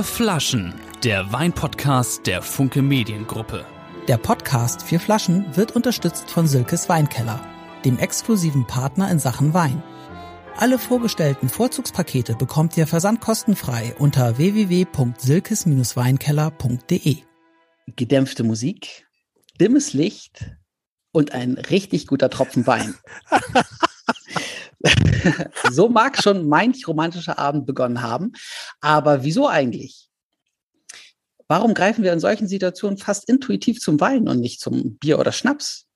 Vier Flaschen, der Weinpodcast der Funke Mediengruppe. Der Podcast Vier Flaschen wird unterstützt von Silkes Weinkeller, dem exklusiven Partner in Sachen Wein. Alle vorgestellten Vorzugspakete bekommt ihr versandkostenfrei unter www.silkes-weinkeller.de. Gedämpfte Musik, dimmes Licht und ein richtig guter Tropfen Wein. so mag schon manch romantischer Abend begonnen haben. Aber wieso eigentlich? Warum greifen wir in solchen Situationen fast intuitiv zum Wein und nicht zum Bier oder Schnaps?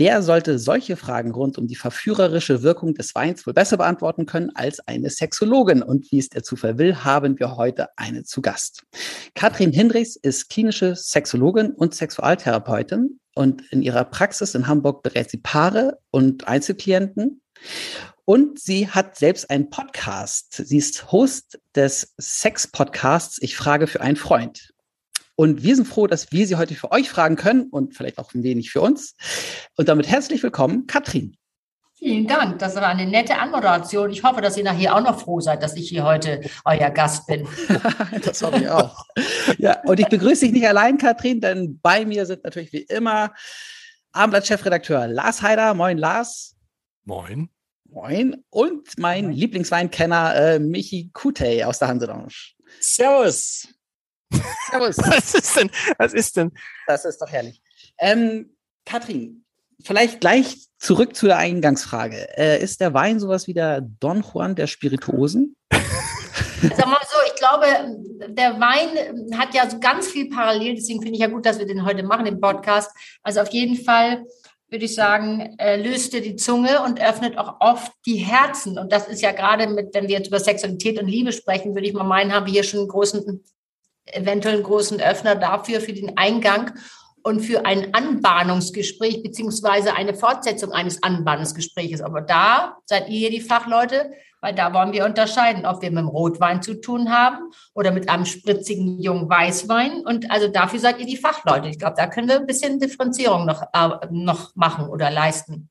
Wer sollte solche Fragen rund um die verführerische Wirkung des Weins wohl besser beantworten können als eine Sexologin? Und wie es der Zufall will, haben wir heute eine zu Gast. Katrin Hindrichs ist klinische Sexologin und Sexualtherapeutin und in ihrer Praxis in Hamburg berät sie Paare und Einzelklienten und sie hat selbst einen Podcast. Sie ist Host des Sex-Podcasts Ich frage für einen Freund. Und wir sind froh, dass wir sie heute für euch fragen können und vielleicht auch ein wenig für uns. Und damit herzlich willkommen, Katrin. Vielen Dank. Das war eine nette Anmoderation. Ich hoffe, dass ihr nachher auch noch froh seid, dass ich hier heute euer Gast bin. das hoffe ich auch. ja, und ich begrüße dich nicht allein, Katrin, denn bei mir sind natürlich wie immer Abendblatt-Chefredakteur Lars Heider. Moin, Lars. Moin. Moin. Und mein Moin. Lieblingsweinkenner äh, Michi Kutey aus der Hanselounge. Servus. Servus. Was ist denn? Was ist denn? Das ist doch herrlich. Ähm, Katrin, vielleicht gleich zurück zu der Eingangsfrage. Äh, ist der Wein sowas wie der Don Juan der Spirituosen? Sag mal so, ich glaube, der Wein hat ja so ganz viel parallel, deswegen finde ich ja gut, dass wir den heute machen, den Podcast. Also auf jeden Fall würde ich sagen, äh, löst dir die Zunge und öffnet auch oft die Herzen. Und das ist ja gerade mit, wenn wir jetzt über Sexualität und Liebe sprechen, würde ich mal meinen, haben wir hier schon einen großen, eventuell einen großen Öffner dafür, für den Eingang und für ein Anbahnungsgespräch beziehungsweise eine Fortsetzung eines Anbahnungsgespräches. Aber da seid ihr hier die Fachleute, weil da wollen wir unterscheiden, ob wir mit dem Rotwein zu tun haben oder mit einem spritzigen jungen Weißwein. Und also dafür seid ihr die Fachleute. Ich glaube, da können wir ein bisschen Differenzierung noch, äh, noch machen oder leisten.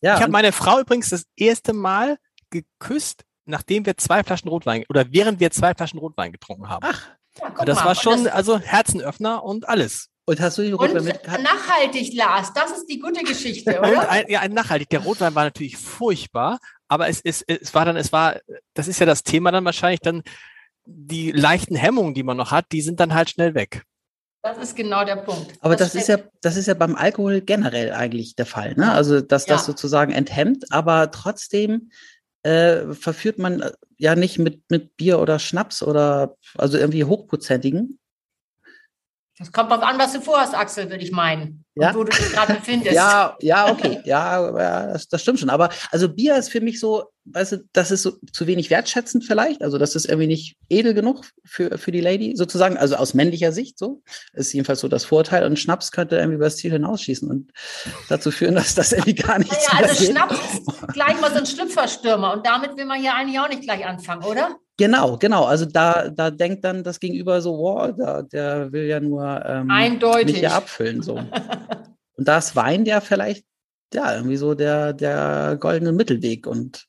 Ja, ich habe meine Frau übrigens das erste Mal geküsst, nachdem wir zwei Flaschen Rotwein oder während wir zwei Flaschen Rotwein getrunken haben. Ach, ja, das mal. war schon das, also Herzenöffner und alles. Und hast du die Rotwein und mit? Nachhaltig, Lars, das ist die gute Geschichte, oder? ein, ja, ein nachhaltig. Der Rotwein war natürlich furchtbar, aber es, es, es war dann, es war, das ist ja das Thema dann wahrscheinlich dann, die leichten Hemmungen, die man noch hat, die sind dann halt schnell weg. Das ist genau der Punkt. Aber das, das ist ja, das ist ja beim Alkohol generell eigentlich der Fall, ne? Also, dass ja. das sozusagen enthemmt, aber trotzdem äh, verführt man äh, ja nicht mit, mit Bier oder Schnaps oder also irgendwie hochprozentigen, das kommt drauf an, was du vorhast, Axel, würde ich meinen. Ja? wo du dich gerade befindest. ja, ja, okay. Ja, ja das, das, stimmt schon. Aber also Bier ist für mich so, weißt du, das ist so zu wenig wertschätzend vielleicht. Also das ist irgendwie nicht edel genug für, für die Lady sozusagen. Also aus männlicher Sicht so. Ist jedenfalls so das Vorteil. Und Schnaps könnte irgendwie über das Ziel hinausschießen und dazu führen, dass das irgendwie gar nicht naja, also. Schnaps ist gleich mal so ein Schlüpferstürmer. Und damit will man hier eigentlich auch nicht gleich anfangen, oder? Genau, genau. Also da, da denkt dann das Gegenüber so, wow, da, der will ja nur ähm, Eindeutig. mich hier abfüllen. So. und da ist Wein ja vielleicht, ja, irgendwie so der, der goldene Mittelweg. Und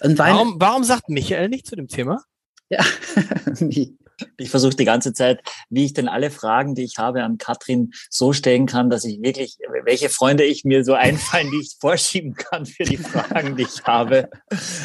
ein Wein. Warum, warum sagt Michael nicht zu dem Thema? Ja, nie. Ich versuche die ganze Zeit, wie ich denn alle Fragen, die ich habe, an Katrin so stellen kann, dass ich wirklich, welche Freunde ich mir so einfallen, die ich vorschieben kann für die Fragen, die ich habe.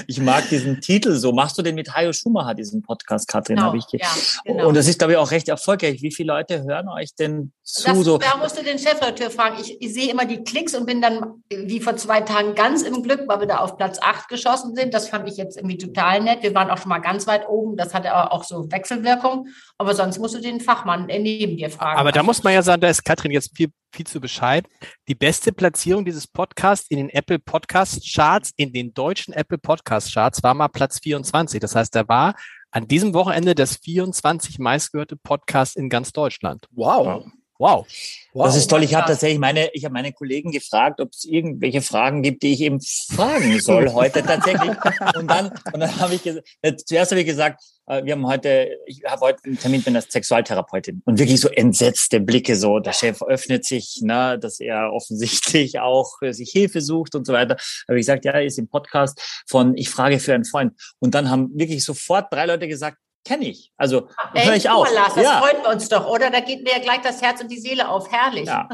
Ich mag diesen Titel so. Machst du den mit Hajo Schumacher, diesen Podcast, Katrin? Genau, ich ja, genau. Und das ist, glaube ich, auch recht erfolgreich. Wie viele Leute hören euch denn zu? Das, so? Da musst du den Chefredakteur fragen. Ich, ich sehe immer die Klicks und bin dann wie vor zwei Tagen ganz im Glück, weil wir da auf Platz 8 geschossen sind. Das fand ich jetzt irgendwie total nett. Wir waren auch schon mal ganz weit oben. Das hatte aber auch so Wechselwirkung. Wirkung. Aber sonst musst du den Fachmann neben dir fragen. Aber da muss man ja sagen, da ist Katrin jetzt viel, viel zu Bescheid. Die beste Platzierung dieses Podcasts in den Apple Podcast Charts, in den deutschen Apple Podcast Charts, war mal Platz 24. Das heißt, da war an diesem Wochenende das 24 meistgehörte Podcast in ganz Deutschland. Wow. Wow. wow. Das ist toll. Ich habe tatsächlich meine, ich habe meine Kollegen gefragt, ob es irgendwelche Fragen gibt, die ich eben fragen soll heute tatsächlich. Und dann, und dann habe ich gesagt, zuerst habe ich gesagt, äh, wir haben heute, ich habe heute einen Termin mit einer Sexualtherapeutin und wirklich so entsetzte Blicke, so der Chef öffnet sich, ne, dass er offensichtlich auch sich Hilfe sucht und so weiter. Da habe ich gesagt, ja, er ist im Podcast von Ich frage für einen Freund. Und dann haben wirklich sofort drei Leute gesagt, kenne ich. Also höre ich auch. Lars, das ja. freuen wir uns doch, oder? Da geht mir ja gleich das Herz und die Seele auf. Herrlich. Ja.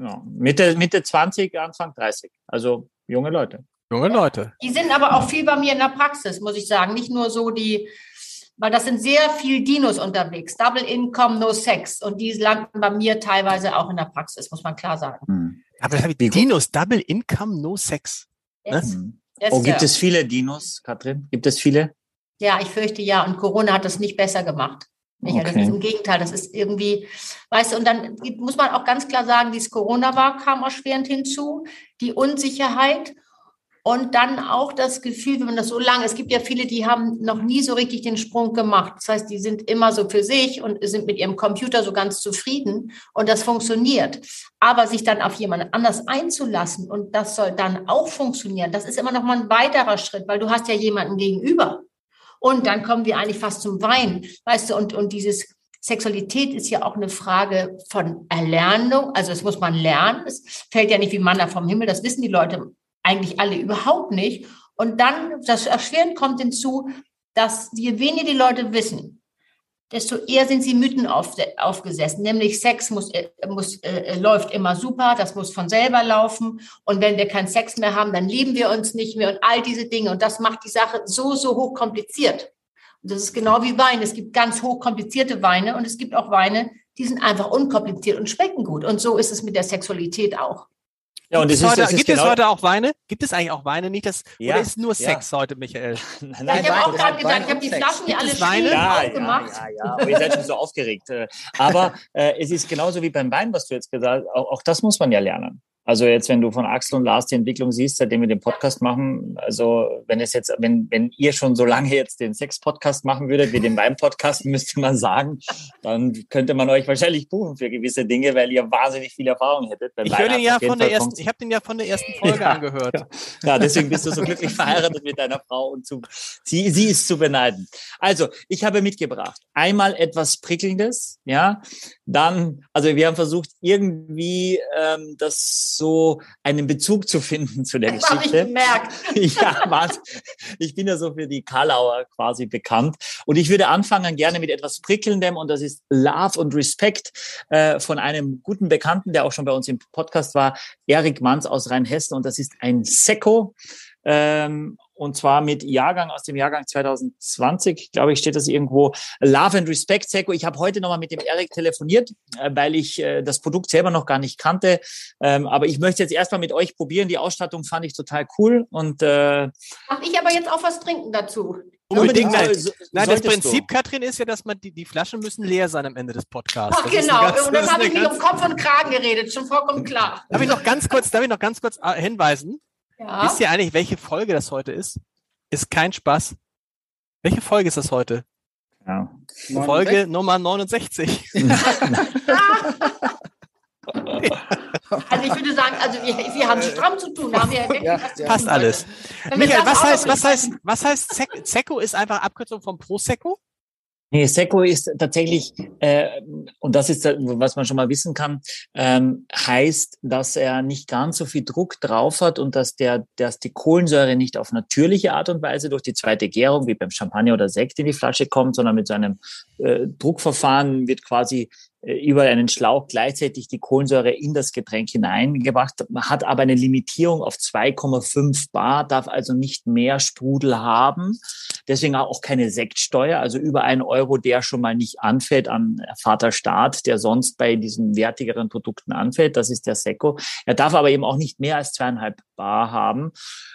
ja. Mitte, Mitte 20, Anfang 30. Also junge Leute. Junge Leute. Die sind aber auch viel bei mir in der Praxis, muss ich sagen. Nicht nur so die, weil das sind sehr viel Dinos unterwegs. Double Income, No Sex. Und die landen bei mir teilweise auch in der Praxis, muss man klar sagen. Hm. Aber Dinos, Double Income, No Sex. Yes. Ne? Yes, oh, gibt es viele Dinos, Katrin? Gibt es viele? Ja, ich fürchte ja. Und Corona hat das nicht besser gemacht. Okay. Das ist im Gegenteil, das ist irgendwie, weißt du, und dann muss man auch ganz klar sagen, dieses Corona war, kam erschwerend hinzu, die Unsicherheit und dann auch das Gefühl, wenn man das so lange, es gibt ja viele, die haben noch nie so richtig den Sprung gemacht. Das heißt, die sind immer so für sich und sind mit ihrem Computer so ganz zufrieden und das funktioniert. Aber sich dann auf jemanden anders einzulassen und das soll dann auch funktionieren, das ist immer noch mal ein weiterer Schritt, weil du hast ja jemanden gegenüber. Und dann kommen wir eigentlich fast zum Wein, weißt du, und, und dieses Sexualität ist ja auch eine Frage von Erlernung. Also es muss man lernen. Es fällt ja nicht wie Manna vom Himmel. Das wissen die Leute eigentlich alle überhaupt nicht. Und dann, das Erschweren kommt hinzu, dass je weniger die Leute wissen, desto eher sind sie Mythen auf, aufgesessen. Nämlich Sex muss, äh, muss, äh, läuft immer super, das muss von selber laufen. Und wenn wir keinen Sex mehr haben, dann lieben wir uns nicht mehr und all diese Dinge. Und das macht die Sache so, so hochkompliziert. Und das ist genau wie Wein. Es gibt ganz hochkomplizierte Weine und es gibt auch Weine, die sind einfach unkompliziert und schmecken gut. Und so ist es mit der Sexualität auch. Ja, und ist, heute, gibt genau es heute auch Weine? Gibt es eigentlich auch Weine? Nicht das, ja, oder ist nur Sex ja. heute, Michael? Nein, nein, ich habe auch gerade gesagt, ich habe die Flaschen hier alle Weine? Ja, aufgemacht. Ja, ja, ja. Aber ihr seid schon so aufgeregt. Äh, aber äh, es ist genauso wie beim Wein, was du jetzt gesagt hast. Auch, auch das muss man ja lernen. Also jetzt, wenn du von Axel und Lars die Entwicklung siehst, seitdem wir den Podcast machen, also wenn es jetzt, wenn, wenn ihr schon so lange jetzt den Sex-Podcast machen würdet wie den Wein-Podcast, müsste man sagen, dann könnte man euch wahrscheinlich buchen für gewisse Dinge, weil ihr wahnsinnig viel Erfahrung hättet. Ich höre den ja von der ersten, ich habe den ja von der ersten Folge ja, angehört. Ja. ja, deswegen bist du so glücklich verheiratet mit deiner Frau und zu, sie, sie ist zu beneiden. Also, ich habe mitgebracht einmal etwas Prickelndes, ja, dann, also wir haben versucht, irgendwie ähm, das so einen Bezug zu finden zu der das Geschichte. Habe ich gemerkt. ja, was? Ich bin ja so für die Karlauer quasi bekannt. Und ich würde anfangen gerne mit etwas Prickelndem und das ist Love und Respect äh, von einem guten Bekannten, der auch schon bei uns im Podcast war, Erik Manns aus Rheinhessen. Und das ist ein Sekko. Ähm, und zwar mit Jahrgang aus dem Jahrgang 2020, glaube ich, steht das irgendwo. Love and Respect, Seko. Ich habe heute nochmal mit dem Erik telefoniert, äh, weil ich äh, das Produkt selber noch gar nicht kannte. Ähm, aber ich möchte jetzt erstmal mit euch probieren. Die Ausstattung fand ich total cool. Und äh, Ach, ich aber jetzt auch was trinken dazu. Unbedingt. Nein, so, Nein das Prinzip, du. Katrin, ist ja, dass man die, die Flaschen müssen leer sein am Ende des Podcasts. Ach, genau. Ganz, und dann habe ich mich um Kopf und Kragen geredet. Schon vollkommen klar. Darf ich noch ganz kurz, darf ich noch ganz kurz äh, hinweisen? Ja. Wisst ihr eigentlich, welche Folge das heute ist? Ist kein Spaß. Welche Folge ist das heute? Ja. Folge 69? Nummer 69. Also ich würde sagen, also wir, wir haben stramm zu tun. Haben wir ja, ja. Passt alles. Michael, was heißt, was heißt, was heißt Zecco ist einfach Abkürzung von Prosecco? Nee, Seco ist tatsächlich, äh, und das ist, was man schon mal wissen kann, ähm, heißt, dass er nicht ganz so viel Druck drauf hat und dass der, dass die Kohlensäure nicht auf natürliche Art und Weise durch die zweite Gärung, wie beim Champagner oder Sekt in die Flasche kommt, sondern mit so einem äh, Druckverfahren wird quasi über einen Schlauch gleichzeitig die Kohlensäure in das Getränk hineingebracht, hat aber eine Limitierung auf 2,5 Bar, darf also nicht mehr Sprudel haben. Deswegen auch keine Sektsteuer, also über einen Euro, der schon mal nicht anfällt an Vaterstaat, der sonst bei diesen wertigeren Produkten anfällt. Das ist der Seco. Er darf aber eben auch nicht mehr als zweieinhalb Bar haben.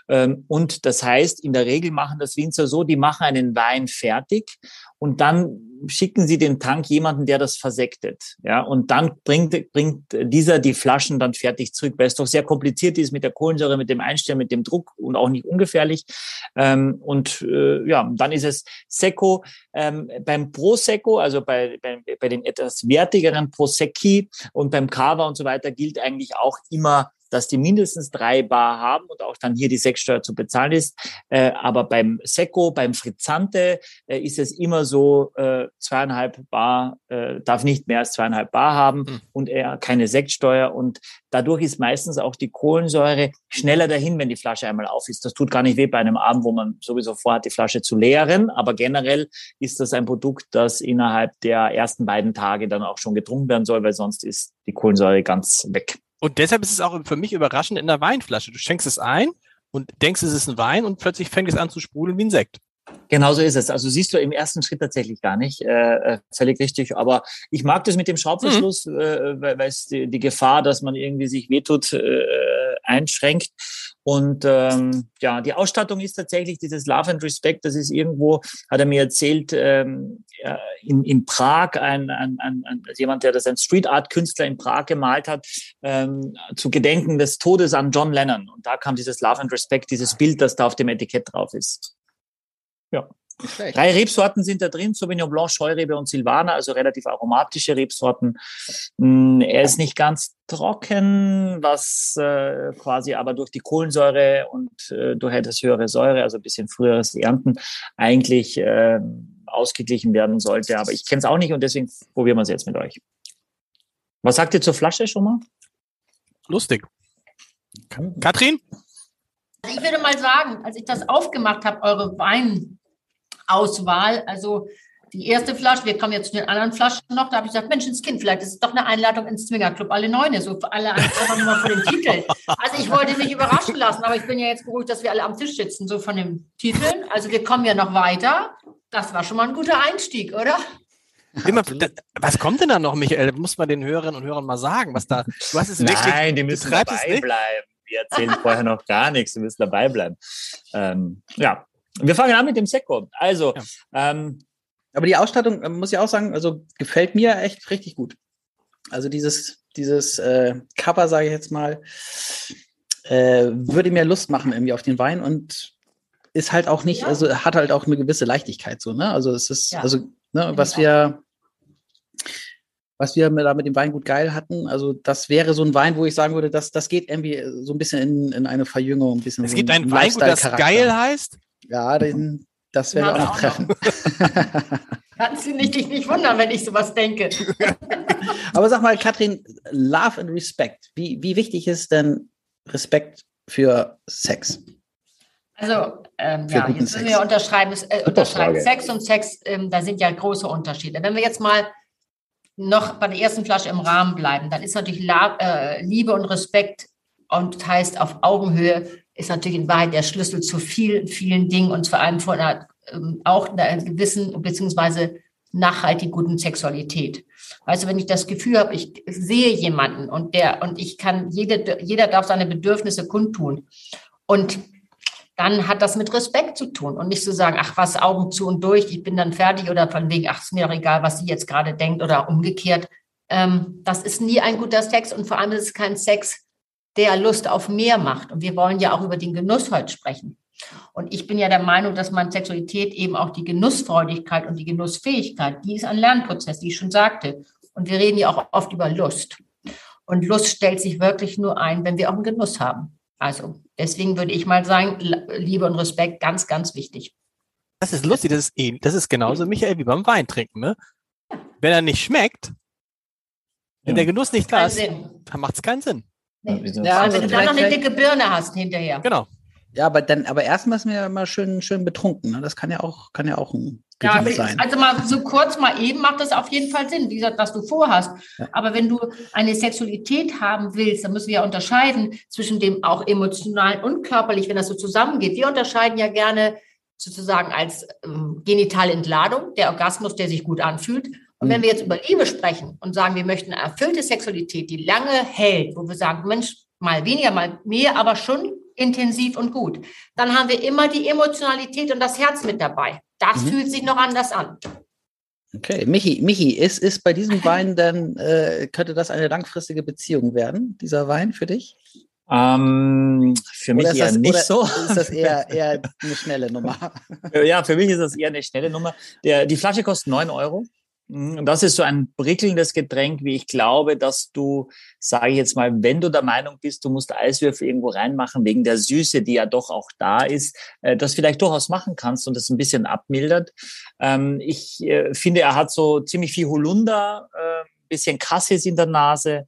Ähm, und das heißt, in der Regel machen das Winzer so, die machen einen Wein fertig und dann schicken sie den Tank jemanden, der das versektet. Ja, und dann bringt, bringt dieser die Flaschen dann fertig zurück, weil es doch sehr kompliziert ist mit der Kohlensäure, mit dem Einstellen, mit dem Druck und auch nicht ungefährlich. Ähm, und äh, ja, dann ist es Secco. Ähm, beim Prosecco, also bei, bei, bei den etwas wertigeren Prosecchi und beim Cava und so weiter gilt eigentlich auch immer dass die mindestens drei Bar haben und auch dann hier die Sechssteuer zu bezahlen ist. Äh, aber beim Secco, beim Frizzante äh, ist es immer so, äh, zweieinhalb Bar, äh, darf nicht mehr als zweieinhalb Bar haben mhm. und er keine Sektsteuer. Und dadurch ist meistens auch die Kohlensäure schneller dahin, wenn die Flasche einmal auf ist. Das tut gar nicht weh bei einem Abend, wo man sowieso vorhat, die Flasche zu leeren. Aber generell ist das ein Produkt, das innerhalb der ersten beiden Tage dann auch schon getrunken werden soll, weil sonst ist die Kohlensäure ganz weg. Und deshalb ist es auch für mich überraschend in der Weinflasche. Du schenkst es ein und denkst, es ist ein Wein und plötzlich fängt es an zu sprudeln wie ein Sekt. Genau so ist es. Also siehst du im ersten Schritt tatsächlich gar nicht. Äh, äh völlig richtig. Aber ich mag das mit dem Schraubverschluss, mhm. äh, weil, weil es die, die Gefahr, dass man irgendwie sich wehtut, äh, einschränkt. Und ähm, ja, die Ausstattung ist tatsächlich dieses Love and Respect. Das ist irgendwo, hat er mir erzählt, ähm, in, in Prag, ein, ein, ein, ein jemand, der das ein Street Art Künstler in Prag gemalt hat, ähm, zu Gedenken des Todes an John Lennon. Und da kam dieses Love and Respect, dieses Bild, das da auf dem Etikett drauf ist. Ja. Drei Rebsorten sind da drin, Sauvignon Blanc, Scheurebe und Silvaner, also relativ aromatische Rebsorten. Mm, er ist nicht ganz trocken, was äh, quasi aber durch die Kohlensäure und äh, durch etwas höhere Säure, also ein bisschen früheres Ernten, eigentlich äh, ausgeglichen werden sollte. Aber ich kenne es auch nicht und deswegen probieren wir es jetzt mit euch. Was sagt ihr zur Flasche schon mal? Lustig. Katrin? Ich würde mal sagen, als ich das aufgemacht habe, eure Weinauswahl, also die erste Flasche, wir kommen jetzt zu den anderen Flaschen noch, da habe ich gesagt, Mensch, ins Kind, vielleicht ist es doch eine Einladung ins Zwingerclub, alle Neune, so für alle einfach nur mal von dem Titel. Also ich wollte mich überraschen lassen, aber ich bin ja jetzt beruhigt, dass wir alle am Tisch sitzen, so von den Titeln. Also wir kommen ja noch weiter. Das war schon mal ein guter Einstieg, oder? Immer, was kommt denn da noch, Michael? Muss man den Hörerinnen und Hörern mal sagen, was da. Du hast es Nein, wirklich, die müssen dabei bleiben wir erzählen vorher noch gar nichts, wir müssen dabei bleiben. Ähm, ja, wir fangen an mit dem Sekko. Also, ja. ähm, aber die Ausstattung, äh, muss ich auch sagen, also gefällt mir echt richtig gut. Also dieses, dieses äh, Cover, sage ich jetzt mal, äh, würde mir Lust machen irgendwie auf den Wein und ist halt auch nicht, ja. also hat halt auch eine gewisse Leichtigkeit so, ne? Also es ist, ja. also, ne, was wir, was wir da mit dem Wein gut geil hatten. Also das wäre so ein Wein, wo ich sagen würde, das, das geht irgendwie so ein bisschen in, in eine Verjüngung. Ein bisschen es so gibt ein Weingut, das geil heißt? Ja, den, das werden wir auch noch treffen. Kannst du nicht, dich nicht wundern, wenn ich sowas denke. Aber sag mal, Katrin, Love and Respect. Wie, wie wichtig ist denn Respekt für Sex? Also, ähm, ja, jetzt müssen wir unterschreiben, äh, unterschreiben. Sex und Sex, ähm, da sind ja große Unterschiede. Wenn wir jetzt mal noch bei der ersten Flasche im Rahmen bleiben, dann ist natürlich äh, Liebe und Respekt und heißt auf Augenhöhe, ist natürlich in Wahrheit der Schlüssel zu vielen, vielen Dingen und vor allem von einer, ähm, auch einer gewissen beziehungsweise nachhaltig guten Sexualität. Weißt du, wenn ich das Gefühl habe, ich sehe jemanden und der und ich kann jede, jeder darf seine Bedürfnisse kundtun und dann hat das mit Respekt zu tun und nicht zu sagen, ach was, Augen zu und durch, ich bin dann fertig oder von wegen, ach, ist mir doch egal, was sie jetzt gerade denkt oder umgekehrt. Ähm, das ist nie ein guter Sex und vor allem ist es kein Sex, der Lust auf mehr macht. Und wir wollen ja auch über den Genuss heute sprechen. Und ich bin ja der Meinung, dass man Sexualität eben auch die Genussfreudigkeit und die Genussfähigkeit, die ist ein Lernprozess, wie ich schon sagte. Und wir reden ja auch oft über Lust. Und Lust stellt sich wirklich nur ein, wenn wir auch einen Genuss haben. Also deswegen würde ich mal sagen, Liebe und Respekt ganz, ganz wichtig. Das ist lustig, das ist, ähnlich, das ist genauso, Michael, wie beim Wein trinken. Ne? Wenn er nicht schmeckt, wenn ja. der Genuss nicht da ist, dann macht es keinen Sinn. Nee. Ja, also wenn du dann noch eine dicke Birne hast hinterher. Genau. Ja, aber dann, aber erstmal ist mir immer schön, schön betrunken. Ne? Das kann ja auch, kann ja auch ein ja, sein. Also mal so kurz mal eben macht das auf jeden Fall Sinn, wie gesagt, was du vorhast. Ja. Aber wenn du eine Sexualität haben willst, dann müssen wir ja unterscheiden zwischen dem auch emotional und körperlich, wenn das so zusammengeht. Wir unterscheiden ja gerne sozusagen als ähm, genitale Entladung, der Orgasmus, der sich gut anfühlt. Und mhm. wenn wir jetzt über Liebe sprechen und sagen, wir möchten eine erfüllte Sexualität, die lange hält, wo wir sagen, Mensch, mal weniger, mal mehr, aber schon intensiv und gut. Dann haben wir immer die Emotionalität und das Herz mit dabei. Das mhm. fühlt sich noch anders an. Okay, Michi, Michi, ist, ist bei diesem Wein dann, äh, könnte das eine langfristige Beziehung werden, dieser Wein für dich? Ähm, für mich eher das, nicht so. Ist das eher, eher eine schnelle Nummer? ja, für mich ist das eher eine schnelle Nummer. Der, die Flasche kostet 9 Euro. Mhm, das ist so ein prickelndes Getränk, wie ich glaube, dass du, sage ich jetzt mal, wenn du der Meinung bist, du musst Eiswürfel irgendwo reinmachen, wegen der Süße, die ja doch auch da ist, äh, das vielleicht durchaus machen kannst und das ein bisschen abmildert. Ähm, ich äh, finde, er hat so ziemlich viel Holunder, äh, bisschen Kassis in der Nase,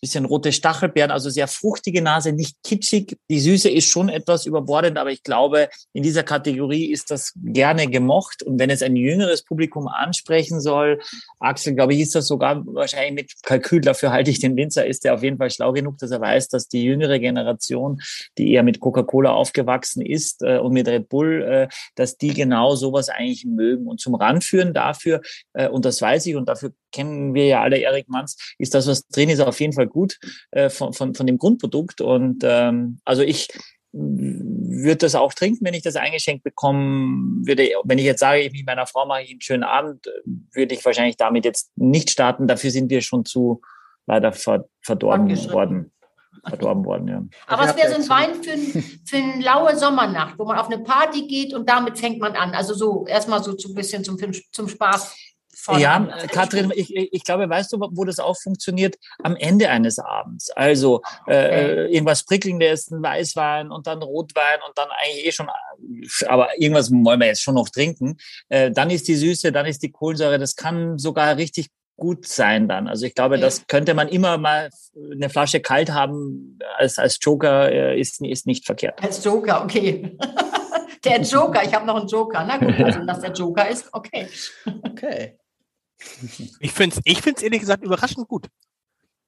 bisschen rote Stachelbeeren, also sehr fruchtige Nase, nicht kitschig. Die Süße ist schon etwas überbordend, aber ich glaube, in dieser Kategorie ist das gerne gemocht. Und wenn es ein jüngeres Publikum ansprechen soll, Axel, glaube ich, ist das sogar wahrscheinlich mit Kalkül. Dafür halte ich den Winzer, ist er auf jeden Fall schlau genug, dass er weiß, dass die jüngere Generation, die eher mit Coca-Cola aufgewachsen ist äh, und mit Red Bull, äh, dass die genau sowas eigentlich mögen. Und zum Ranführen dafür, äh, und das weiß ich, und dafür kennen wir ja alle Erik Manns, ist das, was drin ist, auf jeden Fall gut äh, von, von, von dem Grundprodukt. Und ähm, also ich würde das auch trinken, wenn ich das eingeschenkt bekomme. Würde, wenn ich jetzt sage, ich mit meiner Frau mache ich einen schönen Abend, würde ich wahrscheinlich damit jetzt nicht starten. Dafür sind wir schon zu leider verdorben worden. Verdorben worden, ja. Aber es wäre so ein Wein für, für eine laue Sommernacht, wo man auf eine Party geht und damit fängt man an. Also so erstmal so ein bisschen zum, zum Spaß ja, Katrin, ich, ich glaube, weißt du, wo das auch funktioniert? Am Ende eines Abends. Also äh, okay. irgendwas Prickelndes, ein Weißwein und dann Rotwein und dann eigentlich eh schon, aber irgendwas wollen wir jetzt schon noch trinken. Äh, dann ist die Süße, dann ist die Kohlensäure, das kann sogar richtig gut sein dann. Also ich glaube, okay. das könnte man immer mal eine Flasche kalt haben als, als Joker, äh, ist, ist nicht verkehrt. Als Joker, okay. der Joker, ich habe noch einen Joker. Na gut, also dass der Joker ist, okay. Okay. Ich finde es ich find's ehrlich gesagt überraschend gut.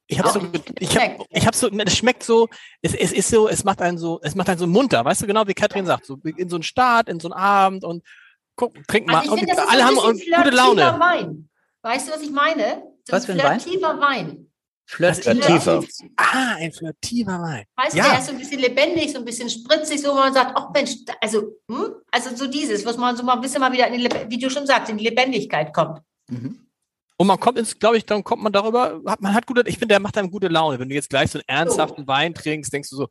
Ich habe so, ich habe, ich habe so, es schmeckt so, es, es ist so, es macht einen so, es macht einen so munter, weißt du genau, wie Katrin sagt, so in so einen Start, in so einen Abend und guck, trink mal. Also und find, alle haben gute Laune. Wein. Weißt du, was ich meine? So was für ein flirtiver Wein? Wein. Flirtiver. Ah, ein flirtiver Wein. Weißt ja. du, der ist so ein bisschen lebendig, so ein bisschen spritzig, so wo man sagt, ach Mensch, also, hm? also so dieses, was man so mal ein bisschen mal wieder in die, wie du schon sagst, in die Lebendigkeit kommt. Mhm. Und man kommt ins, glaube ich, dann kommt man darüber, hat, man hat gute, ich finde, der macht einem gute Laune. Wenn du jetzt gleich so einen ernsthaften oh. Wein trinkst, denkst du so,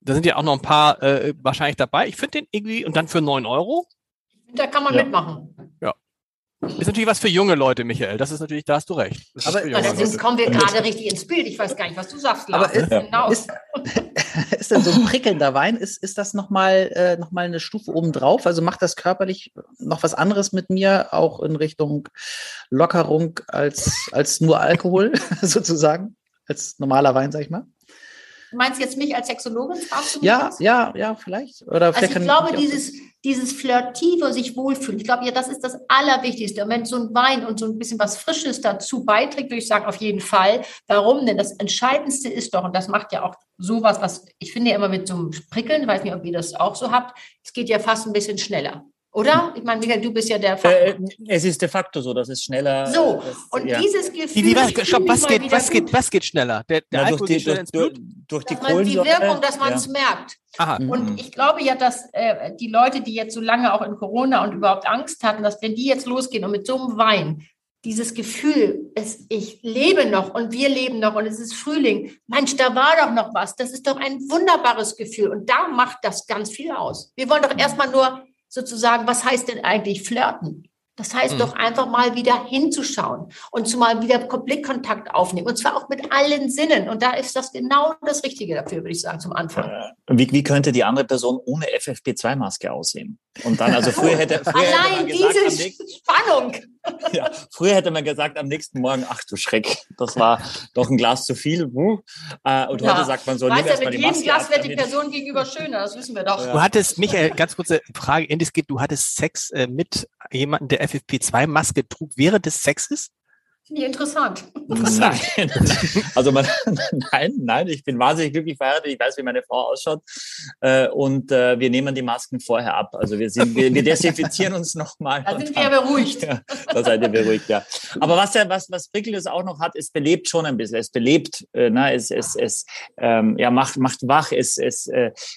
da sind ja auch noch ein paar äh, wahrscheinlich dabei. Ich finde den irgendwie, und dann für neun Euro. Da kann man ja. mitmachen. Ist natürlich was für junge Leute, Michael. Das ist natürlich, da hast du recht. Das aber ist jetzt kommen wir gerade richtig ins Bild. Ich weiß gar nicht, was du sagst, Lars. Aber ist, genau. ist, ist denn so ein prickelnder Wein, ist, ist das nochmal äh, noch eine Stufe obendrauf? Also macht das körperlich noch was anderes mit mir, auch in Richtung Lockerung als, als nur Alkohol sozusagen? Als normaler Wein, sag ich mal? Du meinst jetzt mich als Sexologin? ja, ja, ja, vielleicht. Oder also vielleicht ich glaube, dieses, dieses Flirtive sich wohlfühlen, ich glaube, ja, das ist das Allerwichtigste. Und wenn so ein Wein und so ein bisschen was Frisches dazu beiträgt, würde ich sagen, auf jeden Fall. Warum denn? Das Entscheidendste ist doch, und das macht ja auch sowas, was ich finde ja immer mit so einem Prickeln, weiß nicht, ob ihr das auch so habt, es geht ja fast ein bisschen schneller. Oder? Ich meine, Michael, du bist ja der Fachmann. Äh, es ist de facto so, dass es schneller. So, das, und ja. dieses Gefühl. Wie, wie, was, stopp, was, geht, was, geht, was geht schneller? Der, der Na, durch, die, durch, durch, durch die Kohlensäure. Die Wirkung, dass man es ja. merkt. Aha. Und mhm. ich glaube ja, dass äh, die Leute, die jetzt so lange auch in Corona und überhaupt Angst hatten, dass wenn die jetzt losgehen und mit so einem Wein dieses Gefühl, es, ich lebe noch und wir leben noch und es ist Frühling. Mensch, da war doch noch was. Das ist doch ein wunderbares Gefühl. Und da macht das ganz viel aus. Wir wollen doch erstmal nur sozusagen, was heißt denn eigentlich flirten? Das heißt mhm. doch einfach mal wieder hinzuschauen und zumal wieder Blickkontakt aufnehmen. Und zwar auch mit allen Sinnen. Und da ist das genau das Richtige dafür, würde ich sagen, zum Anfang. Äh, wie, wie könnte die andere Person ohne FFP2-Maske aussehen? Und dann, also früher hätte, früher Allein hätte man gesagt, diese Spannung. Ja, früher hätte man gesagt am nächsten Morgen, ach du Schreck, das war doch ein Glas zu viel. Äh, und ja. heute sagt man so, weißt ja, mit jedem Glas wird die Person gegenüber schöner, das wissen wir doch. Du hattest, Michael, ganz kurze Frage, geht, du hattest Sex äh, mit jemandem, der FFP2-Maske trug während des Sexes? Finde ich interessant. Nein, also man, nein, nein, ich bin wahnsinnig glücklich verheiratet. Ich weiß, wie meine Frau ausschaut. Äh, und äh, wir nehmen die Masken vorher ab. Also wir sind, wir, wir desinfizieren uns nochmal. Da sind wir beruhigt. Ja, da seid ihr beruhigt, ja. Aber was ja, was, was Prickles auch noch hat, es belebt schon ein bisschen. Es belebt, äh, ne, es, es, es ähm, ja, macht, macht wach, es, es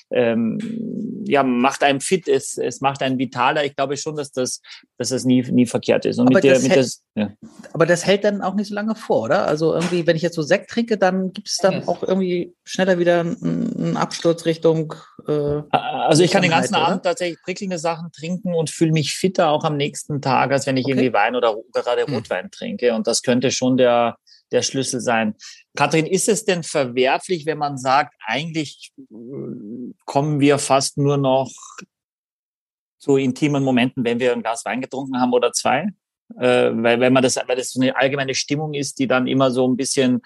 ähm, ja, macht einem fit, es, es macht einen vitaler. Ich glaube schon, dass das, dass das nie, nie verkehrt ist. Und aber, mit der, das mit hält, das, ja. aber das hält dann auch nicht so lange vor, oder? Also irgendwie, wenn ich jetzt so Sekt trinke, dann gibt es dann Mhm. auch irgendwie schneller wieder einen, Absturz Richtung. Äh, Also ich kann den ganzen Nüchternheit, Abend tatsächlich prickelnde Sachen trinken und fühle mich fitter auch am nächsten Tag, als wenn ich Okay. irgendwie Wein oder gerade Hm. Rotwein trinke. Und das könnte schon der, der Schlüssel sein. Kathrin, ist es denn verwerflich, wenn man sagt, eigentlich äh, kommen wir fast nur noch zu intimen Momenten, wenn wir ein Glas Wein getrunken haben oder zwei? Äh, weil, wenn man das, weil das so eine allgemeine Stimmung ist, die dann immer so ein bisschen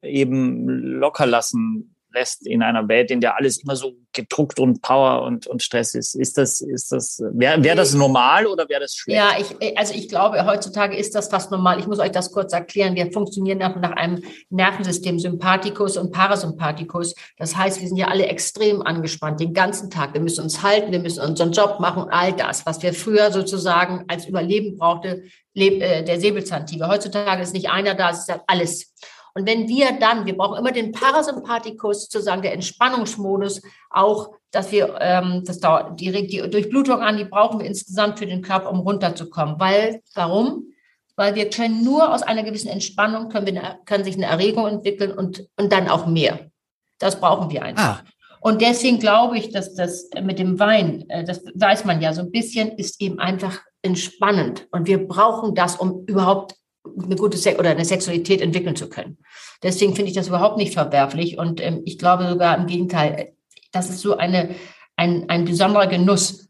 eben locker lassen lässt in einer Welt, in der alles immer so gedruckt und Power und, und Stress ist. Ist das, ist das, wäre wär das normal oder wäre das schlecht? Ja, ich, also ich glaube, heutzutage ist das fast normal. Ich muss euch das kurz erklären. Wir funktionieren nach, nach einem Nervensystem Sympathikus und Parasympathikus. Das heißt, wir sind ja alle extrem angespannt den ganzen Tag. Wir müssen uns halten, wir müssen unseren Job machen, all das, was wir früher sozusagen als Überleben brauchte, äh, der Säbelzahntiger. Heutzutage ist nicht einer da, es ist ja alles. Und wenn wir dann, wir brauchen immer den Parasympathikus, sozusagen der Entspannungsmodus, auch, dass wir, ähm, das dauert, die regt die Durchblutung an, die brauchen wir insgesamt für den Körper, um runterzukommen. Weil, warum? Weil wir können nur aus einer gewissen Entspannung, können, wir können sich eine Erregung entwickeln und, und dann auch mehr. Das brauchen wir einfach. Ah, Und deswegen glaube ich, dass das mit dem Wein, äh, das weiß man ja so ein bisschen, ist eben einfach entspannend. Und wir brauchen das, um überhaupt eine gute Se oder eine Sexualität entwickeln zu können. Deswegen finde ich das überhaupt nicht verwerflich. Und ähm, ich glaube sogar im Gegenteil, das ist so eine, ein, ein besonderer Genuss.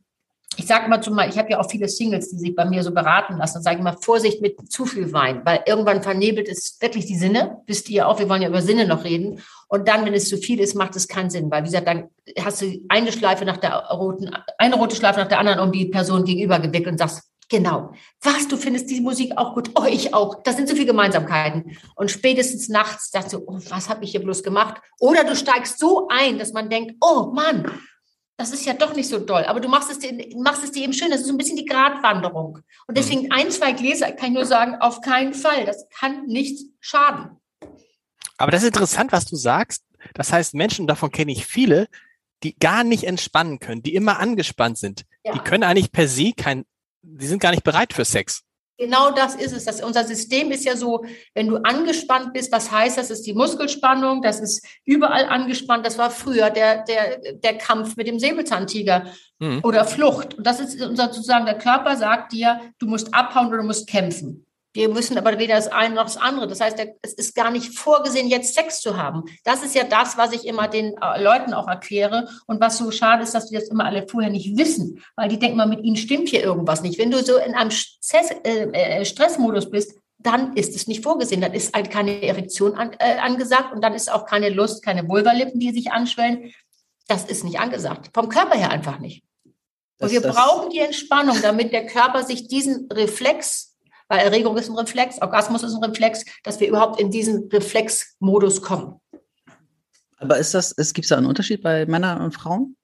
Ich sage mal zumal, ich habe ja auch viele Singles, die sich bei mir so beraten lassen und sage immer Vorsicht mit zu viel Wein, weil irgendwann vernebelt es wirklich die Sinne. Wisst ihr auch, wir wollen ja über Sinne noch reden. Und dann, wenn es zu viel ist, macht es keinen Sinn, weil wie gesagt, dann hast du eine Schleife nach der roten, eine rote Schleife nach der anderen um die Person gegenüber gewickelt und sagst, Genau. Was, du findest die Musik auch gut? Oh, ich auch. Das sind so viele Gemeinsamkeiten. Und spätestens nachts sagst du, oh, was habe ich hier bloß gemacht? Oder du steigst so ein, dass man denkt, oh Mann, das ist ja doch nicht so doll. Aber du machst es dir, machst es dir eben schön. Das ist so ein bisschen die Gratwanderung. Und deswegen ein, zwei Gläser kann ich nur sagen, auf keinen Fall. Das kann nicht schaden. aber das ist interessant, was du sagst. Das heißt, Menschen, davon kenne ich viele, die gar nicht entspannen können, die immer angespannt sind. Ja. Die können eigentlich per se kein, die sind gar nicht bereit für Sex. Genau das ist es. Das, unser System ist ja so, wenn du angespannt bist, was heißt das? Das ist die Muskelspannung, das ist überall angespannt. Das war früher der, der, der Kampf mit dem Säbelzahntiger Mhm. oder Flucht. Und das ist unser sozusagen, der Körper sagt dir, du musst abhauen oder du musst kämpfen. Wir müssen aber weder das eine noch das andere. Das heißt, es ist gar nicht vorgesehen, jetzt Sex zu haben. Das ist ja das, was ich immer den äh, Leuten auch erkläre. Und was so schade ist, dass die das immer alle vorher nicht wissen, weil die denken mal, mit ihnen stimmt hier irgendwas nicht. Wenn du so in einem äh, äh, Stressmodus bist, dann ist es nicht vorgesehen. Dann ist halt keine Erektion an, äh, angesagt und dann ist auch keine Lust, keine Vulvalippen, die sich anschwellen. Das ist nicht angesagt. Vom Körper her einfach nicht. Und Das- wir das- brauchen die Entspannung, damit der Körper sich diesen Reflex, weil Erregung ist ein Reflex, Orgasmus ist ein Reflex, dass wir überhaupt in diesen Reflexmodus kommen. Aber ist das, es gibt da einen Unterschied bei Männern und Frauen?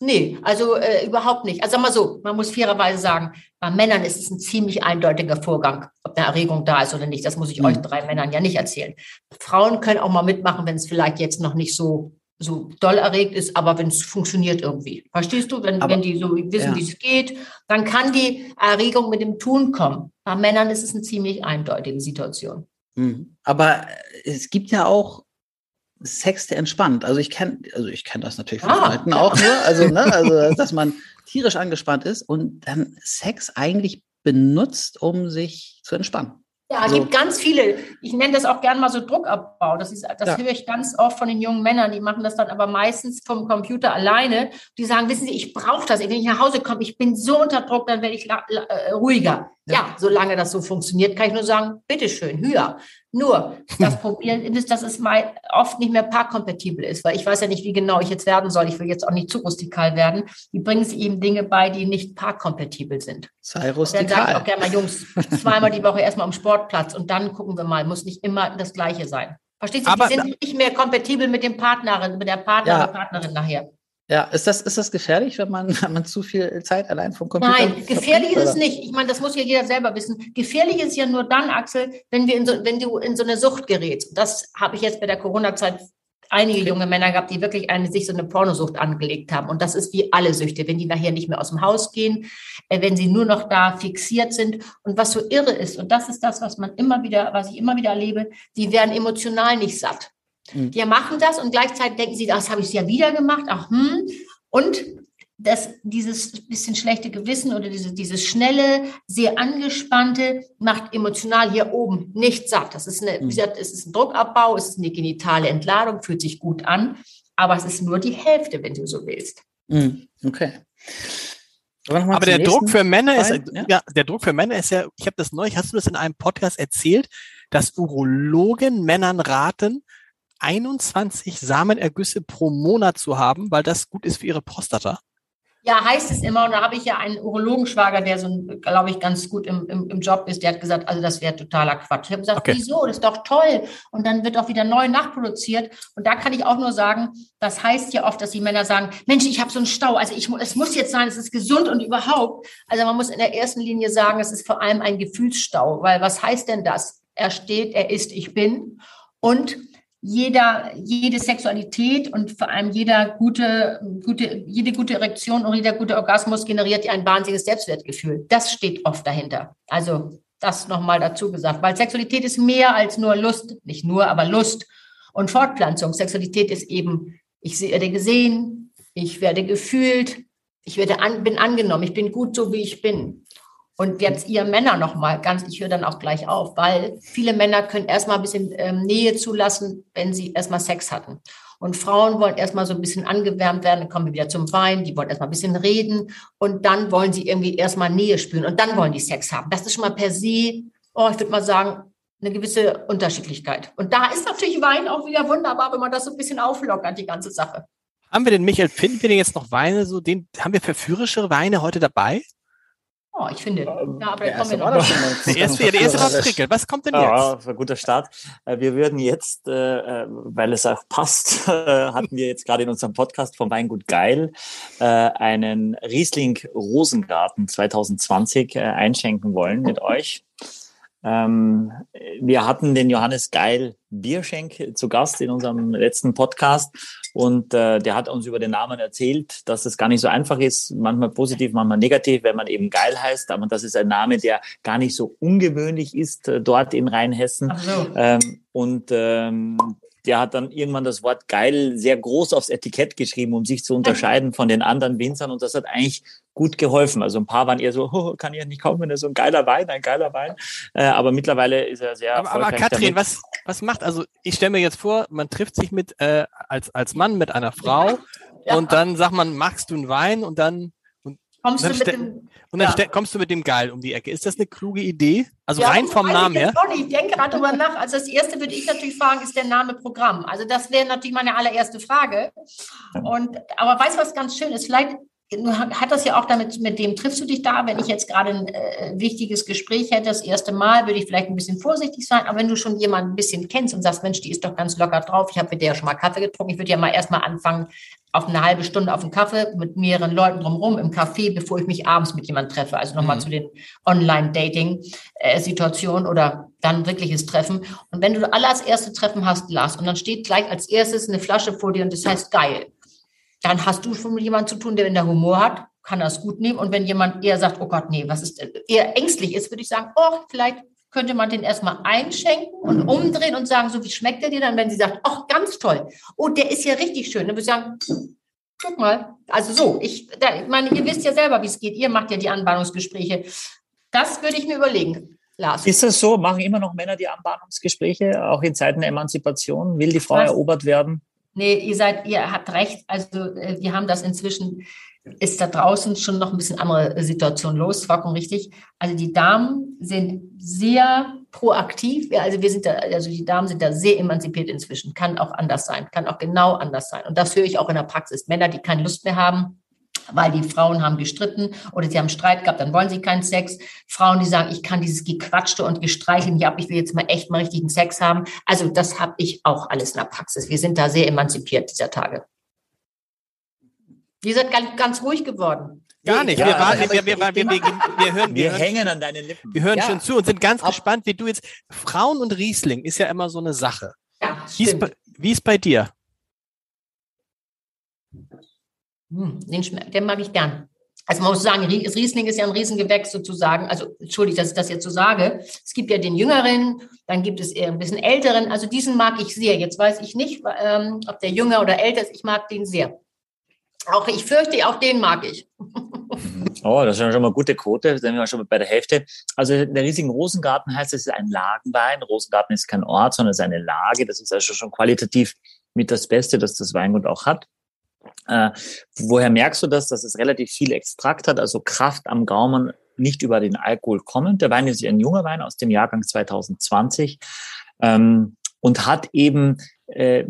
Nee, also äh, überhaupt nicht. Also sag mal so, man muss fairerweise sagen, bei Männern ist es ein ziemlich eindeutiger Vorgang, ob eine Erregung da ist oder nicht. Das muss ich Mhm. euch drei Männern ja nicht erzählen. Frauen können auch mal mitmachen, wenn es vielleicht jetzt noch nicht so so doll erregt ist, aber wenn es funktioniert irgendwie. Verstehst du? Wenn, Aber- wenn die so wissen, ja. wie es geht, dann kann die Erregung mit dem Tun kommen. Bei Männern ist es eine ziemlich eindeutige Situation. Mhm. Aber es gibt ja auch Sex, der entspannt. Also ich kenne, also ich kenne das natürlich von Ah, ja. auch nur, also, ne, also dass man tierisch angespannt ist und dann Sex eigentlich benutzt, um sich zu entspannen. Ja, es So. gibt ganz viele. Ich nenne das auch gerne mal so Druckabbau. Das, ist, das Ja. höre ich ganz oft von den jungen Männern. Die machen das dann aber meistens vom Computer alleine. Die sagen, wissen Sie, ich brauche das. Wenn ich nach Hause komme, ich bin so unter Druck, dann werde ich äh, ruhiger. Ja. Solange das so funktioniert, kann ich nur sagen, bitteschön, höher. Nur, das Problem ist, dass es mal oft nicht mehr paarkompatibel ist, weil ich weiß ja nicht, wie genau ich jetzt werden soll. Ich will jetzt auch nicht zu rustikal werden. Die bringen sich eben Dinge bei, die nicht paarkompatibel sind. Sei Dann sage ich auch rustikal. gerne mal, Jungs, zweimal die Woche erstmal am Sportplatz und dann gucken wir mal. Muss nicht immer das Gleiche sein. Verstehst du? Aber- die sind nicht mehr kompatibel mit dem Partnerin, mit der Partnerin, Ja. Partnerin nachher. Ja, ist das, ist das gefährlich, wenn man, wenn man zu viel Zeit allein vom Computer Nein, gefährlich ist es nicht. Ich meine, das muss ja jeder selber wissen. Gefährlich ist ja nur dann, Axel, wenn wir in so, wenn du in so eine Sucht gerätst. Das habe ich jetzt bei der Corona-Zeit einige junge Männer gehabt, die wirklich eine, sich so eine Pornosucht angelegt haben. Und das ist wie alle Süchte, wenn die nachher nicht mehr aus dem Haus gehen, äh, wenn sie nur noch da fixiert sind. Und was so irre ist, und das ist das, was man immer wieder, was ich immer wieder erlebe, die werden emotional nicht satt. Mhm. Die machen das und gleichzeitig denken sie, das habe ich ja wieder gemacht. Ach, hm. Und dass dieses bisschen schlechte Gewissen oder diese, dieses schnelle, sehr angespannte macht emotional hier oben nicht satt. Das ist eine, wie mhm. gesagt, es ist ein Druckabbau, es ist eine genitale Entladung, fühlt sich gut an, aber es ist nur die Hälfte, wenn du so willst. Mhm. Okay. Aber der Druck für Männer ist, ja. ja. der Druck für Männer ist ja, ich habe das neulich, hast du das in einem Podcast erzählt, dass Urologen Männern raten, 21 Samenergüsse pro Monat zu haben, weil das gut ist für ihre Prostata. Ja, heißt es immer. Und da habe ich ja einen Urologenschwager, der so, glaube ich, ganz gut im, im, im, Job ist. Der hat gesagt, also das wäre totaler Quatsch. Ich habe gesagt, okay. wieso? Das ist doch toll. Und dann wird auch wieder neu nachproduziert. Und da kann ich auch nur sagen, das heißt ja oft, dass die Männer sagen, Mensch, ich habe so einen Stau. Also ich, es muss jetzt sein, es ist gesund und überhaupt. Also man muss in der ersten Linie sagen, es ist vor allem ein Gefühlsstau. Weil was heißt denn das? Er steht, er ist, ich bin. Und jeder, jede Sexualität und vor allem jeder gute, gute, jede gute Erektion und jeder gute Orgasmus generiert ein wahnsinniges Selbstwertgefühl. Das steht oft dahinter. Also das nochmal dazu gesagt, weil Sexualität ist mehr als nur Lust, nicht nur, aber Lust und Fortpflanzung. Sexualität ist eben, ich werde gesehen, ich werde gefühlt, ich werde an, bin angenommen, ich bin gut so, wie ich bin. Und jetzt ihr Männer nochmal ganz, ich höre dann auch gleich auf, weil viele Männer können erstmal ein bisschen ähm, Nähe zulassen, wenn sie erstmal Sex hatten. Und Frauen wollen erstmal so ein bisschen angewärmt werden, dann kommen wir wieder zum Wein, die wollen erstmal ein bisschen reden und dann wollen sie irgendwie erstmal Nähe spüren und dann wollen die Sex haben. Das ist schon mal per se, oh, ich würde mal sagen, eine gewisse Unterschiedlichkeit. Und da ist natürlich Wein auch wieder wunderbar, wenn man das so ein bisschen auflockert, die ganze Sache. Haben wir denn, Michael, finden wir denn jetzt noch Weine, so den, haben wir verführerische Weine heute dabei? Oh, ich finde. Ähm, ja, aber. Der erste, der erste war. Was kommt denn jetzt? Ja, ein guter Start. Äh, wir würden jetzt, äh, weil es auch passt, hatten wir jetzt gerade in unserem Podcast vom Weingut Geil äh, einen Riesling Rosengarten 2020 einschenken wollen mit euch. Ähm, wir hatten den Johannes Geil Bierschenk zu Gast in unserem letzten Podcast und äh, der hat uns über den Namen erzählt, dass es gar nicht so einfach ist, manchmal positiv, manchmal negativ, wenn man eben Geil heißt, aber das ist ein Name, der gar nicht so ungewöhnlich ist äh, dort in Rheinhessen. So. Ähm, und ähm, der hat dann irgendwann das Wort geil sehr groß aufs Etikett geschrieben, um sich zu unterscheiden von den anderen Winzern. Und das hat eigentlich gut geholfen. Also ein paar waren eher so, oh, kann ich nicht kaufen, das ist so ein geiler Wein, ein geiler Wein. Äh, aber mittlerweile ist er sehr Aber, aber Katrin, was, was macht, also ich stelle mir jetzt vor, man trifft sich mit äh, als, als Mann mit einer Frau ja. und dann sagt man, magst du einen Wein? Und dann Kommst du mit dem, und dann ja. kommst du mit dem Geil um die Ecke. Ist das eine kluge Idee? Also ja, rein vom Namen her? Ich denke gerade darüber nach. Also das erste würde ich natürlich fragen, ist der Name Programm? Also das wäre natürlich meine allererste Frage. Und aber weißt du, was ganz schön ist? Vielleicht hat das ja auch damit, mit dem triffst du dich da, wenn ich jetzt gerade ein äh, wichtiges Gespräch hätte, das erste Mal, würde ich vielleicht ein bisschen vorsichtig sein, aber wenn du schon jemanden ein bisschen kennst und sagst, Mensch, die ist doch ganz locker drauf, ich habe mit der ja schon mal Kaffee getrunken, ich würde ja mal erstmal anfangen, auf eine halbe Stunde auf einen Kaffee mit mehreren Leuten drumherum im Café, bevor ich mich abends mit jemandem treffe. Also nochmal mhm. zu den Online-Dating-Situationen oder dann wirkliches Treffen. Und wenn du alles erste Treffen hast, Lars, und dann steht gleich als erstes eine Flasche vor dir und das heißt geil, dann hast du schon mit jemandem zu tun, der in der Humor hat, kann das gut nehmen. Und wenn jemand eher sagt, oh Gott, nee, was ist, eher ängstlich ist, würde ich sagen, oh, vielleicht könnte man den erstmal einschenken und umdrehen und sagen, so wie schmeckt der dir dann, wenn sie sagt, ach, ganz toll. Oh, der ist ja richtig schön. Dann würde ich sagen, guck mal. Also so, ich, da, ich meine, ihr wisst ja selber, wie es geht. Ihr macht ja die Anbahnungsgespräche. Das würde ich mir überlegen. Lars. Ist das so? Machen immer noch Männer die Anbahnungsgespräche, auch in Zeiten der Emanzipation? Will die Frau Was? erobert werden? Nee, ihr seid, ihr habt recht. Also äh, wir haben das inzwischen ist da draußen schon noch ein bisschen andere Situation los, vollkommen richtig. Also die Damen sind sehr proaktiv. Also wir sind da, also die Damen sind da sehr emanzipiert inzwischen. Kann auch anders sein, kann auch genau anders sein. Und das höre ich auch in der Praxis. Männer, die keine Lust mehr haben, weil die Frauen haben gestritten oder sie haben Streit gehabt, dann wollen sie keinen Sex. Frauen, die sagen, ich kann dieses Gequatschte und Gestreichel nicht ab, ich will jetzt mal echt mal richtigen Sex haben. Also das habe ich auch alles in der Praxis. Wir sind da sehr emanzipiert dieser Tage. Ihr seid ganz, ganz ruhig geworden. Gar nicht. Ja, wir, warten, wir, wir, wir, wir, hören, wir, hängen an deinen Lippen. Wir hören ja. schon zu und sind ganz Ab gespannt, wie du jetzt. Frauen und Riesling ist ja immer so eine Sache. Ja, wie, ist bei, wie ist bei dir? Hm, den, den mag ich gern. Also man muss sagen, Riesling ist ja ein Riesengewächs sozusagen. Also entschuldigt, dass ich das jetzt so sage. Es gibt ja den Jüngeren, dann gibt es eher ein bisschen Älteren. Also diesen mag ich sehr. Jetzt weiß ich nicht, ähm, ob der jünger oder älter ist. Ich mag den sehr. Auch ich fürchte, auch den mag ich. Oh, das ist schon mal gute Quote. Sind wir schon mal bei der Hälfte. Also der riesigen Rosengarten heißt, es ist ein Lagenwein. Rosengarten ist kein Ort, sondern es ist eine Lage. Das ist also schon qualitativ mit das Beste, das das Weingut auch hat. Äh, woher merkst du das, dass es relativ viel Extrakt hat, also Kraft am Gaumen, nicht über den Alkohol kommend? Der Wein ist ein junger Wein aus dem Jahrgang 2020 ähm, und hat eben, äh,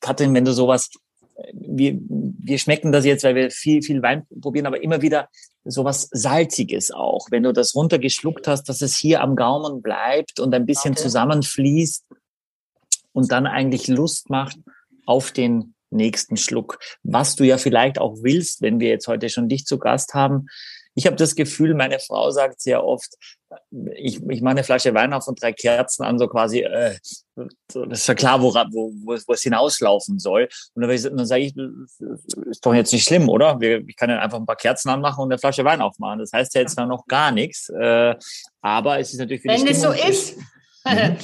Katrin, wenn du sowas, wir, wir schmecken das jetzt, weil wir viel, viel Wein probieren, aber immer wieder sowas Salziges auch. Wenn du das runtergeschluckt hast, dass es hier am Gaumen bleibt und ein bisschen okay. zusammenfließt und dann eigentlich Lust macht auf den nächsten Schluck, was du ja vielleicht auch willst, wenn wir jetzt heute schon dich zu Gast haben. Ich habe das Gefühl, meine Frau sagt sehr oft, ich, ich mache eine Flasche Wein auf und drei Kerzen an, so quasi, äh, das ist ja klar, wo, wo, wo es hinauslaufen soll. Und dann, dann sage ich, ist doch jetzt nicht schlimm, oder? Ich kann ja einfach ein paar Kerzen anmachen und eine Flasche Wein aufmachen. Das heißt ja jetzt noch gar nichts. Äh, aber es ist natürlich für Wenn es so ist.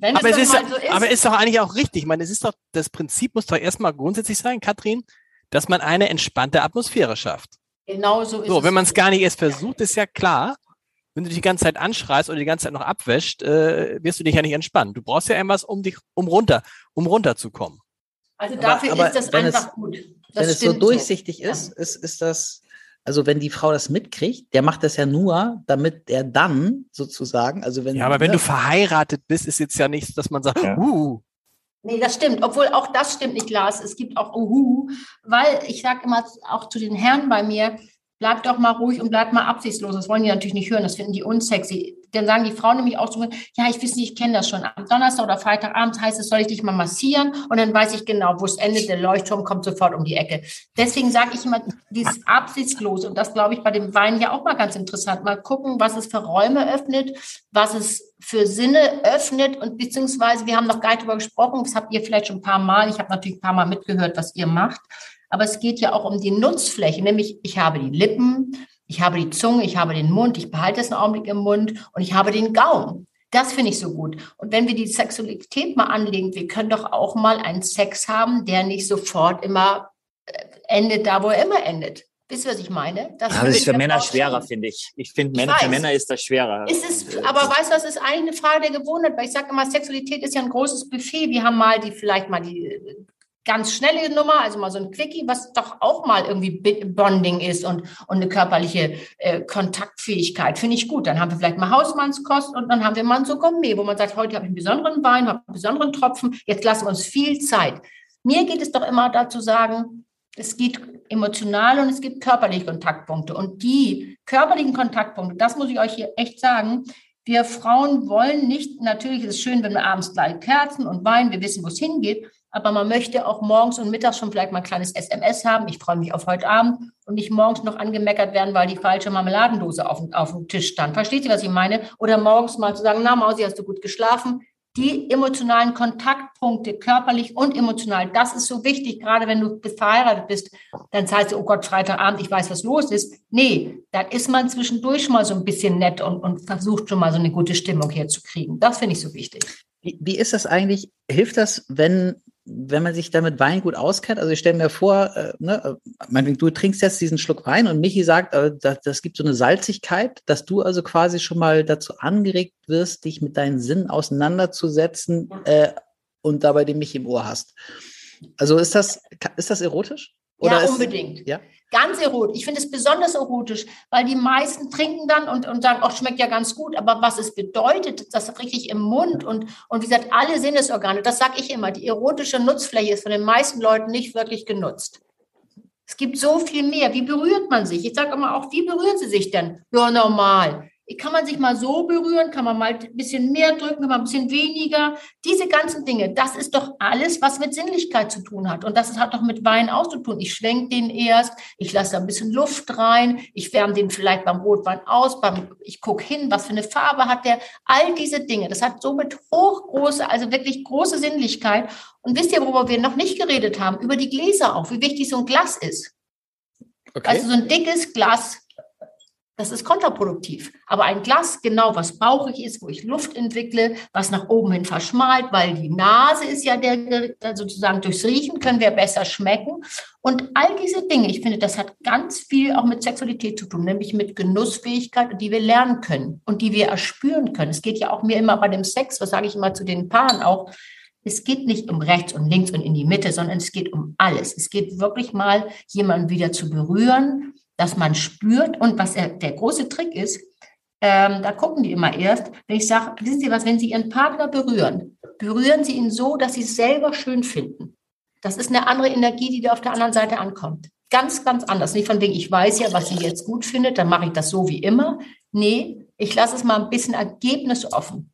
Aber, es ist, so ist. aber ist doch eigentlich auch richtig. Ich meine, es ist doch, das Prinzip muss doch erstmal grundsätzlich sein, Katrin, dass man eine entspannte Atmosphäre schafft. Genau so ist so, es. Wenn man es gar nicht erst versucht, ist ja klar, wenn du dich die ganze Zeit anschreist oder die ganze Zeit noch abwäscht, äh, wirst du dich ja nicht entspannen. Du brauchst ja irgendwas, um dich, um runter, um runterzukommen. Also dafür aber, aber ist das einfach es, gut. Das wenn es so durchsichtig so. ist, ist, ist das also wenn die Frau das mitkriegt, der macht das ja nur, damit er dann sozusagen, also wenn. Ja, aber wenn du verheiratet bist, ist jetzt ja nichts, dass man sagt, ja. uh. Nee, das stimmt. Obwohl auch das stimmt nicht, Lars. Es gibt auch Uhu, weil ich sage immer auch zu den Herren bei mir, bleib doch mal ruhig und bleib mal absichtslos. Das wollen die natürlich nicht hören, das finden die unsexy. Dann sagen die Frauen nämlich auch so, ja, ich weiß nicht, ich kenne das schon. Am Donnerstag oder Freitagabend heißt es, soll ich dich mal massieren? Und dann weiß ich genau, wo es endet, der Leuchtturm kommt sofort um die Ecke. Deswegen sage ich immer, dieses Absichtslose, und das glaube ich bei dem Wein ja auch mal ganz interessant, mal gucken, was es für Räume öffnet, was es für Sinne öffnet und beziehungsweise, wir haben noch gar nicht darüber gesprochen, das habt ihr vielleicht schon ein paar Mal, ich habe natürlich ein paar Mal mitgehört, was ihr macht, aber es geht ja auch um die Nutzfläche, nämlich ich habe die Lippen, ich habe die Zunge, ich habe den Mund, ich behalte es einen Augenblick im Mund und ich habe den Gaumen. Das finde ich so gut. Und wenn wir die Sexualität mal anlegen, wir können doch auch mal einen Sex haben, der nicht sofort immer äh, endet da, wo er immer endet. Wisst ihr, was ich meine? Das, das ist für Männer schwerer, finde ich. Ich finde, Männer, für Männer ist das schwerer. Ist es, aber weißt du, das ist eigentlich eine Frage der Gewohnheit, weil ich sage immer, Sexualität ist ja ein großes Buffet. Wir haben mal die, vielleicht mal die ganz schnelle Nummer, also mal so ein Quickie, was doch auch mal irgendwie Bonding ist und, und eine körperliche äh, Kontaktfähigkeit. Finde ich gut. Dann haben wir vielleicht mal Hausmannskost und dann haben wir mal so Gourmet, wo man sagt, heute habe ich einen besonderen Wein, habe einen besonderen Tropfen, jetzt lassen wir uns viel Zeit. Mir geht es doch immer dazu sagen, es gibt emotionale und es gibt körperliche Kontaktpunkte. Und die körperlichen Kontaktpunkte, das muss ich euch hier echt sagen, wir Frauen wollen nicht, natürlich ist es schön, wenn wir abends gleich Kerzen und Wein, wir wissen, wo es hingeht, aber man möchte auch morgens und mittags schon vielleicht mal ein kleines SMS haben. Ich freue mich auf heute Abend und nicht morgens noch angemeckert werden, weil die falsche Marmeladendose auf, auf dem Tisch stand. Versteht ihr, was ich meine? Oder morgens mal zu sagen, na Mausi, hast du gut geschlafen? Die emotionalen Kontaktpunkte, körperlich und emotional, das ist so wichtig, gerade wenn du verheiratet bist, dann heißt du, oh Gott, Freitagabend, ich weiß, was los ist. Nee, dann ist man zwischendurch mal so ein bisschen nett und, und versucht schon mal so eine gute Stimmung herzukriegen. Das finde ich so wichtig. Wie, wie ist das eigentlich? Hilft das, wenn wenn man sich damit Wein gut auskennt, also ich stelle mir vor, äh, ne, äh, du trinkst jetzt diesen Schluck Wein und Michi sagt, äh, das, das gibt so eine Salzigkeit, dass du also quasi schon mal dazu angeregt wirst, dich mit deinen Sinnen auseinanderzusetzen äh, und dabei den Michi im Ohr hast. Also ist das, ist das erotisch? Oder ja, unbedingt. Ist, ja? Ganz erotisch. Ich finde es besonders erotisch, weil die meisten trinken dann und, und sagen, auch schmeckt ja ganz gut. Aber was es bedeutet, das richtig im Mund und, und wie gesagt, alle Sinnesorgane, das sage ich immer, die erotische Nutzfläche ist von den meisten Leuten nicht wirklich genutzt. Es gibt so viel mehr. Wie berührt man sich? Ich sage immer auch, wie berühren Sie sich denn? Ja, normal. Kann man sich mal so berühren, kann man mal ein bisschen mehr drücken, kann man ein bisschen weniger. Diese ganzen Dinge, das ist doch alles, was mit Sinnlichkeit zu tun hat. Und das hat doch mit Wein auch zu tun. Ich schwenke den erst, ich lasse da ein bisschen Luft rein, ich wärme den vielleicht beim Rotwein aus, beim, ich gucke hin, was für eine Farbe hat der. All diese Dinge, das hat somit hochgroße, also wirklich große Sinnlichkeit. Und wisst ihr, worüber wir noch nicht geredet haben? Über die Gläser auch, wie wichtig so ein Glas ist. Okay. Also so ein dickes Glas das ist kontraproduktiv. Aber ein Glas, genau was brauche ich, ist, wo ich Luft entwickle, was nach oben hin verschmalt, weil die Nase ist ja der, sozusagen durchs Riechen können wir besser schmecken. Und all diese Dinge, ich finde, das hat ganz viel auch mit Sexualität zu tun, nämlich mit Genussfähigkeit, die wir lernen können und die wir erspüren können. Es geht ja auch mir immer bei dem Sex, was sage ich immer zu den Paaren auch, es geht nicht um rechts und links und in die Mitte, sondern es geht um alles. Es geht wirklich mal, jemanden wieder zu berühren, dass man spürt und was er, der große Trick ist, ähm, da gucken die immer erst, wenn ich sage, wissen Sie was, wenn Sie Ihren Partner berühren, berühren Sie ihn so, dass Sie es selber schön finden. Das ist eine andere Energie, die da auf der anderen Seite ankommt. Ganz, ganz anders. Nicht von wegen, ich weiß ja, was sie jetzt gut findet, dann mache ich das so wie immer. Nee, ich lasse es mal ein bisschen ergebnisoffen.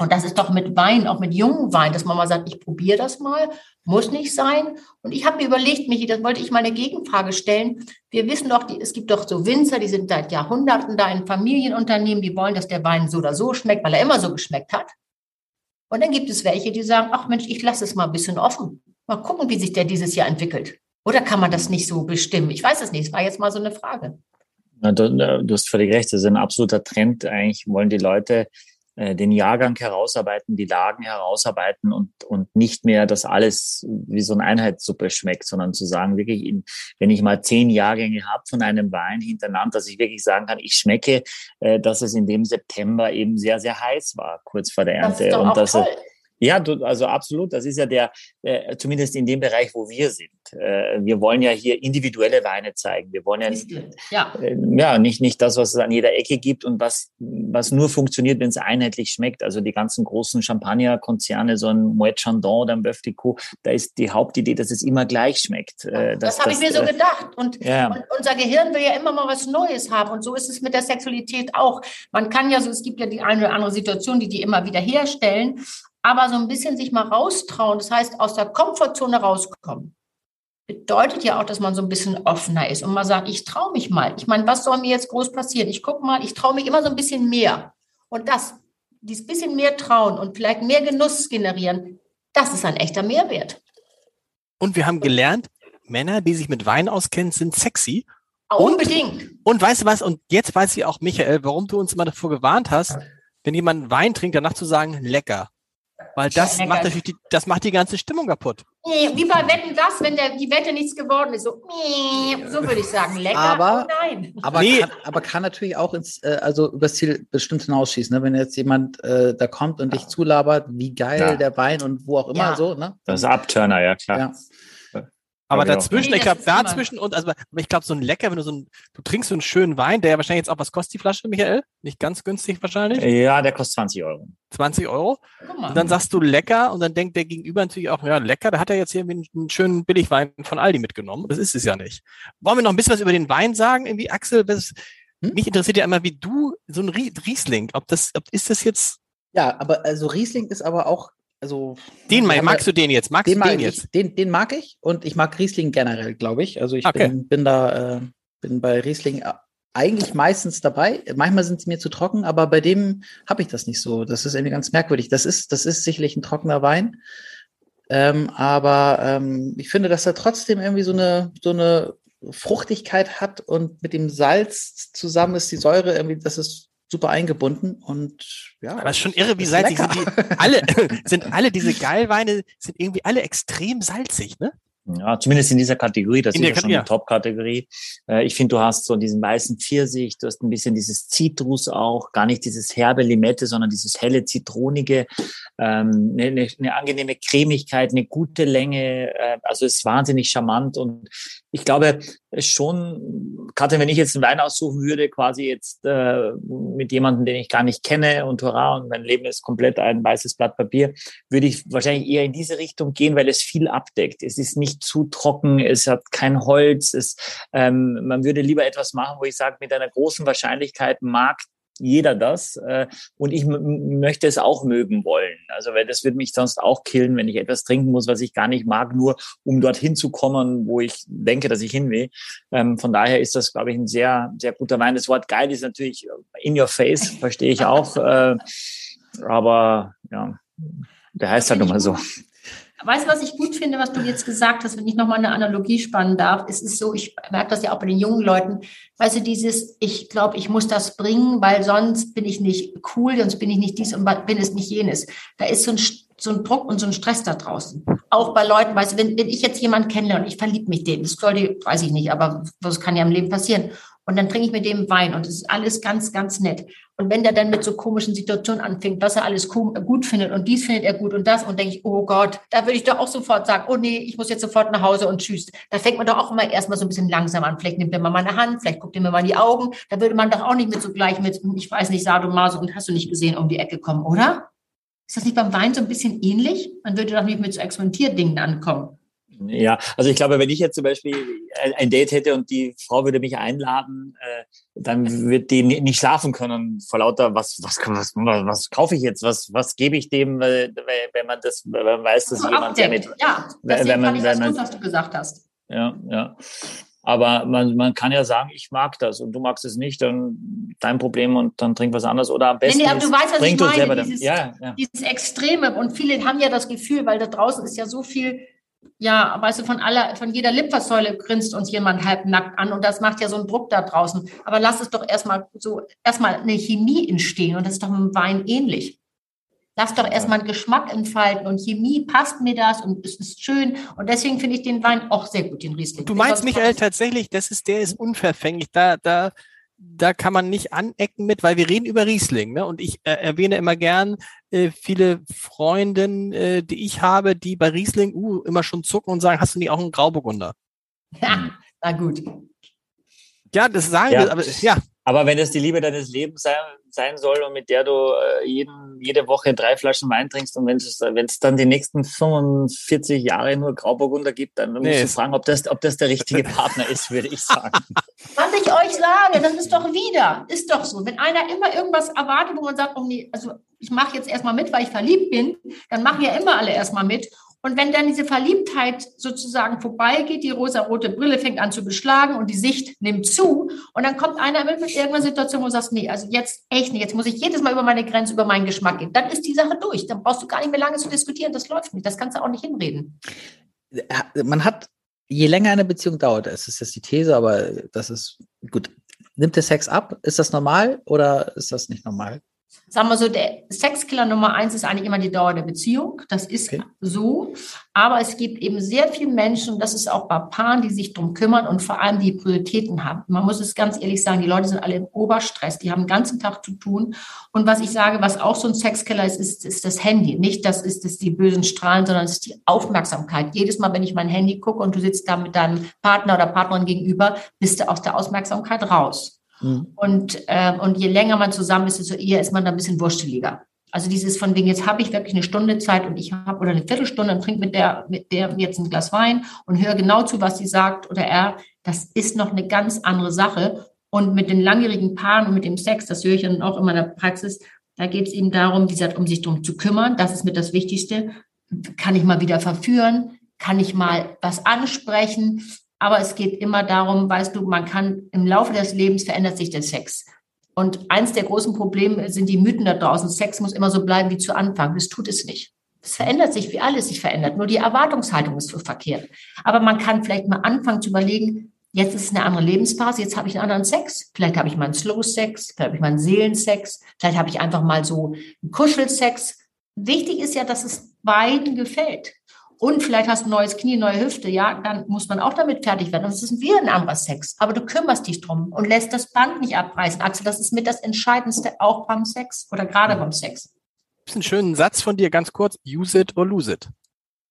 Und das ist doch mit Wein, auch mit jungen Wein, dass man mal sagt, ich probiere das mal, muss nicht sein. Und ich habe mir überlegt, Michi, das wollte ich mal eine Gegenfrage stellen. Wir wissen doch, die, es gibt doch so Winzer, die sind seit Jahrhunderten da in Familienunternehmen, die wollen, dass der Wein so oder so schmeckt, weil er immer so geschmeckt hat. Und dann gibt es welche, die sagen, ach Mensch, ich lasse es mal ein bisschen offen. Mal gucken, wie sich der dieses Jahr entwickelt. Oder kann man das nicht so bestimmen? Ich weiß es nicht. Es war jetzt mal so eine Frage. Du, du hast völlig recht. Das ist ein absoluter Trend. Eigentlich wollen die Leute den Jahrgang herausarbeiten, die Lagen herausarbeiten und, und nicht mehr, dass alles wie so eine Einheitssuppe schmeckt, sondern zu sagen, wirklich, in, wenn ich mal zehn Jahrgänge habe von einem Wein hintereinander, dass ich wirklich sagen kann, ich schmecke, äh, dass es in dem September eben sehr, sehr heiß war, kurz vor der Ernte. Das und dass, toll. Ja, du, also absolut. Das ist ja der, äh, zumindest in dem Bereich, wo wir sind. Äh, wir wollen ja hier individuelle Weine zeigen. Wir wollen ja, ja. Äh, ja nicht, nicht das, was es an jeder Ecke gibt und was, was nur funktioniert, wenn es einheitlich schmeckt. Also die ganzen großen Champagner-Konzerne, so ein Moet Chandon oder ein Bœuf de Caux, da ist die Hauptidee, dass es immer gleich schmeckt. Äh, das, das habe ich mir so äh, gedacht. Und, ja. und, unser Gehirn will ja immer mal was Neues haben. Und so ist es mit der Sexualität auch. Man kann ja so, es gibt ja die eine oder andere Situation, die die immer wieder herstellen aber so ein bisschen sich mal raustrauen, das heißt aus der Komfortzone rauskommen, bedeutet ja auch, dass man so ein bisschen offener ist und mal sagt, ich traue mich mal. Ich meine, was soll mir jetzt groß passieren? Ich gucke mal, ich traue mich immer so ein bisschen mehr. Und das, dieses bisschen mehr trauen und vielleicht mehr Genuss generieren, das ist ein echter Mehrwert. Und wir haben gelernt, Männer, die sich mit Wein auskennen, sind sexy. Unbedingt. Und, und weißt du was? Und jetzt weiß ich auch, Michael, warum du uns immer davor gewarnt hast, wenn jemand Wein trinkt, danach zu sagen, lecker. Weil das macht natürlich die, das macht die ganze Stimmung kaputt. Wie bei Wetten das, wenn der, die Wette nichts geworden ist. So, so würde ich sagen. Lecker, aber, oh nein. Aber, nee. kann, aber kann natürlich auch ins, äh, also übers Ziel bestimmt hinausschießen. Ne? Wenn jetzt jemand äh, da kommt und dich zulabert, wie geil ja. der Wein und wo auch immer ja. so. Ne? Das ist Abturner, ja klar. Ja. Aber dazwischen, ich glaube, dazwischen und, also, aber ich glaube, so ein lecker, wenn du so ein, du trinkst so einen schönen Wein, der ja wahrscheinlich jetzt auch, was kostet die Flasche, Michael? Nicht ganz günstig wahrscheinlich? Ja, der kostet 20 Euro. 20 Euro. Und dann sagst du lecker und dann denkt der Gegenüber natürlich auch, ja, lecker, da hat er jetzt hier einen, einen schönen Billigwein von Aldi mitgenommen. Das ist es ja nicht. Wollen wir noch ein bisschen was über den Wein sagen? Irgendwie, Axel, was, hm? mich interessiert ja immer, wie du so ein Riesling, ob das, ob, ist das jetzt ja, aber also Riesling ist aber auch also den mag, magst du den jetzt? Magst den du den mag jetzt? Ich, den, den mag ich und ich mag Riesling generell, glaube ich. Also ich okay. bin, bin da äh, bin bei Riesling äh, eigentlich meistens dabei. Manchmal sind sie mir zu trocken, aber bei dem habe ich das nicht so. Das ist irgendwie ganz merkwürdig. Das ist das ist sicherlich ein trockener Wein, ähm, aber ähm, ich finde, dass er trotzdem irgendwie so eine so eine Fruchtigkeit hat und mit dem Salz zusammen ist die Säure irgendwie, das ist super eingebunden und ja. Aber es ist schon irre, wie salzig lecker. sind die alle, sind alle diese Geilweine, sind irgendwie alle extrem salzig, ne? Ja, zumindest in dieser Kategorie. Das in ist ja schon ja. eine Top-Kategorie. Äh, ich finde, du hast so diesen weißen Pfirsich, du hast ein bisschen dieses Zitrus auch, gar nicht dieses herbe Limette, sondern dieses helle Zitronige, ähm, eine, eine, eine angenehme Cremigkeit, eine gute Länge. Äh, also ist wahnsinnig charmant und ich glaube schon, Katrin, wenn ich jetzt einen Wein aussuchen würde, quasi jetzt äh, mit jemandem, den ich gar nicht kenne und hurra, und mein Leben ist komplett ein weißes Blatt Papier, würde ich wahrscheinlich eher in diese Richtung gehen, weil es viel abdeckt. Es ist nicht zu trocken, es hat kein Holz, es, ähm, man würde lieber etwas machen, wo ich sage, mit einer großen Wahrscheinlichkeit mag jeder das. Äh, und ich möchte es auch mögen wollen. Also, weil das würde mich sonst auch killen, wenn ich etwas trinken muss, was ich gar nicht mag, nur um dorthin zu kommen, wo ich denke, dass ich hin will. Ähm, von daher ist das, glaube ich, ein sehr, sehr guter Wein. Das Wort geil ist natürlich in your face, verstehe ich auch. Äh, aber ja, der heißt halt nun mal so. Weißt du, was ich gut finde, was du jetzt gesagt hast, wenn ich nochmal eine Analogie spannen darf? Es ist so, ich merke das ja auch bei den jungen Leuten, weißt du, dieses, ich glaube, ich muss das bringen, weil sonst bin ich nicht cool, sonst bin ich nicht dies und bin es nicht jenes. Da ist so ein, so ein Druck und so ein Stress da draußen. Auch bei Leuten, weißt du, wenn, wenn ich jetzt jemanden kennenlerne und ich verliebe mich den, das sollte, weiß ich nicht, aber das kann ja im Leben passieren. Und dann trinke ich mit dem Wein und es ist alles ganz, ganz nett. Und wenn der dann mit so komischen Situationen anfängt, was er alles gut findet und dies findet er gut und das und denke ich, oh Gott, da würde ich doch auch sofort sagen, oh nee, ich muss jetzt sofort nach Hause und tschüss. Da fängt man doch auch immer erstmal so ein bisschen langsam an. Vielleicht nimmt er mal meine Hand, vielleicht guckt er mir mal in die Augen. Da würde man doch auch nicht mit so gleich mit, ich weiß nicht, Sadomaso und hast du nicht gesehen, um die Ecke kommen, oder? Ist das nicht beim Wein so ein bisschen ähnlich? Man würde doch nicht mit so Experimentierdingen ankommen. Ja, also ich glaube, wenn ich jetzt zum Beispiel ein Date hätte und die Frau würde mich einladen, äh, dann wird die nicht schlafen können vor lauter, was, was, was, was kaufe ich jetzt, was, was gebe ich dem, wenn man das, wenn man weiß, dass also jemand damit, ja, deswegen wenn man, das gut, was du gesagt hast. Ja, ja. Aber man, man kann ja sagen, ich mag das und du magst es nicht, dann dein Problem und dann trink was anderes oder am besten. Nee, nee, aber du weißt, was ich meine, dieses, ja, ja. dieses Extreme und viele haben ja das Gefühl, weil da draußen ist ja so viel ja, weißt du, von aller, von jeder Lipfersäule grinst uns jemand halbnackt an und das macht ja so einen Druck da draußen. Aber lass es doch erstmal so, erstmal eine Chemie entstehen und das ist doch im Wein ähnlich. Lass doch erstmal einen Geschmack entfalten und Chemie passt mir das und es ist schön und deswegen finde ich den Wein auch sehr gut, den Riesling. Du meinst, Michael, tatsächlich, das ist, der ist unverfänglich. Da, da, da kann man nicht anecken mit, weil wir reden über Riesling. Ne? Und ich äh, erwähne immer gern äh, viele Freundinnen, äh, die ich habe, die bei Riesling uh, immer schon zucken und sagen, hast du nicht auch einen Grauburgunder? Ja, na gut. Ja, das sagen ja. wir, aber ja. Aber wenn es die Liebe deines Lebens sein, sein soll und mit der du äh, jeden, jede Woche drei Flaschen Wein trinkst und wenn es, wenn es dann die nächsten 45 Jahre nur Grauburgunder gibt, dann nee. musst du fragen, ob das, ob das der richtige Partner ist, würde ich sagen. Was ich euch sage, das ist doch wieder, ist doch so. Wenn einer immer irgendwas erwartet, wo man sagt, oh nee, also ich mache jetzt erstmal mit, weil ich verliebt bin, dann machen ja immer alle erstmal mit. Und wenn dann diese Verliebtheit sozusagen vorbeigeht, die rosa-rote Brille fängt an zu beschlagen und die Sicht nimmt zu und dann kommt einer mit, mit irgendeiner Situation, wo du sagst, nee, also jetzt echt nicht, jetzt muss ich jedes Mal über meine Grenze, über meinen Geschmack gehen. Dann ist die Sache durch. Dann brauchst du gar nicht mehr lange zu diskutieren. Das läuft nicht. Das kannst du auch nicht hinreden. Man hat, je länger eine Beziehung dauert, es ist jetzt die These, aber das ist gut. Nimmt der Sex ab? Ist das normal oder ist das nicht normal? Sagen wir so, der Sexkiller Nummer eins ist eigentlich immer die Dauer der Beziehung. Das ist okay. so. Aber es gibt eben sehr viele Menschen, und das ist auch bei Paaren, die sich darum kümmern und vor allem die Prioritäten haben. Man muss es ganz ehrlich sagen, die Leute sind alle im Oberstress, die haben den ganzen Tag zu tun. Und was ich sage, was auch so ein Sexkiller ist, ist, ist das Handy. Nicht das ist das die bösen Strahlen, sondern es ist die Aufmerksamkeit. Jedes Mal, wenn ich mein Handy gucke und du sitzt da mit deinem Partner oder Partnerin gegenüber, bist du aus der Aufmerksamkeit raus. Mhm. Und, äh, und je länger man zusammen ist, desto eher ist man da ein bisschen wursteliger. Also dieses von wegen, jetzt habe ich wirklich eine Stunde Zeit und ich habe oder eine Viertelstunde und trinke mit der, mit der jetzt ein Glas Wein und höre genau zu, was sie sagt oder er, das ist noch eine ganz andere Sache. Und mit den langjährigen Paaren und mit dem Sex, das höre ich dann auch immer in der Praxis, da geht es eben darum, wie gesagt, um sich darum zu kümmern. Das ist mit das Wichtigste. Kann ich mal wieder verführen? Kann ich mal was ansprechen? Aber es geht immer darum, weißt du, man kann im Laufe des Lebens verändert sich der Sex. Und eins der großen Probleme sind die Mythen da draußen. Sex muss immer so bleiben wie zu Anfang. Das tut es nicht. Es verändert sich, wie alles sich verändert. Nur die Erwartungshaltung ist verkehrt. Aber man kann vielleicht mal anfangen zu überlegen, jetzt ist es eine andere Lebensphase, jetzt habe ich einen anderen Sex. Vielleicht habe ich mal einen Slow-Sex, vielleicht habe ich mal einen Seelensex, vielleicht habe ich einfach mal so einen Kuschelsex. Wichtig ist ja, dass es beiden gefällt und vielleicht hast du ein neues Knie, neue Hüfte, ja, dann muss man auch damit fertig werden. Und es ist wieder ein anderer Sex. Aber du kümmerst dich drum und lässt das Band nicht abreißen. Axel, das ist mit das Entscheidendste auch beim Sex oder gerade beim Sex. Das ist ein schönen Satz von dir, ganz kurz. Use it or lose it.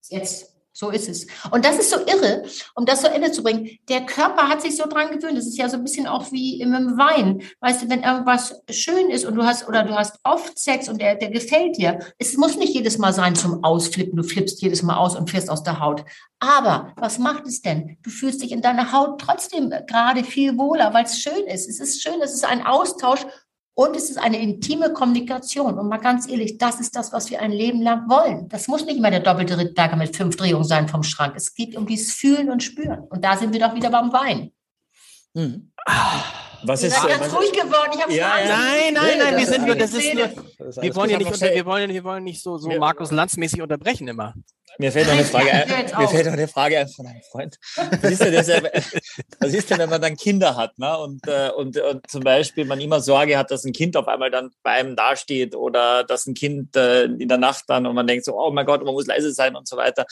Jetzt so ist es. Und das ist so irre, um das zu Ende zu bringen. Der Körper hat sich so dran gewöhnt. Das ist ja so ein bisschen auch wie im Wein. Weißt du, wenn irgendwas schön ist und du hast, oder du hast oft Sex und der, der gefällt dir. Es muss nicht jedes Mal sein zum Ausflippen. Du flippst jedes Mal aus und fährst aus der Haut. Aber was macht es denn? Du fühlst dich in deiner Haut trotzdem gerade viel wohler, weil es schön ist. Es ist schön, es ist ein Austausch Und es ist eine intime Kommunikation. Und mal ganz ehrlich, das ist das, was wir ein Leben lang wollen. Das muss nicht mehr der doppelte Rittberger mit fünf Drehungen sein vom Schrank. Es geht um dieses Fühlen und Spüren. Und da sind wir doch wieder beim Wein. Mhm. Was ist, ganz was ruhig geworden. Ich habe ja, ja. Nein, nein, nein, wir sind nur, das ist nur, wir wollen ja nicht, unter, wir wollen, wir wollen nicht so, so Markus Lanz-mäßig unterbrechen immer. Mir fällt noch eine Frage ein, mir fällt noch eine Frage ein von einem Freund. Was ist denn, das, was ist denn wenn man dann Kinder hat, ne? Und, äh, und, und zum Beispiel man immer Sorge hat, dass ein Kind auf einmal dann bei einem dasteht oder dass ein Kind äh, in der Nacht dann und man denkt so, oh mein Gott, man muss leise sein und so weiter.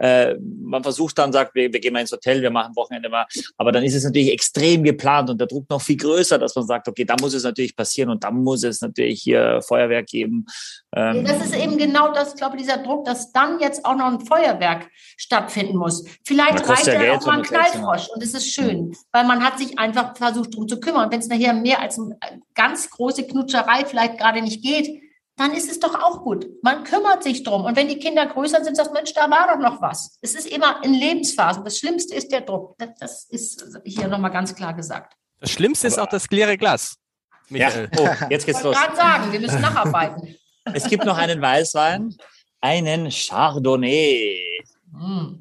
Äh, man versucht dann, sagt, wir, wir gehen mal ins Hotel, wir machen Wochenende mal. Aber dann ist es natürlich extrem geplant und der Druck noch viel größer, dass man sagt, okay, da muss es natürlich passieren und da muss es natürlich hier Feuerwerk geben. Ähm, das ist eben genau das, ich glaube, dieser Druck, dass dann jetzt auch noch ein Feuerwerk stattfinden muss. Vielleicht reicht ja, ja auch mal ein Knallfrosch und es ist schön, mhm. weil man hat sich einfach versucht, darum zu kümmern. Wenn es nachher mehr als eine ganz große Knutscherei vielleicht gerade nicht geht, dann ist es doch auch gut. Man kümmert sich drum. Und wenn die Kinder größer sind, sagt Mensch, da war doch noch was. Es ist immer in Lebensphasen. Das Schlimmste ist der Druck. Das, das ist hier nochmal ganz klar gesagt. Das Schlimmste ist auch das leere Glas. Michael. Ja. Oh, jetzt geht's los. Ich gerade sagen, wir müssen nacharbeiten. Es gibt noch einen Weißwein, einen Chardonnay. Mm.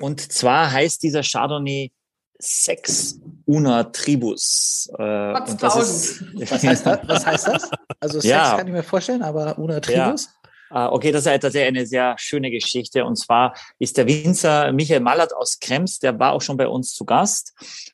Und zwar heißt dieser Chardonnay Sex una Tribus. Äh, und das ist, was, heißt das? was heißt das? Also Sex ja. kann ich mir vorstellen, aber una Tribus? Ja. Uh, okay, das ist tatsächlich eine sehr schöne Geschichte. Und zwar ist der Winzer Michael Mallert aus Krems, der war auch schon bei uns zu Gast.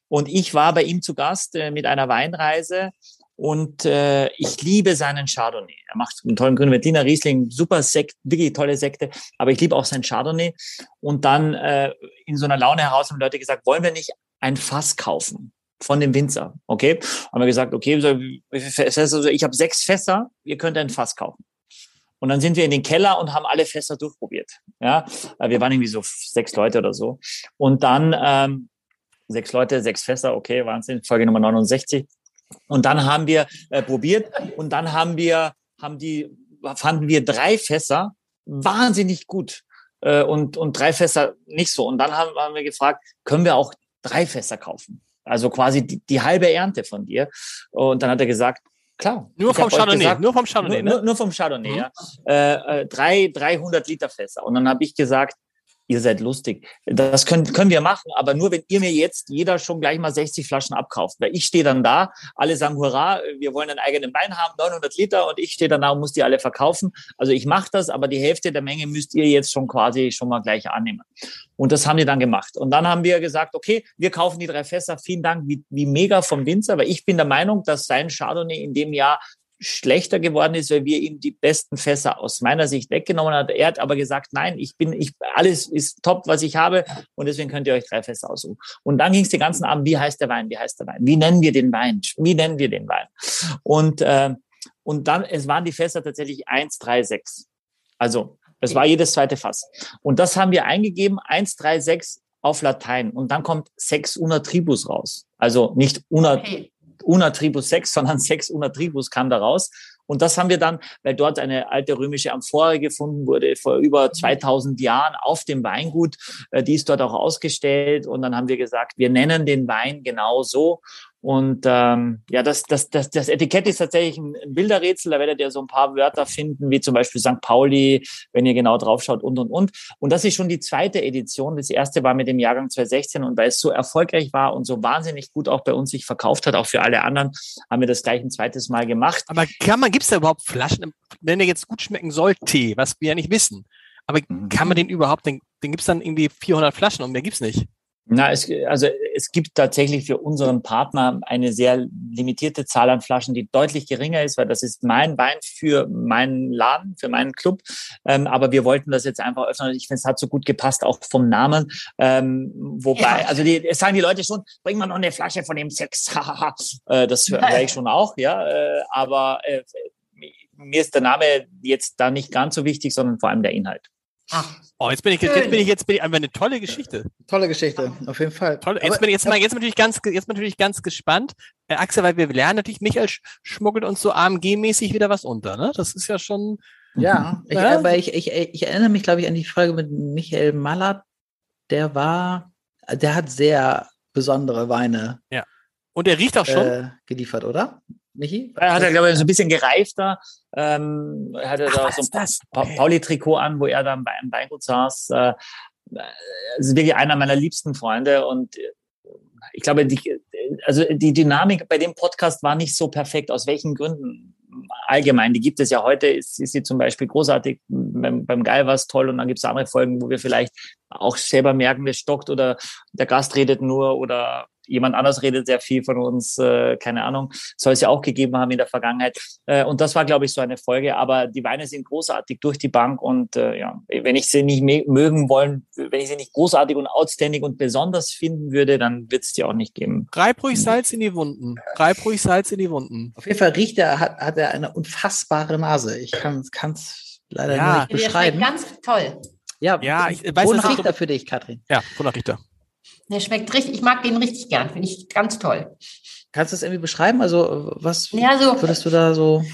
Und ich war bei ihm zu Gast äh, mit einer Weinreise. Und äh, ich liebe seinen Chardonnay. Er macht einen tollen grünen Veltliner Riesling, super Sekt, wirklich tolle Sekte. Aber ich liebe auch sein Chardonnay. Und dann äh, in so einer Laune heraus haben Leute gesagt, wollen wir nicht ein Fass kaufen von dem Winzer. Okay, haben wir gesagt, okay, also ich habe sechs Fässer, ihr könnt ein Fass kaufen. Und dann sind wir in den Keller und haben alle Fässer durchprobiert. Ja, wir waren irgendwie so sechs Leute oder so. Und dann ähm, sechs Leute, sechs Fässer, okay, Wahnsinn, Folge Nummer 69. Und dann haben wir äh, probiert und dann haben wir, haben die, fanden wir drei Fässer wahnsinnig gut äh, und, und drei Fässer nicht so. Und dann haben, haben wir gefragt, können wir auch drei Fässer kaufen. Also quasi die, die halbe Ernte von dir. Und dann hat er gesagt, Klar. Nur vom Chardonnay, gesagt, nur vom Chardonnay, nur, ne? nur, vom Chardonnay, mhm. ja. Äh, äh, drei, 300 Liter Fässer. Und dann habe ich gesagt, ihr seid lustig. Das können, können wir machen, aber nur wenn ihr mir jetzt jeder schon gleich mal 60 Flaschen abkauft. Weil ich stehe dann da, alle sagen, hurra, wir wollen einen eigenen Wein haben, 900 Liter und ich stehe dann da und muss die alle verkaufen. Also ich mache das, aber die Hälfte der Menge müsst ihr jetzt schon quasi schon mal gleich annehmen. Und das haben die dann gemacht. Und dann haben wir gesagt, okay, wir kaufen die drei Fässer. Vielen Dank, wie, wie mega vom Winzer, weil ich bin der Meinung, dass sein Chardonnay in dem Jahr schlechter geworden ist, weil wir ihm die besten Fässer aus meiner Sicht weggenommen haben. Er hat aber gesagt, nein, ich bin, ich, alles ist top, was ich habe und deswegen könnt ihr euch drei Fässer aussuchen. Und dann ging es den ganzen Abend, wie heißt der Wein, wie heißt der Wein, wie nennen wir den Wein, wie nennen wir den Wein. Und, äh, und dann, es waren die Fässer tatsächlich eins, drei, sechs. Also es war jedes zweite Fass. Und das haben wir eingegeben, eins, drei, sechs auf Latein. Und dann kommt Sex una tribus raus. Also nicht una, okay una tribus sex, sondern sex una tribus kam da raus. Und das haben wir dann, weil dort eine alte römische Amphore gefunden wurde, vor über 2000 Jahren auf dem Weingut. Äh, die ist dort auch ausgestellt. Und dann haben wir gesagt, wir nennen den Wein genau so. Und ähm, ja, das, das, das, das Etikett ist tatsächlich ein, ein Bilderrätsel. Da werdet ihr so ein paar Wörter finden, wie zum Beispiel St. Pauli, wenn ihr genau draufschaut und, und, und. Und das ist schon die zweite Edition. Das erste war mit dem Jahrgang 2016. Und weil es so erfolgreich war und so wahnsinnig gut auch bei uns sich verkauft hat, auch für alle anderen, haben wir das gleich ein zweites Mal gemacht. Aber kann man, gibt es da überhaupt Flaschen, wenn der jetzt gut schmecken soll, Tee, was wir ja nicht wissen? Aber mhm. kann man den überhaupt, den, den gibt es dann irgendwie 400 Flaschen und mehr gibt's nicht? Na, es, also es gibt tatsächlich für unseren Partner eine sehr limitierte Zahl an Flaschen, die deutlich geringer ist, weil das ist mein Wein für meinen Laden, für meinen Club. Ähm, aber wir wollten das jetzt einfach öffnen. Ich finde, es hat so gut gepasst, auch vom Namen. Ähm, wobei, ja. also die, es sagen die Leute schon, bring mal noch eine Flasche von dem Sex. äh, das höre hör ich schon auch, ja. Äh, aber äh, mir ist der Name jetzt da nicht ganz so wichtig, sondern vor allem der Inhalt. Ach, oh, jetzt bin ich, jetzt, bin ich, jetzt bin ich einfach eine tolle Geschichte. Tolle Geschichte, auf jeden Fall. Toll. Jetzt bin ich jetzt mal, jetzt natürlich ganz, jetzt natürlich ganz gespannt, äh, Axel, weil wir lernen natürlich, Michael schmuggelt uns so AMG-mäßig wieder was unter, ne? Das ist ja schon. Ja, ich, ja? aber ich, ich, ich erinnere mich, glaube ich, an die Folge mit Michael Mallert. Der war, der hat sehr besondere Weine. Ja. Und der riecht auch schon. Äh, geliefert, oder? Michi? Er hat er, glaube ich, so ein bisschen gereifter. Ähm, er hatte Ach, da so ein das? Pa Okay. Pauli-Trikot an, wo er dann bei einem Weingut saß. Äh, es ist wirklich einer meiner liebsten Freunde und äh, ich glaube, die, also die Dynamik bei dem Podcast war nicht so perfekt. Aus welchen Gründen? Allgemein, die gibt es ja heute, ist, ist sie zum Beispiel großartig. Beim, beim Geil war es toll und dann gibt es andere Folgen, wo wir vielleicht auch selber merken, wir stockt oder der Gast redet nur oder jemand anders redet sehr viel von uns, äh, keine Ahnung, soll es ja auch gegeben haben in der Vergangenheit. Äh, und das war, glaube ich, so eine Folge. Aber die Weine sind großartig durch die Bank und äh, ja, wenn ich sie nicht mögen wollen, wenn ich sie nicht großartig und outstanding und besonders finden würde, dann wird es die auch nicht geben. Reib ruhig Salz in die Wunden. Reib ruhig Salz in die Wunden. Auf jeden Fall riecht er, hat, hat er eine unfassbare Nase. Ich kann es leider Ja. nicht beschreiben. ganz toll. Ja, Ja, ich weiß, wonach riecht er für dich, Katrin? Ja, wonach riecht er? Der schmeckt richtig, ich mag den richtig gern, finde ich ganz toll. Kannst du es irgendwie beschreiben? Also, was Ja, so, würdest du da so.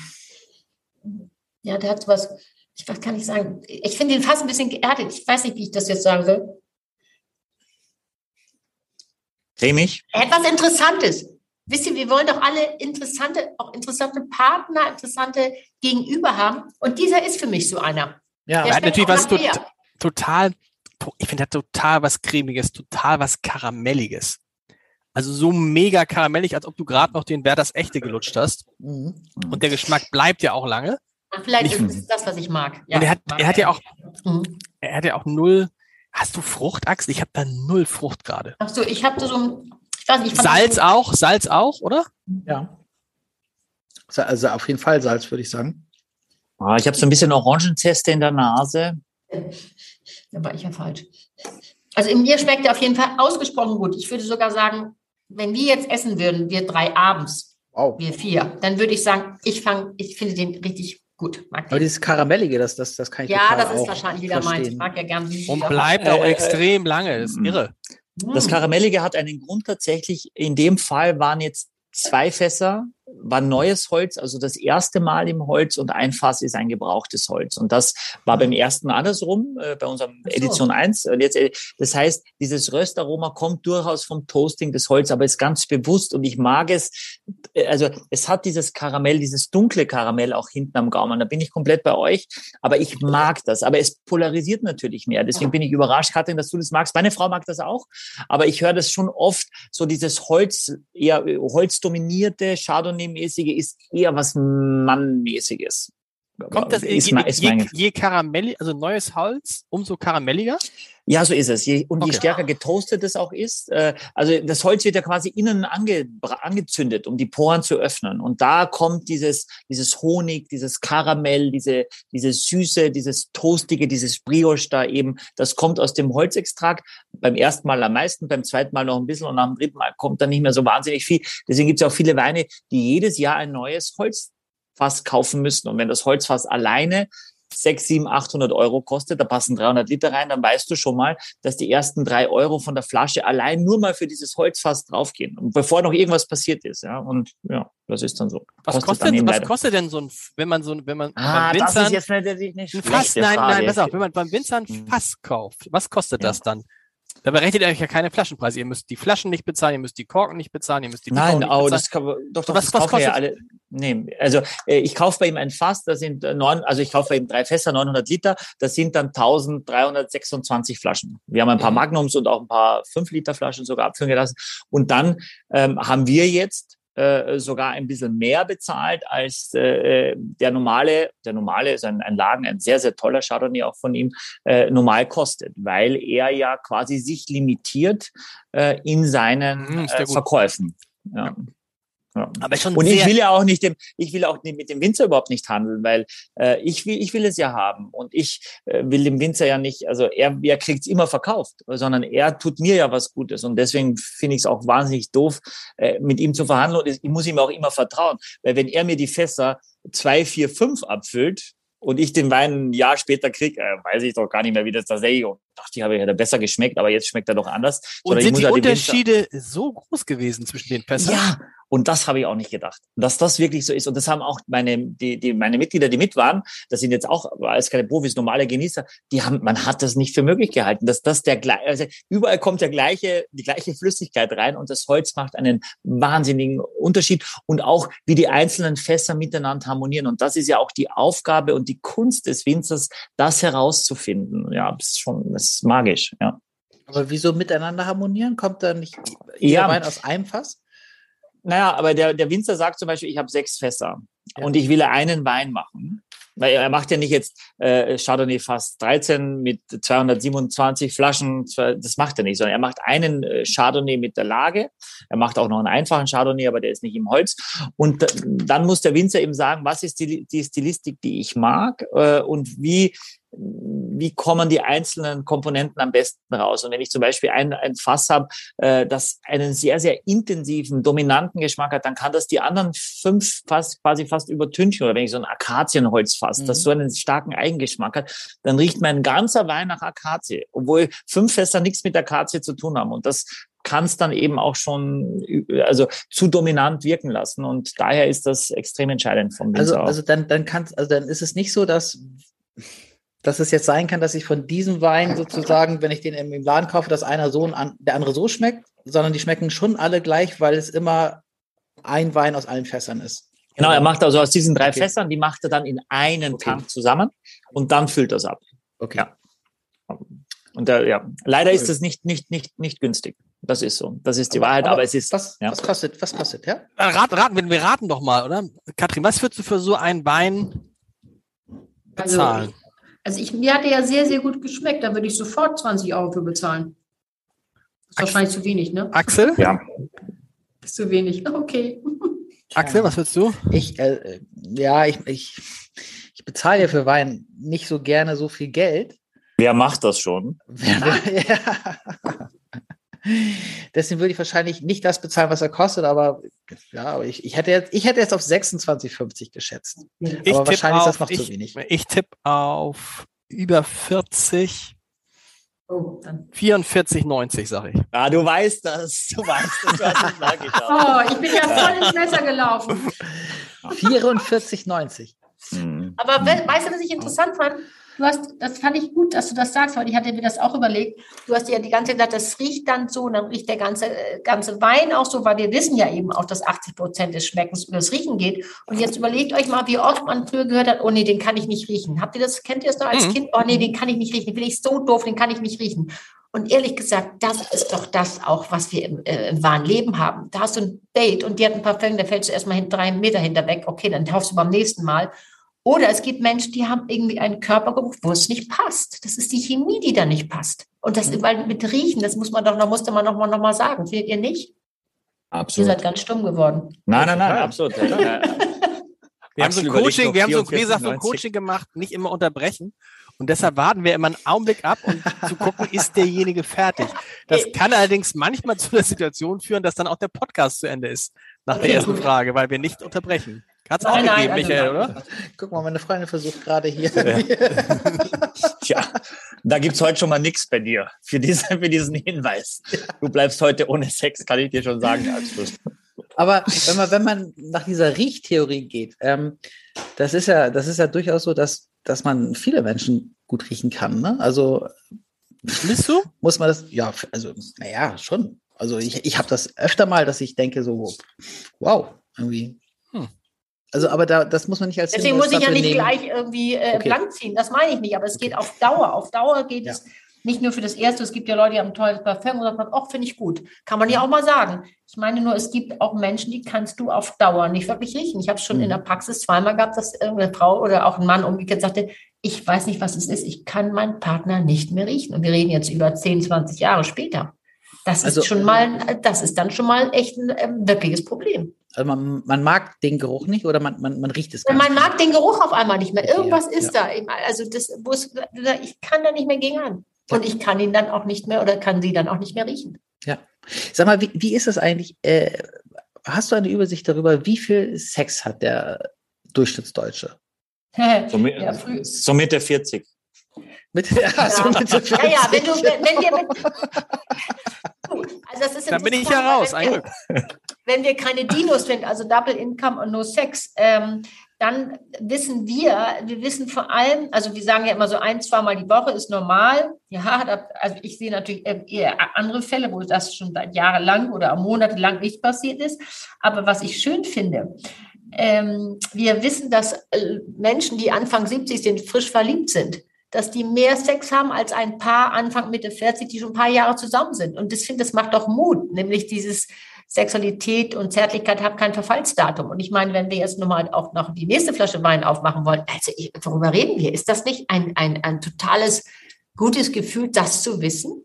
ja, der hat was, ich was kann ich sagen? Ich finde den fast ein bisschen geerdet. Ich weiß nicht, wie ich das jetzt sagen soll. Cremig? Er hat was Interessantes. Wisst ihr, wir wollen doch alle interessante, auch interessante Partner, interessante Gegenüber haben. Und dieser ist für mich so einer. Ja, Der Er hat natürlich was tot, total, ich finde, er hat total was Cremiges, total was Karamelliges. Also so mega karamellig, als ob du gerade noch den Werders Echte gelutscht hast. Mhm. Und der Geschmack bleibt ja auch lange. Ach, Vielleicht Nicht- ist es das, was ich mag. Und er hat, er hat ja auch, Mhm. er hat ja auch null. Hast du Frucht, Axel? Ich habe da null Frucht gerade. Ach so, ich habe so ein, ich weiß nicht, ich Salz das auch, Salz auch, oder? Ja. Also auf jeden Fall Salz, würde ich sagen. Ah, ich habe so ein bisschen Orangenzeste in der Nase. Da war ich ja falsch. Also in mir schmeckt er auf jeden Fall ausgesprochen gut. Ich würde sogar sagen, wenn wir jetzt essen würden, wir drei abends, Wow. wir vier, dann würde ich sagen, ich fange, ich finde den richtig gut. Mag Aber den. dieses Karamellige, das, das, das kann ich Ja, das ist wahrscheinlich wieder meins. Ich mag ja gern süß. Und bleibt auch Äh, äh, extrem lange. Das ist mm. irre. Das Karamellige hat einen Grund tatsächlich. In dem Fall waren jetzt zwei Fässer, war neues Holz, also das erste Mal im Holz und ein Fass ist ein gebrauchtes Holz. Und das war beim ersten Mal andersrum, äh, bei unserem so. Edition 1. Und jetzt, äh, das heißt, dieses Röstaroma kommt durchaus vom Toasting des Holz, aber ist ganz bewusst und ich mag es. Äh, Also es hat dieses Karamell, dieses dunkle Karamell auch hinten am Gaumen. Da bin ich komplett bei euch. Aber ich mag das. Aber es polarisiert natürlich mehr. Deswegen bin ich überrascht, Katrin, dass du das magst. Meine Frau mag das auch. Aber ich höre das schon oft, so dieses Holz, eher äh, holzdominierte, Chardonnay-mäßige ist eher was Mannmäßiges. Kommt das ist, je, mein- ist je, je karamellig, also neues Holz, umso karamelliger? Ja, so ist es. Je, und je Okay. stärker getoastet es auch ist, äh, also das Holz wird ja quasi innen ange, angezündet, um die Poren zu öffnen. Und da kommt dieses, dieses Honig, dieses Karamell, diese, diese Süße, dieses Toastige, dieses Brioche da eben, das kommt aus dem Holzextrakt. Beim ersten Mal am meisten, beim zweiten Mal noch ein bisschen und dem dritten Mal kommt dann nicht mehr so wahnsinnig viel. Deswegen gibt es auch viele Weine, die jedes Jahr ein neues Holzfass kaufen müssen. Und wenn das Holzfass alleine 6, 7, 800 Euro kostet, da passen 300 Liter rein, dann weißt du schon mal, dass die ersten drei Euro von der Flasche allein nur mal für dieses Holzfass draufgehen. Bevor noch irgendwas passiert ist, ja. Und ja, das ist dann so. Was Kostet kostet, eben was leider. kostet denn so ein, wenn man so, ein- wenn man Ah, beim das ist Winzern jetzt natürlich eine ein Fass, nein, nein, pass auf, wenn man beim Winzer ein Hm. Fass kauft, was kostet Ja. das dann? Da berechnet ihr euch ja keine Flaschenpreise. Ihr müsst die Flaschen nicht bezahlen, ihr müsst die Korken nicht bezahlen, ihr müsst die Nein, oh, bezahlen. das kann, doch, doch, Was- das was kaufen ja kostet- alle. Nee, also äh, ich kaufe bei ihm ein Fass, da sind äh, neun, also ich kaufe bei ihm drei Fässer, 900 Liter, das sind dann 1326 Flaschen. Wir haben ein paar Mhm. Magnums und auch ein paar 5 Liter Flaschen sogar abfüllen gelassen. Und dann ähm, haben wir jetzt äh, sogar ein bisschen mehr bezahlt als äh, der normale, der normale ist ein, ein Lagen, ein sehr, sehr toller Chardonnay auch von ihm, äh, normal kostet, weil er ja quasi sich limitiert äh, in seinen Mhm, ja äh. Verkäufen. Ja. Ja. Aber schon Und ich will ja auch nicht dem, ich will auch nicht mit dem Winzer überhaupt nicht handeln, weil äh, ich will, ich will es ja haben und ich äh, will dem Winzer ja nicht, also er, er kriegt es immer verkauft, sondern er tut mir ja was Gutes und deswegen finde ich es auch wahnsinnig doof, äh, mit ihm zu verhandeln und ich muss ihm auch immer vertrauen, weil wenn er mir die Fässer zwei, vier, fünf abfüllt und ich den Wein ein Jahr später krieg, äh, weiß ich doch gar nicht mehr, wie das tatsächlich. Und dachte ich, habe hätte besser geschmeckt, aber jetzt schmeckt er doch anders. und Sondern ich sind muss die ja Winzer- Unterschiede so groß gewesen zwischen den Fässern? ja, Und das habe ich auch nicht gedacht, dass das wirklich so ist. Und das haben auch meine, die, die, meine Mitglieder, die mit waren, das sind jetzt auch als keine Profis, normale Genießer, die haben, man hat das nicht für möglich gehalten, dass das der gleiche, also überall kommt der gleiche, die gleiche Flüssigkeit rein und das Holz macht einen wahnsinnigen Unterschied und auch wie die einzelnen Fässer miteinander harmonieren. Und das ist ja auch die Aufgabe und die Kunst des Winzers, das herauszufinden. Ja, das ist schon, das ist magisch, ja. Aber wieso miteinander harmonieren? Kommt da nicht jeder ja. Wein aus einem Fass? Naja, aber der, der Winzer sagt zum Beispiel, ich habe sechs Fässer ja. und ich will einen Wein machen. Weil er macht ja nicht jetzt äh, Chardonnay fast 13 mit 227 Flaschen, das macht er nicht, sondern er macht einen äh, Chardonnay mit der Lage. Er macht auch noch einen einfachen Chardonnay, aber der ist nicht im Holz. Und dann muss der Winzer eben sagen, was ist die, die Stilistik, die ich mag äh, und wie wie kommen die einzelnen Komponenten am besten raus. Und wenn ich zum Beispiel ein, ein Fass habe, äh, das einen sehr, sehr intensiven, dominanten Geschmack hat, dann kann das die anderen fünf fast, quasi fast übertünchen. Oder wenn ich so ein Akazienholzfass, mhm. das so einen starken Eigengeschmack hat, dann riecht mein ganzer Wein nach Akazie, obwohl fünf Fässer nichts mit Akazie zu tun haben. Und das kann es dann eben auch schon also zu dominant wirken lassen und daher ist das extrem entscheidend vom Winzer Also also dann dann kann also dann ist es nicht so, dass dass es jetzt sein kann, dass ich von diesem Wein sozusagen, wenn ich den im Laden kaufe, dass einer so und der andere so schmeckt, sondern die schmecken schon alle gleich, weil es immer ein Wein aus allen Fässern ist. Genau, er macht also aus diesen drei okay. Fässern, die macht er dann in einen okay. Tank zusammen und dann füllt er es ab. Okay. Ja. Und da, ja, leider ist das nicht, nicht, nicht, nicht günstig. Das ist so. Das ist die aber, Wahrheit, aber, aber, es ist. Was, ja. was kostet, was kostet, ja? Rat, raten, wir raten doch mal, oder? Katrin, was würdest du für so einen Wein bezahlen? Also, also ich, mir hat der ja sehr, sehr gut geschmeckt. Da würde ich sofort 20 Euro für bezahlen. Ist Axel. wahrscheinlich zu wenig, ne? Axel? Ja. Ist zu wenig. Okay. Axel, was willst du? Ich, äh, ja, ich, ich, ich bezahle ja für Wein nicht so gerne so viel Geld. Wer macht das schon? ja. Deswegen würde ich wahrscheinlich nicht das bezahlen, was er kostet, aber ja, aber ich, ich, hätte, jetzt, ich hätte jetzt auf 26,50 geschätzt. Ich aber wahrscheinlich auf, ist das noch ich, zu wenig. Ich tippe auf über 40. Oh, 44,90 sage ich. Ja, du weißt das. Du weißt das. Du hast es oh, ich bin ja voll ins Messer gelaufen. 44,90. Hm. Aber weißt du, was ich interessant fand? Du hast, das fand ich gut, dass du das sagst, weil ich hatte mir das auch überlegt. Du hast ja die ganze Zeit gesagt, das riecht dann so und dann riecht der ganze, ganze Wein auch so, weil wir wissen ja eben auch, dass 80 Prozent des Schmeckens über das Riechen geht. Und jetzt überlegt euch mal, wie oft man früher gehört hat, oh nee, den kann ich nicht riechen. Habt ihr das, kennt ihr das noch als mhm. Kind? Oh nee, den kann ich nicht riechen. Den finde ich so doof, den kann ich nicht riechen. Und ehrlich gesagt, das ist doch das auch, was wir im, äh, im wahren Leben haben. Da hast du ein Date und die hat ein Parfüm, da fällst du erstmal drei Meter hinter weg. Okay, dann taufst du beim nächsten Mal. Oder es gibt Menschen, die haben irgendwie einen Körpergeruch, wo es nicht passt. Das ist die Chemie, die da nicht passt. Und das mhm. mit Riechen, das muss man doch, noch musste man noch mal, noch mal sagen. Findet ihr nicht? Absolut. Ihr seid ganz stumm geworden. Nein, nein, nein, absolut. wir haben so ein Coaching, wir haben so Gläser von Coaching gemacht, nicht immer unterbrechen. Und deshalb warten wir immer einen Augenblick ab, um zu gucken, ist derjenige fertig. Das kann allerdings manchmal zu einer Situation führen, dass dann auch der Podcast zu Ende ist, nach der ersten Frage, weil wir nicht unterbrechen. Hat es auch nein, gegeben, nein, Michael, also, oder? Guck mal, meine Freundin versucht gerade hier. Tja, da gibt es heute schon mal nichts bei dir für, diese, für diesen Hinweis. Du bleibst heute ohne Sex, kann ich dir schon sagen, als Schluss. Aber wenn man, wenn man nach dieser Riechtheorie geht, ähm, das ist ja, das ist ja durchaus so, dass, dass man viele Menschen gut riechen kann. Ne? Also bist du? Muss man das, ja, also, naja, schon. Also ich, ich habe das öfter mal, dass ich denke so, wow, irgendwie also, aber da, das muss man nicht als Deswegen muss ich ja nicht nehmen. gleich irgendwie äh, okay. blank ziehen. Das meine ich nicht. Aber es geht auf Dauer. Auf Dauer geht ja. es nicht nur für das Erste. Es gibt ja Leute, die haben ein tolles Parfum und sagen, ach, finde ich gut. Kann man ja auch mal sagen. Ich meine nur, es gibt auch Menschen, die kannst du auf Dauer nicht wirklich riechen. Ich habe es schon mhm. in der Praxis zweimal gehabt, dass irgendeine Frau oder auch ein Mann umgekehrt sagte, ich weiß nicht, was es ist. Ich kann meinen Partner nicht mehr riechen. Und wir reden jetzt über 10, 20 Jahre später. Das also, ist schon mal, das ist dann schon mal echt ein äh, wirkliches Problem. Also man, man, mag den Geruch nicht oder man, man, man riecht es gar Man mag den Geruch auf einmal nicht mehr. Irgendwas ja, ist ja. da. Also das, es, ich kann da nicht mehr gegen an. Und ich kann ihn dann auch nicht mehr oder kann sie dann auch nicht mehr riechen. Ja. Sag mal, wie, wie ist das eigentlich? Äh, hast du eine Übersicht darüber, wie viel Sex hat der Durchschnittsdeutsche? so, mit, ja, so Mitte 40. Mitte, ja, so Mitte 40. Ja, ja, wenn du, wenn wir mit, also das ist Dann bin ich ja raus, ein Glück. Wenn wir keine Dinos sind, also Double Income und No Sex, ähm, dann wissen wir, wir wissen vor allem, also wir sagen ja immer so ein, zweimal die Woche ist normal. Ja, da, also ich sehe natürlich eher andere Fälle, wo das schon seit jahrelang oder monatelang nicht passiert ist. Aber was ich schön finde, ähm, wir wissen, dass äh, Menschen, die Anfang 70 sind, frisch verliebt sind, dass die mehr Sex haben als ein Paar Anfang Mitte 40, die schon ein paar Jahre zusammen sind. Und das finde, das macht doch Mut, nämlich dieses Sexualität und Zärtlichkeit hat kein Verfallsdatum. Und ich meine, wenn wir jetzt nochmal auch noch die nächste Flasche Wein aufmachen wollen, also worüber reden wir? Ist das nicht ein, ein, ein totales gutes Gefühl, das zu wissen?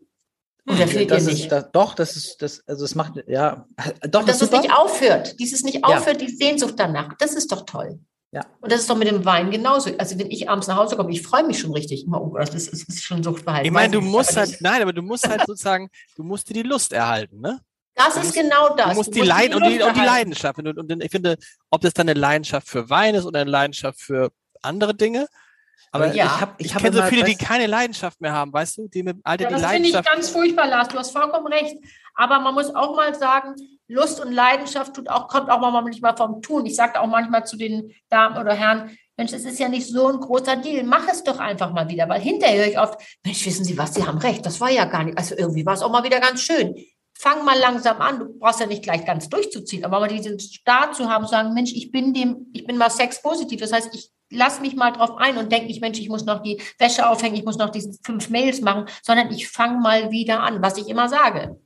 Oder hm, findet das ihr nicht? das, doch, das ist, das, also es macht, ja, doch. Und dass es nicht aufhört, dieses nicht aufhört, ja. die Sehnsucht danach, das ist doch toll. Ja. Und das ist doch mit dem Wein genauso. Also wenn ich abends nach Hause komme, ich freue mich schon richtig. Oh Gott, das ist, das ist schon Suchtverhalten. Ich meine, du musst halt, nein, aber du musst halt sozusagen, du musst dir die Lust erhalten, ne? Das ist genau das. Du musst, die, Leid und, die, und die Leidenschaft. Und, und ich finde, ob das dann eine Leidenschaft für Wein ist oder eine Leidenschaft für andere Dinge. Aber ja. ich, hab, ich, ich kenne so viele, die keine Leidenschaft mehr haben, weißt du? Die mit Alter ja, die das finde ich ganz furchtbar, Lars. Du hast vollkommen recht. Aber man muss auch mal sagen, Lust und Leidenschaft tut auch, kommt auch manchmal vom Tun. Ich sage auch manchmal zu den Damen oder Herren, Mensch, es ist ja nicht so ein großer Deal. Mach es doch einfach mal wieder, weil hinterher höre ich oft, Mensch, wissen Sie was, Sie haben recht, das war ja gar nicht. Also irgendwie war es auch mal wieder ganz schön fang mal langsam an. Du brauchst ja nicht gleich ganz durchzuziehen, aber mal diesen Start zu haben, zu sagen, Mensch, ich bin dem, ich bin mal sexpositiv. Das heißt, ich lass mich mal drauf ein und denke nicht, Mensch, ich muss noch die Wäsche aufhängen, ich muss noch diese fünf Mails machen, sondern ich fange mal wieder an, was ich immer sage.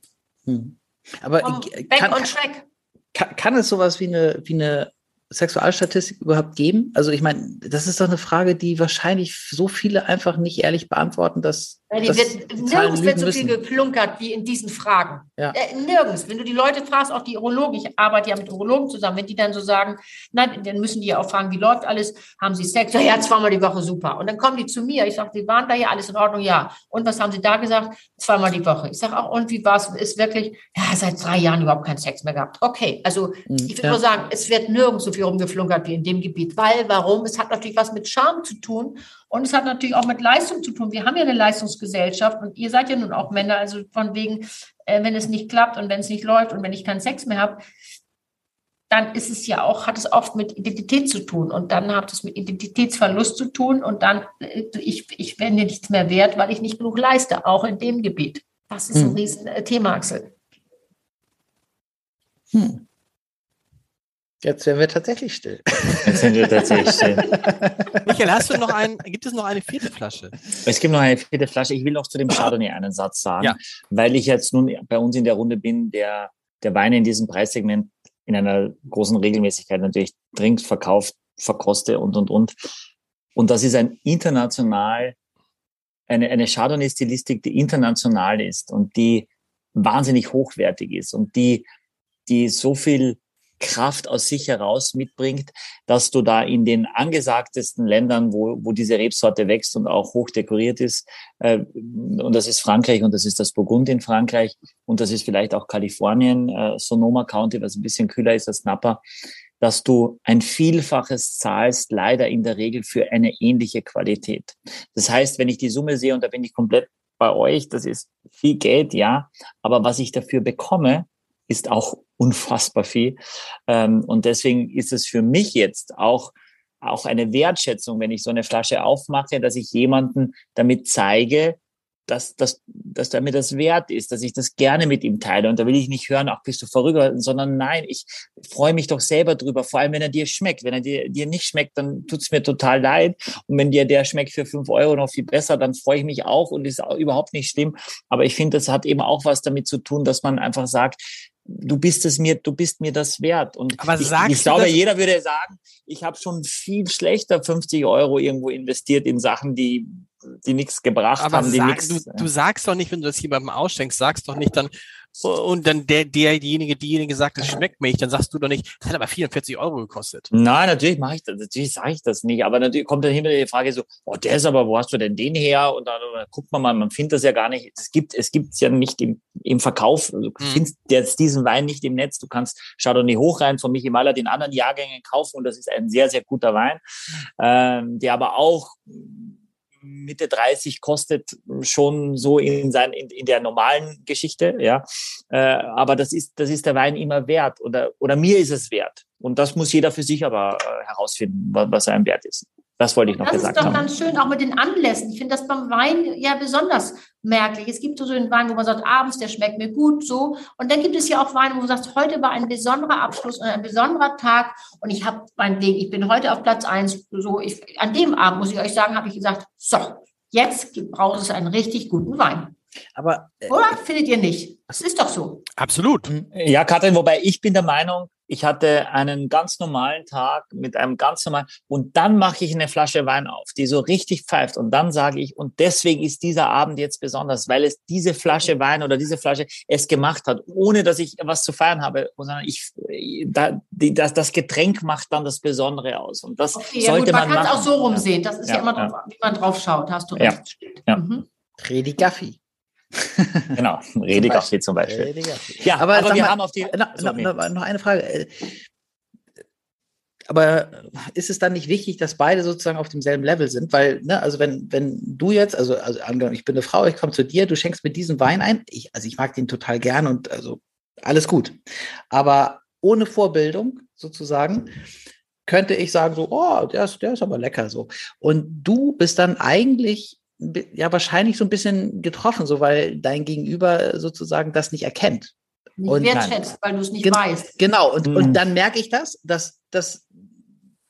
Hm. Aber kann, kann, kann, es sowas wie eine, wie eine Sexualstatistik überhaupt geben? Also ich meine, das ist doch eine Frage, die wahrscheinlich so viele einfach nicht ehrlich beantworten, dass ja, die wird, nirgends wird so viel geklunkert wie in diesen Fragen. Ja. Äh, nirgends. Wenn du die Leute fragst, auch die Urologen, ich arbeite ja mit Urologen zusammen, wenn die dann so sagen, nein, dann müssen die ja auch fragen, wie läuft alles? Haben sie Sex? Ja, ja, zweimal die Woche, super. Und dann kommen die zu mir. Ich sage, die waren da ja, alles in Ordnung? Ja. Und was haben sie da gesagt? Zweimal die Woche. Ich sage auch, und wie war es? Ist wirklich, ja, seit drei Jahren überhaupt keinen Sex mehr gehabt. Okay, also hm, ich würde ja. nur sagen, es wird nirgends so viel rumgeflunkert wie in dem Gebiet. Weil, warum? Es hat natürlich was mit Charme zu tun und es hat natürlich auch mit Leistung zu tun. Wir haben ja eine Leistungsgesellschaft und ihr seid ja nun auch Männer, also von wegen, äh, wenn es nicht klappt und wenn es nicht läuft und wenn ich keinen Sex mehr habe, dann ist es ja auch, hat es oft mit Identität zu tun und dann hat es mit Identitätsverlust zu tun und dann, äh, ich, ich werde nichts mehr wert, weil ich nicht genug leiste, auch in dem Gebiet. Das ist hm. ein Riesenthema, Axel. Hm. Jetzt werden wir tatsächlich still. Jetzt sind wir tatsächlich still. Michael, hast du noch einen, gibt es noch eine vierte Flasche? Es gibt noch eine vierte Flasche. Ich will noch zu dem Chardonnay einen Satz sagen, ja. weil ich jetzt nun bei uns in der Runde bin, der, der Weine in diesem Preissegment in einer großen Regelmäßigkeit natürlich trinkt, verkauft, verkoste und, und, und. Und das ist ein international, eine, eine Chardonnay-Stilistik, die international ist und die wahnsinnig hochwertig ist und die, die so viel Kraft aus sich heraus mitbringt, dass du da in den angesagtesten Ländern, wo, wo diese Rebsorte wächst und auch hoch dekoriert ist, äh, und das ist Frankreich und das ist das Burgund in Frankreich und das ist vielleicht auch Kalifornien, äh, Sonoma County, was ein bisschen kühler ist als Napa, dass du ein Vielfaches zahlst, leider in der Regel für eine ähnliche Qualität. Das heißt, wenn ich die Summe sehe, und da bin ich komplett bei euch, das ist viel Geld, ja, aber was ich dafür bekomme, ist auch unfassbar viel. Ähm, und deswegen ist es für mich jetzt auch auch eine Wertschätzung, wenn ich so eine Flasche aufmache, dass ich jemanden damit zeige, dass, dass, dass mir das wert ist, dass ich das gerne mit ihm teile. Und da will ich nicht hören, ach, bist du verrückt, sondern nein, ich freue mich doch selber drüber, vor allem wenn er dir schmeckt. Wenn er dir, dir nicht schmeckt, dann tut's mir total leid. Und wenn dir der schmeckt für fünf Euro noch viel besser, dann freue ich mich auch und ist auch überhaupt nicht schlimm. Aber ich finde, das hat eben auch was damit zu tun, dass man einfach sagt, du bist es mir, du bist mir das wert. Und Aber ich, ich glaube, jeder würde sagen, ich habe schon viel schlechter 50 Euro irgendwo investiert in Sachen, die die nichts gebracht Aber haben. Sag, nix, du, du sagst doch nicht, wenn du das jemandem ausschenkst, sagst doch nicht dann, und dann der, der, diejenige, diejenige sagt, es schmeckt mir nicht, dann sagst du doch nicht, das hat aber 44 Euro gekostet. Nein, natürlich mache ich das, natürlich sage ich das nicht, aber natürlich kommt dann immer die Frage so, oh, der ist aber, wo hast du denn den her? Und dann, dann guckt man mal, man findet das ja gar nicht, es gibt, es gibt's ja nicht im, im Verkauf, du hm. findest jetzt diesen Wein nicht im Netz, du kannst Chardonnay hochrein von Michi Maler den anderen Jahrgängen kaufen und das ist ein sehr, sehr guter Wein, ähm, der aber auch Mitte 30 kostet schon so in, sein, in, in der normalen Geschichte, ja. Äh, aber das ist, das ist der Wein immer wert oder, oder mir ist es wert. Und das muss jeder für sich aber äh, herausfinden, was, was einem wert ist. Das wollte ich noch das gesagt haben. Das ist doch ganz schön, auch mit den Anlässen. Ich finde das beim Wein ja besonders merklich. Es gibt so einen Wein, wo man sagt, abends, der schmeckt mir gut, so. Und dann gibt es ja auch Weine, wo man sagt, heute war ein besonderer Abschluss und ein besonderer Tag. Und ich habe mein Ding, ich bin heute auf Platz eins. So, ich, an dem Abend, muss ich euch sagen, habe ich gesagt, so, jetzt braucht es einen richtig guten Wein. Aber, äh, Oder findet ihr nicht? Das ist doch so. Absolut. Ja, Katrin, wobei ich bin der Meinung, ich hatte einen ganz normalen Tag mit einem ganz normalen und dann mache ich eine Flasche Wein auf, die so richtig pfeift und dann sage ich und deswegen ist dieser Abend jetzt besonders, weil es diese Flasche Wein oder diese Flasche es gemacht hat, ohne dass ich was zu feiern habe, sondern ich da, die, das, das Getränk macht dann das Besondere aus und das okay, sollte ja gut, man, man kann es auch so rumsehen. Das ist ja, ja immer, drauf, wie man drauf schaut. Hast du recht. Ja. Mhm. Redi Gaffi. genau, Redegaffee zum Beispiel. Redegaffee. Ja, aber, aber wir mal, haben auf die. Na, so, nee. noch eine Frage. Äh, aber ist es dann nicht wichtig, dass beide sozusagen auf demselben Level sind? Weil, ne, also wenn, wenn du jetzt, also, also angenommen, ich bin eine Frau, ich komme zu dir, du schenkst mir diesen Wein ein, ich, also ich mag den total gern und also alles gut. Aber ohne Vorbildung sozusagen könnte ich sagen so, oh, der ist, der ist aber lecker so. Und du bist dann eigentlich ja wahrscheinlich so ein bisschen getroffen, so weil dein Gegenüber sozusagen das nicht erkennt. Nicht und wertschätzt, weil du es nicht weißt. Genau, und, mhm. und dann merke ich das, dass, dass,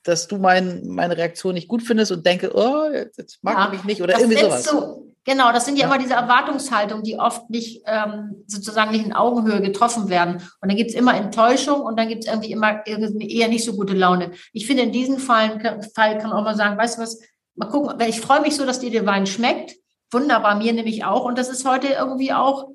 dass du mein, meine Reaktion nicht gut findest und denke, oh, jetzt, jetzt mag ja, mich nicht oder irgendwie sowas. So, genau, das sind ja, ja, immer diese Erwartungshaltungen, die oft nicht ähm, sozusagen nicht in Augenhöhe getroffen werden. Und dann gibt es immer Enttäuschung und dann gibt es irgendwie immer irgendwie eher nicht so gute Laune. Ich finde, in diesem Fall, Fall kann man auch mal sagen, weißt du was, Mal gucken, ich freue mich so, dass dir der Wein schmeckt. Wunderbar, mir nämlich auch. Und das ist heute irgendwie auch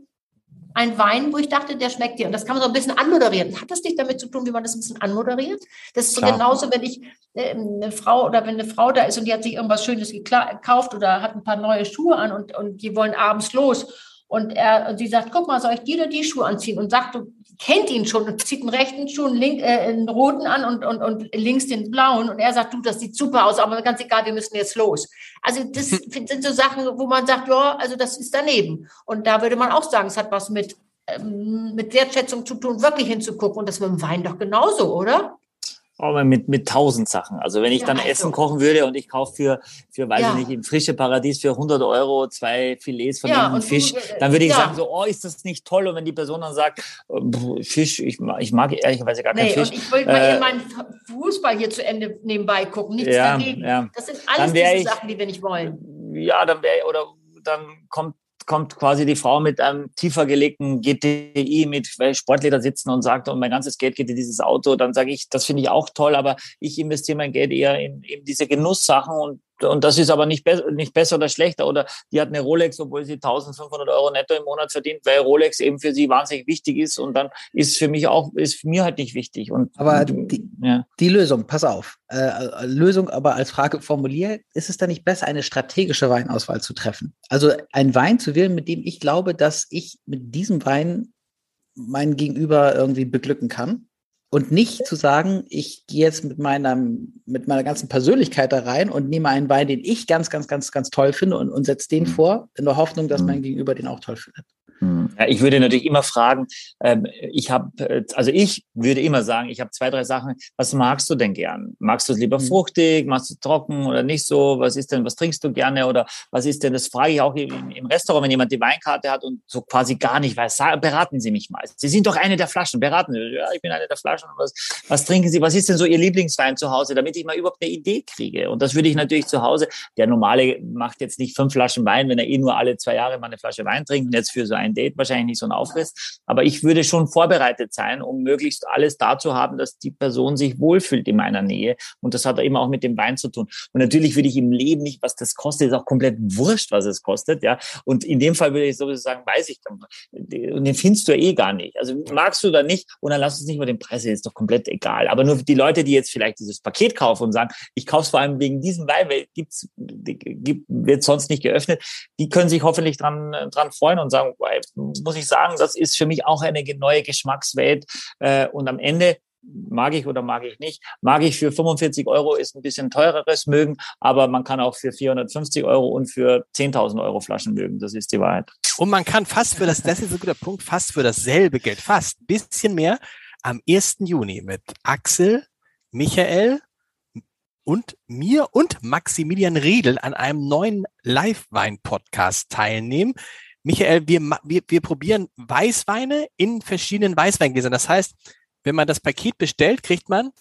ein Wein, wo ich dachte, der schmeckt dir. Und das kann man so ein bisschen anmoderieren. Hat das nicht damit zu tun, wie man das ein bisschen anmoderiert? Das ist so Klar. genauso, wenn ich äh, eine Frau oder wenn eine Frau da ist und die hat sich irgendwas Schönes gekauft oder hat ein paar neue Schuhe an und, und die wollen abends los. Und er, sie sagt, guck mal, soll ich dir oder die Schuhe anziehen? Und sagt, du kennt ihn schon und zieht einen rechten Schuh, einen, link, äh, einen roten an und, und, und links den blauen. Und er sagt, du, das sieht super aus, aber ganz egal, wir müssen jetzt los. Also das sind so Sachen, wo man sagt, ja, also das ist daneben. Und da würde man auch sagen, es hat was mit, ähm, mit Wertschätzung zu tun, wirklich hinzugucken. Und das mit dem Wein doch genauso, oder? Aber mit, mit tausend Sachen. Also wenn ich ja, dann also. Essen kochen würde und ich kaufe für, für, weiß ja. ich nicht, im frische Paradies für 100 Euro zwei Filets von ja, einem Fisch, du, dann würde ich sagen so, oh, ist das nicht toll? Und wenn die Person dann sagt, oh, Fisch, ich, ich mag ehrlicherweise gar nee, keinen Fisch. Und ich wollte mal äh, meinen Fußball hier zu Ende nebenbei gucken, nichts ja, dagegen. Ja. Das sind alles diese ich, Sachen, die wir nicht wollen. Ja, dann wäre, oder dann kommt kommt quasi die Frau mit einem tiefer gelegten GTI mit Sportleder sitzen und sagt, und mein ganzes Geld geht in dieses Auto, dann sage ich, das finde ich auch toll, aber ich investiere mein Geld eher in, in diese Genusssachen und und das ist aber nicht, be nicht besser oder schlechter. Oder die hat eine Rolex, obwohl sie 1500 Euro netto im Monat verdient, weil Rolex eben für sie wahnsinnig wichtig ist. Und dann ist für mich auch, ist mir halt nicht wichtig. Und, aber die, ja. die Lösung, pass auf, äh, äh, Lösung aber als Frage formuliert, ist es dann nicht besser, eine strategische Weinauswahl zu treffen? Also ein Wein zu wählen, mit dem ich glaube, dass ich mit diesem Wein mein Gegenüber irgendwie beglücken kann? Und nicht zu sagen, ich gehe jetzt mit meiner, mit meiner ganzen Persönlichkeit da rein und nehme einen Wein, den ich ganz, ganz, ganz, ganz toll finde und, und setze den mhm. vor, in der Hoffnung, dass mein mhm. Gegenüber den auch toll findet. Ja, ich würde natürlich immer fragen, ähm, ich habe, äh, also ich würde immer sagen, ich habe zwei, drei Sachen. Was magst du denn gern? Magst du es lieber hm. fruchtig? Magst du es trocken oder nicht so? Was ist denn, was trinkst du gerne? Oder was ist denn, das frage ich auch im, im Restaurant, wenn jemand die Weinkarte hat und so quasi gar nicht weiß, beraten Sie mich mal. Sie sind doch eine der Flaschen, beraten Sie. Ja, ich bin eine der Flaschen. Was, was trinken Sie? Was ist denn so Ihr Lieblingswein zu Hause, damit ich mal überhaupt eine Idee kriege? Und das würde ich natürlich zu Hause, der normale macht jetzt nicht fünf Flaschen Wein, wenn er eh nur alle zwei Jahre mal eine Flasche Wein trinkt und jetzt für so ein Date wahrscheinlich nicht so ein Aufriss. Aber ich würde schon vorbereitet sein, um möglichst alles da zu haben, dass die Person sich wohlfühlt in meiner Nähe. Und das hat immer auch mit dem Wein zu tun. Und natürlich würde ich im Leben nicht, was das kostet, ist auch komplett wurscht, was es kostet. Ja. Und in dem Fall würde ich sowieso sagen, weiß ich, und den findest du eh gar nicht. Also magst du da nicht und dann lass uns nicht über den Preis, ist doch komplett egal. Aber nur die Leute, die jetzt vielleicht dieses Paket kaufen und sagen, ich kaufe es vor allem wegen diesem Wein, weil gibt's, gibt, wird sonst nicht geöffnet, die können sich hoffentlich dran, dran freuen und sagen, muss ich sagen, das ist für mich auch eine neue Geschmackswelt. Äh, und am Ende mag ich oder mag ich nicht. Mag ich für 45 Euro ist ein bisschen teureres mögen, aber man kann auch für 450 Euro und für 10.000 Euro Flaschen mögen. Das ist die Wahrheit. Und man kann fast für das, das ist ein guter Punkt, fast für dasselbe Geld, fast bisschen mehr am 1. Juni mit Axel, Michael und mir und Maximilian Riedel an einem neuen Live-Wein-Podcast teilnehmen. Michael, wir, wir, wir probieren Weißweine in verschiedenen Weißweingläsern. Das heißt, wenn man das Paket bestellt, kriegt man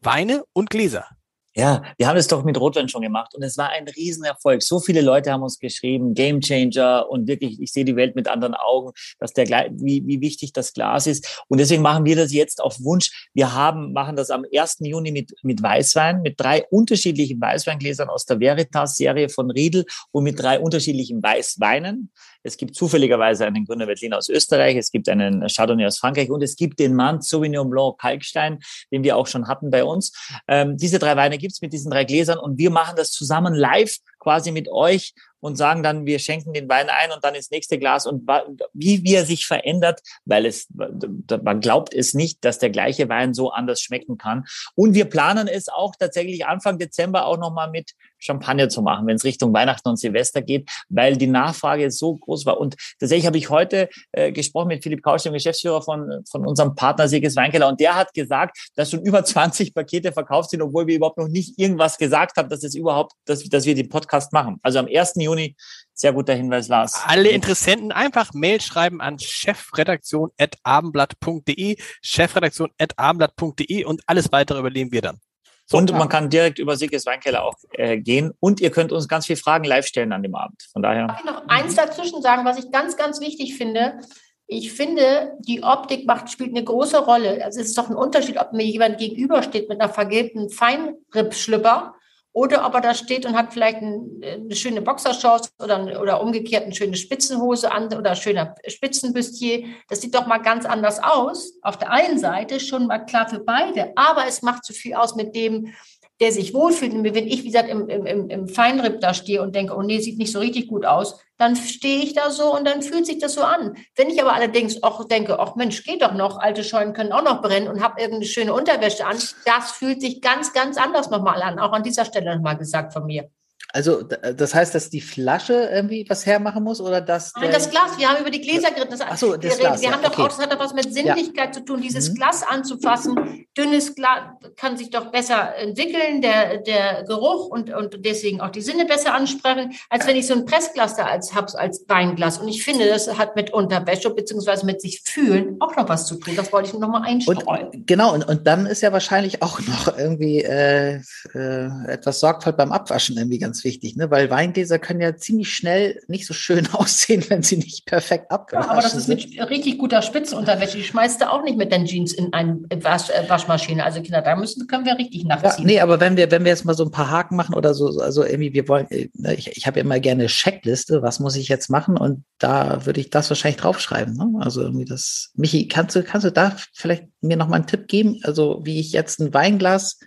Weine und Gläser. Ja, wir haben es doch mit Rotwein schon gemacht und es war ein Riesenerfolg. So viele Leute haben uns geschrieben, Game Changer und wirklich, ich sehe die Welt mit anderen Augen, dass der, wie, wie wichtig das Glas ist. Und deswegen machen wir das jetzt auf Wunsch. Wir haben, machen das am 1. Juni mit, mit Weißwein, mit drei unterschiedlichen Weißweingläsern aus der Veritas-Serie von Riedel und mit drei unterschiedlichen Weißweinen. Es gibt zufälligerweise einen Gründer Veltliner aus Österreich, es gibt einen Chardonnay aus Frankreich und es gibt den Mann Sauvignon Blanc Kalkstein, den wir auch schon hatten bei uns. Ähm, diese drei Weine gibt's mit diesen drei Gläsern und wir machen das zusammen live quasi mit euch und sagen dann, wir schenken den Wein ein und dann ins nächste Glas und wie wie er sich verändert, weil es, man glaubt es nicht, dass der gleiche Wein so anders schmecken kann. Und wir planen es auch tatsächlich Anfang Dezember auch nochmal mit Champagner zu machen, wenn es Richtung Weihnachten und Silvester geht, weil die Nachfrage so groß war. Und tatsächlich habe ich heute äh, gesprochen mit Philipp Kausch, dem Geschäftsführer von, von unserem Partner Sieges Weinkeller, und der hat gesagt, dass schon über 20 Pakete verkauft sind, obwohl wir überhaupt noch nicht irgendwas gesagt haben, dass es überhaupt, dass, dass wir den Podcast machen. Also am 1. Juni sehr guter Hinweis, Lars. Alle Interessenten einfach Mail schreiben an chefredaktion.abendblatt.de, chefredaktion.abendblatt.de und alles weitere übernehmen wir dann. So, und man kann direkt über Sickes Weinkeller auch äh, gehen. Und ihr könnt uns ganz viele Fragen live stellen an dem Abend. Von daher. Darf ich noch eins dazwischen sagen, was ich ganz, ganz wichtig finde? Ich finde, die Optik macht, spielt eine große Rolle. Also es ist doch ein Unterschied, ob mir jemand gegenübersteht mit einer vergilbten Feinrippschlüpper oder ob er da steht und hat vielleicht ein, eine schöne Boxershorts oder, oder umgekehrt eine schöne Spitzenhose an oder schöner Spitzenbüstier. Das sieht doch mal ganz anders aus. Auf der einen Seite schon mal klar für beide, aber es macht zu viel aus mit dem, der sich wohlfühlt. Wenn ich, wie gesagt, im, im, im Feinripp da stehe und denke, oh nee, sieht nicht so richtig gut aus, dann stehe ich da so und dann fühlt sich das so an. Wenn ich aber allerdings auch denke, ach Mensch, geht doch noch, alte Scheunen können auch noch brennen und habe irgendeine schöne Unterwäsche an, das fühlt sich ganz, ganz anders nochmal an. Auch an dieser Stelle nochmal gesagt von mir. Also das heißt, dass die Flasche irgendwie was hermachen muss oder dass Nein, das Glas. Wir haben über die Gläser geredet. Ach so, das wir, Glas, wir ja, haben doch okay. auch, das hat doch was mit Sinnlichkeit ja. zu tun, dieses mhm. Glas anzufassen. Dünnes Glas kann sich doch besser entwickeln, der, der Geruch und, und deswegen auch die Sinne besser ansprechen, als wenn ich so ein Pressglas da als hab's als Weinglas. Und ich finde, das hat mit Unterwäsche beziehungsweise mit sich fühlen auch noch was zu tun. Das wollte ich noch mal einstreuen. Und, genau, und, und dann ist ja wahrscheinlich auch noch irgendwie äh, äh, etwas Sorgfalt beim Abwaschen irgendwie ganz wichtig, ne? weil Weingläser können ja ziemlich schnell nicht so schön aussehen, wenn sie nicht perfekt abgewaschen sind. Ja, aber das ist mit richtig guter Spitzenunterwäsche. Die schmeißt du auch nicht mit den Jeans in eine Wasch, äh, Waschmaschine. Also Kinder, da müssen, können wir richtig nachziehen. Ja, nee, aber wenn wir, wenn wir jetzt mal so ein paar Haken machen oder so, also irgendwie, wir wollen, äh, ne, ich, ich habe immer gerne Checkliste, was muss ich jetzt machen? Und da würde ich das wahrscheinlich draufschreiben. Ne? Also irgendwie das, Michi, kannst du, kannst du da vielleicht mir noch mal einen Tipp geben? Also wie ich jetzt ein Weinglas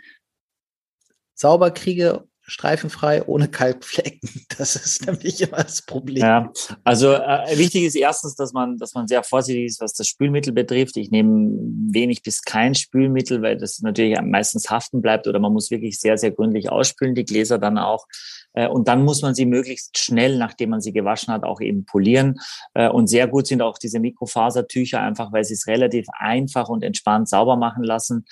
sauber kriege streifenfrei, ohne Kalkflecken. Das ist nämlich immer das Problem. Ja, also äh, wichtig ist erstens, dass man, dass man sehr vorsichtig ist, was das Spülmittel betrifft. Ich nehme wenig bis kein Spülmittel, weil das natürlich meistens haften bleibt oder man muss wirklich sehr, sehr gründlich ausspülen, die Gläser dann auch. Äh, und dann muss man sie möglichst schnell, nachdem man sie gewaschen hat, auch eben polieren. Äh, und sehr gut sind auch diese Mikrofasertücher, einfach weil sie es relativ einfach und entspannt sauber machen lassen.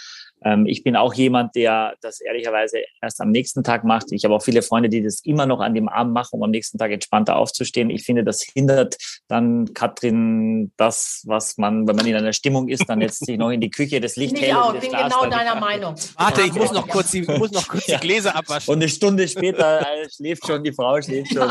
Ähm, ich bin auch jemand, der das ehrlicherweise erst am nächsten Tag macht. Ich habe auch viele Freunde, die das immer noch an dem Abend machen, um am nächsten Tag entspannter aufzustehen. Ich finde, das hindert dann, Katrin, das, was man, wenn man in einer Stimmung ist, dann jetzt sich noch in die Küche, das Licht Ich auch, bin genau deiner Meinung. Warte, ich muss noch kurz die, muss noch kurz die Gläser abwaschen. Und eine Stunde später äh, schläft schon, die Frau schläft schon.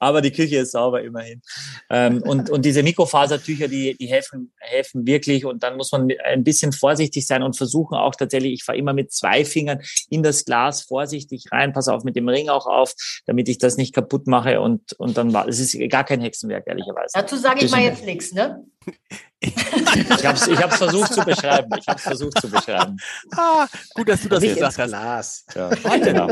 Aber die Küche ist sauber immerhin. Ähm, und, und diese Mikrofasertücher, die, die helfen, helfen wirklich. Und dann muss man ein bisschen vorsichtig sein und versuchen auch tatsächlich, ich fahre immer mit zwei Fingern in das Glas vorsichtig rein, pass auf mit dem Ring auch auf, damit ich das nicht kaputt mache und, und dann war, es ist gar kein Hexenwerk, ehrlicherweise. Dazu sage ich mal jetzt nichts, ne? ich habe es ich hab's versucht zu beschreiben. Ich habe versucht zu beschreiben. Ah, gut, dass du das Nicht gesagt hast. Glas. Ja, genau.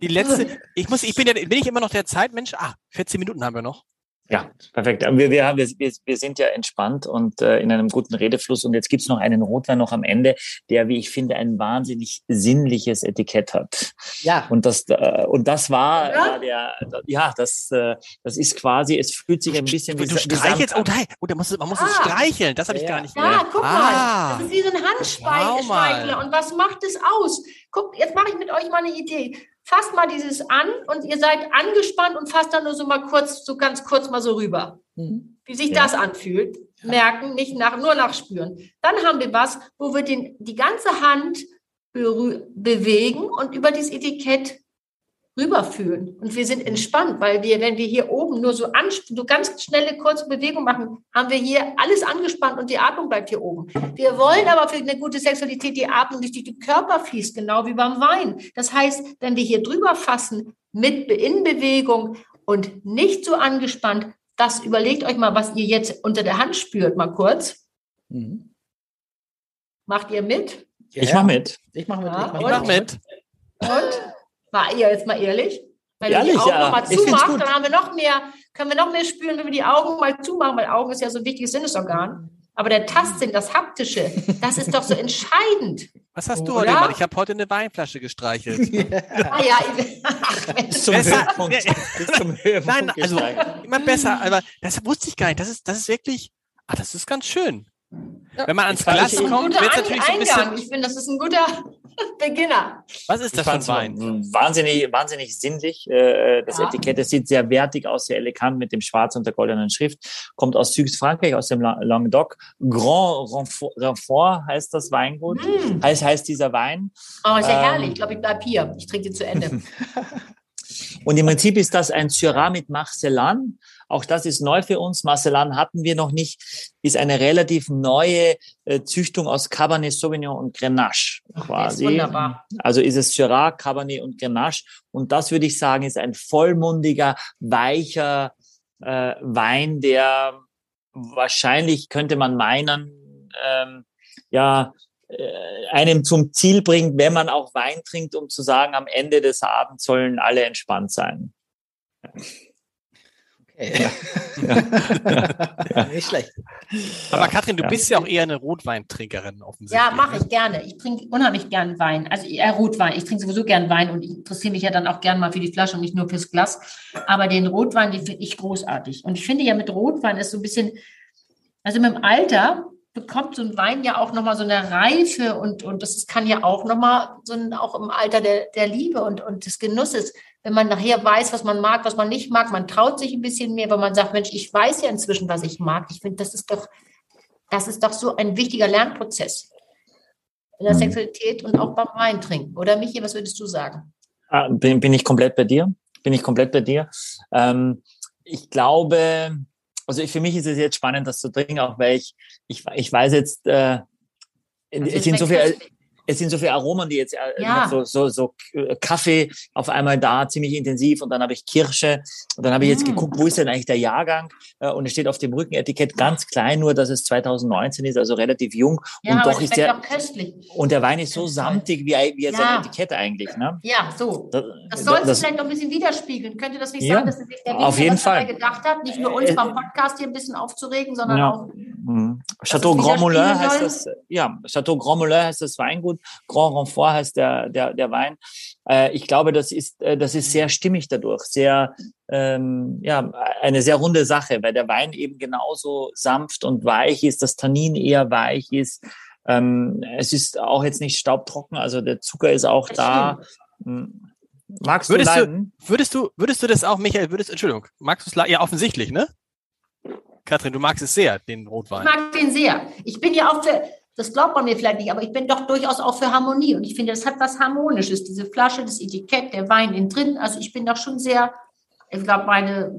Die letzte, ich muss, ich bin ja, bin ich immer noch der Zeitmensch? Ah, 14 Minuten haben wir noch. Ja, perfekt. Wir, wir, wir, wir sind ja entspannt und äh, in einem guten Redefluss. Und jetzt gibt's noch einen Rotwein noch am Ende, der, wie ich finde, ein wahnsinnig sinnliches Etikett hat. Ja. Und das, äh, und das war, ja. war der, ja, das, äh, das ist quasi, es fühlt sich ein bisschen du, wie Du streichelst, oh nein, oh, da muss, man muss ah. es streicheln, das habe ich ja. gar nicht Ja, mehr. guck ah. mal, das ist wie so ein Handspeichler. Und was macht es aus? Guck, jetzt mache ich mit euch mal eine Idee fasst mal dieses an und ihr seid angespannt und fasst dann nur so mal kurz, so ganz kurz mal so rüber. Mhm. Wie sich ja. das anfühlt. Merken, nicht nach, nur nachspüren. Dann haben wir was, wo wir den, die ganze Hand bewegen und über dieses Etikett rüberführen. Und wir sind entspannt, weil wir, wenn wir hier oben nur so, so ganz schnelle, kurze Bewegungen machen, haben wir hier alles angespannt und die Atmung bleibt hier oben. Wir wollen aber für eine gute Sexualität die Atmung durch den Körper fließt, genau wie beim Wein. Das heißt, wenn wir hier drüber fassen, mit Innenbewegung und nicht so angespannt, das überlegt euch mal, was ihr jetzt unter der Hand spürt, mal kurz. Mhm. Macht ihr mit? Ja, ich mache mit. Ich mache mit. Ja, ich mache mach mit. Und? War ihr jetzt mal ehrlich? Wenn ehrlich, ihr die Augen ja. mal zumacht, dann haben wir noch mehr, können wir noch mehr spüren, wenn wir die Augen mal zumachen, weil Augen ist ja so ein wichtiges Sinnesorgan. Aber der Tastsinn, das Haptische, das ist doch so entscheidend. Was hast du heute gemacht? Ich habe heute eine Weinflasche gestreichelt. ah ja, ach, Mensch. Zum besser, Höhepunkt. zum Höhepunkt Nein, also immer besser. Aber das wusste ich gar nicht. Das ist, das ist wirklich, ah, das ist ganz schön. Ja. Wenn man ans Glas kommt, wird es natürlich so ein bisschen. Ich finde, das ist ein guter Beginner. Was ist das für ein Wein? Wahnsinnig, wahnsinnig sinnlich. Äh, das ja. Etikett das sieht sehr wertig aus, sehr elegant mit dem Schwarz und der goldenen Schrift. Kommt aus Südfrankreich, aus dem Languedoc. Grand Renfort heißt das Weingut. Mm. Heißt, heißt dieser Wein. Oh, ist ja ähm, herrlich. Ich glaube, ich bleibe hier. Ich trinke zu Ende. und im Prinzip ist das ein Syrah mit Marcellan. Auch das ist neu für uns. Marcellan hatten wir noch nicht. Ist eine relativ neue äh, Züchtung aus Cabernet Sauvignon und Grenache quasi. Ist wunderbar. Also ist es Syrah, Cabernet und Grenache. Und das würde ich sagen, ist ein vollmundiger, weicher äh, Wein, der wahrscheinlich könnte man meinen, ähm, ja, äh, einem zum Ziel bringt, wenn man auch Wein trinkt, um zu sagen, am Ende des Abends sollen alle entspannt sein. Ja. ja. Nicht schlecht. Aber Katrin, du bist ja auch eher eine Rotweintrinkerin offensichtlich. Ja, mache ich gerne. Ich trinke unheimlich gern Wein. Also eher Rotwein. Ich trinke sowieso gern Wein und ich interessiere mich ja dann auch gern mal für die Flasche und nicht nur fürs Glas. Aber den Rotwein, den finde ich großartig. Und ich finde ja mit Rotwein ist so ein bisschen, also mit dem Alter bekommt so ein Wein ja auch nochmal so eine Reife und, und das kann ja auch nochmal so ein, auch im Alter der, der Liebe und, und des Genusses wenn man nachher weiß, was man mag, was man nicht mag, man traut sich ein bisschen mehr, weil man sagt, Mensch, ich weiß ja inzwischen, was ich mag. Ich finde, das ist doch, das ist doch so ein wichtiger Lernprozess in der mhm. Sexualität und auch beim Weintrinken. Oder Michi, was würdest du sagen? Ah, bin, bin ich komplett bei dir? Bin ich komplett bei dir? Ähm, ich glaube, also für mich ist es jetzt spannend, das zu trinken, auch weil ich, ich, ich weiß jetzt, äh, also es sind so viele, es sind so viele Aromen, die jetzt äh, ja. so, so, so äh, Kaffee auf einmal da, ziemlich intensiv und dann habe ich Kirsche und dann habe ich jetzt mm. geguckt, wo ist denn eigentlich der Jahrgang äh, und es steht auf dem Rückenetikett ganz klein nur, dass es 2019 ist, also relativ jung ja, und doch ist der und der Wein ist so samtig wie, wie ja. sein Etikett eigentlich. Ne? Ja, so. Das, das soll es vielleicht noch ein bisschen widerspiegeln. Könnte das nicht ja, sein, dass sich der auf jeden Fall gedacht hat, nicht nur uns äh, beim Podcast hier ein bisschen aufzuregen, sondern ja. auch mhm. Chateau Grand Moulin heißt das, ja, Chateau Grand Moulin heißt das Weingut Grand Renfort heißt der, der, der Wein. Äh, ich glaube, das ist, äh, das ist sehr stimmig dadurch, sehr, ähm, ja, eine sehr runde Sache, weil der Wein eben genauso sanft und weich ist, das Tannin eher weich ist. Ähm, es ist auch jetzt nicht staubtrocken, also der Zucker ist auch da. Hm. Magst würdest du leiden? Du, würdest du, würdest du das auch, Michael, würdest, Entschuldigung, magst du es Ja, offensichtlich, ne? Katrin, du magst es sehr, den Rotwein. Ich mag den sehr. Ich bin ja auch für, das glaubt man mir vielleicht nicht, aber ich bin doch durchaus auch für Harmonie. Und ich finde, das hat was Harmonisches, diese Flasche, das Etikett, der Wein innen drin. Also ich bin doch schon sehr, ich glaube, meine,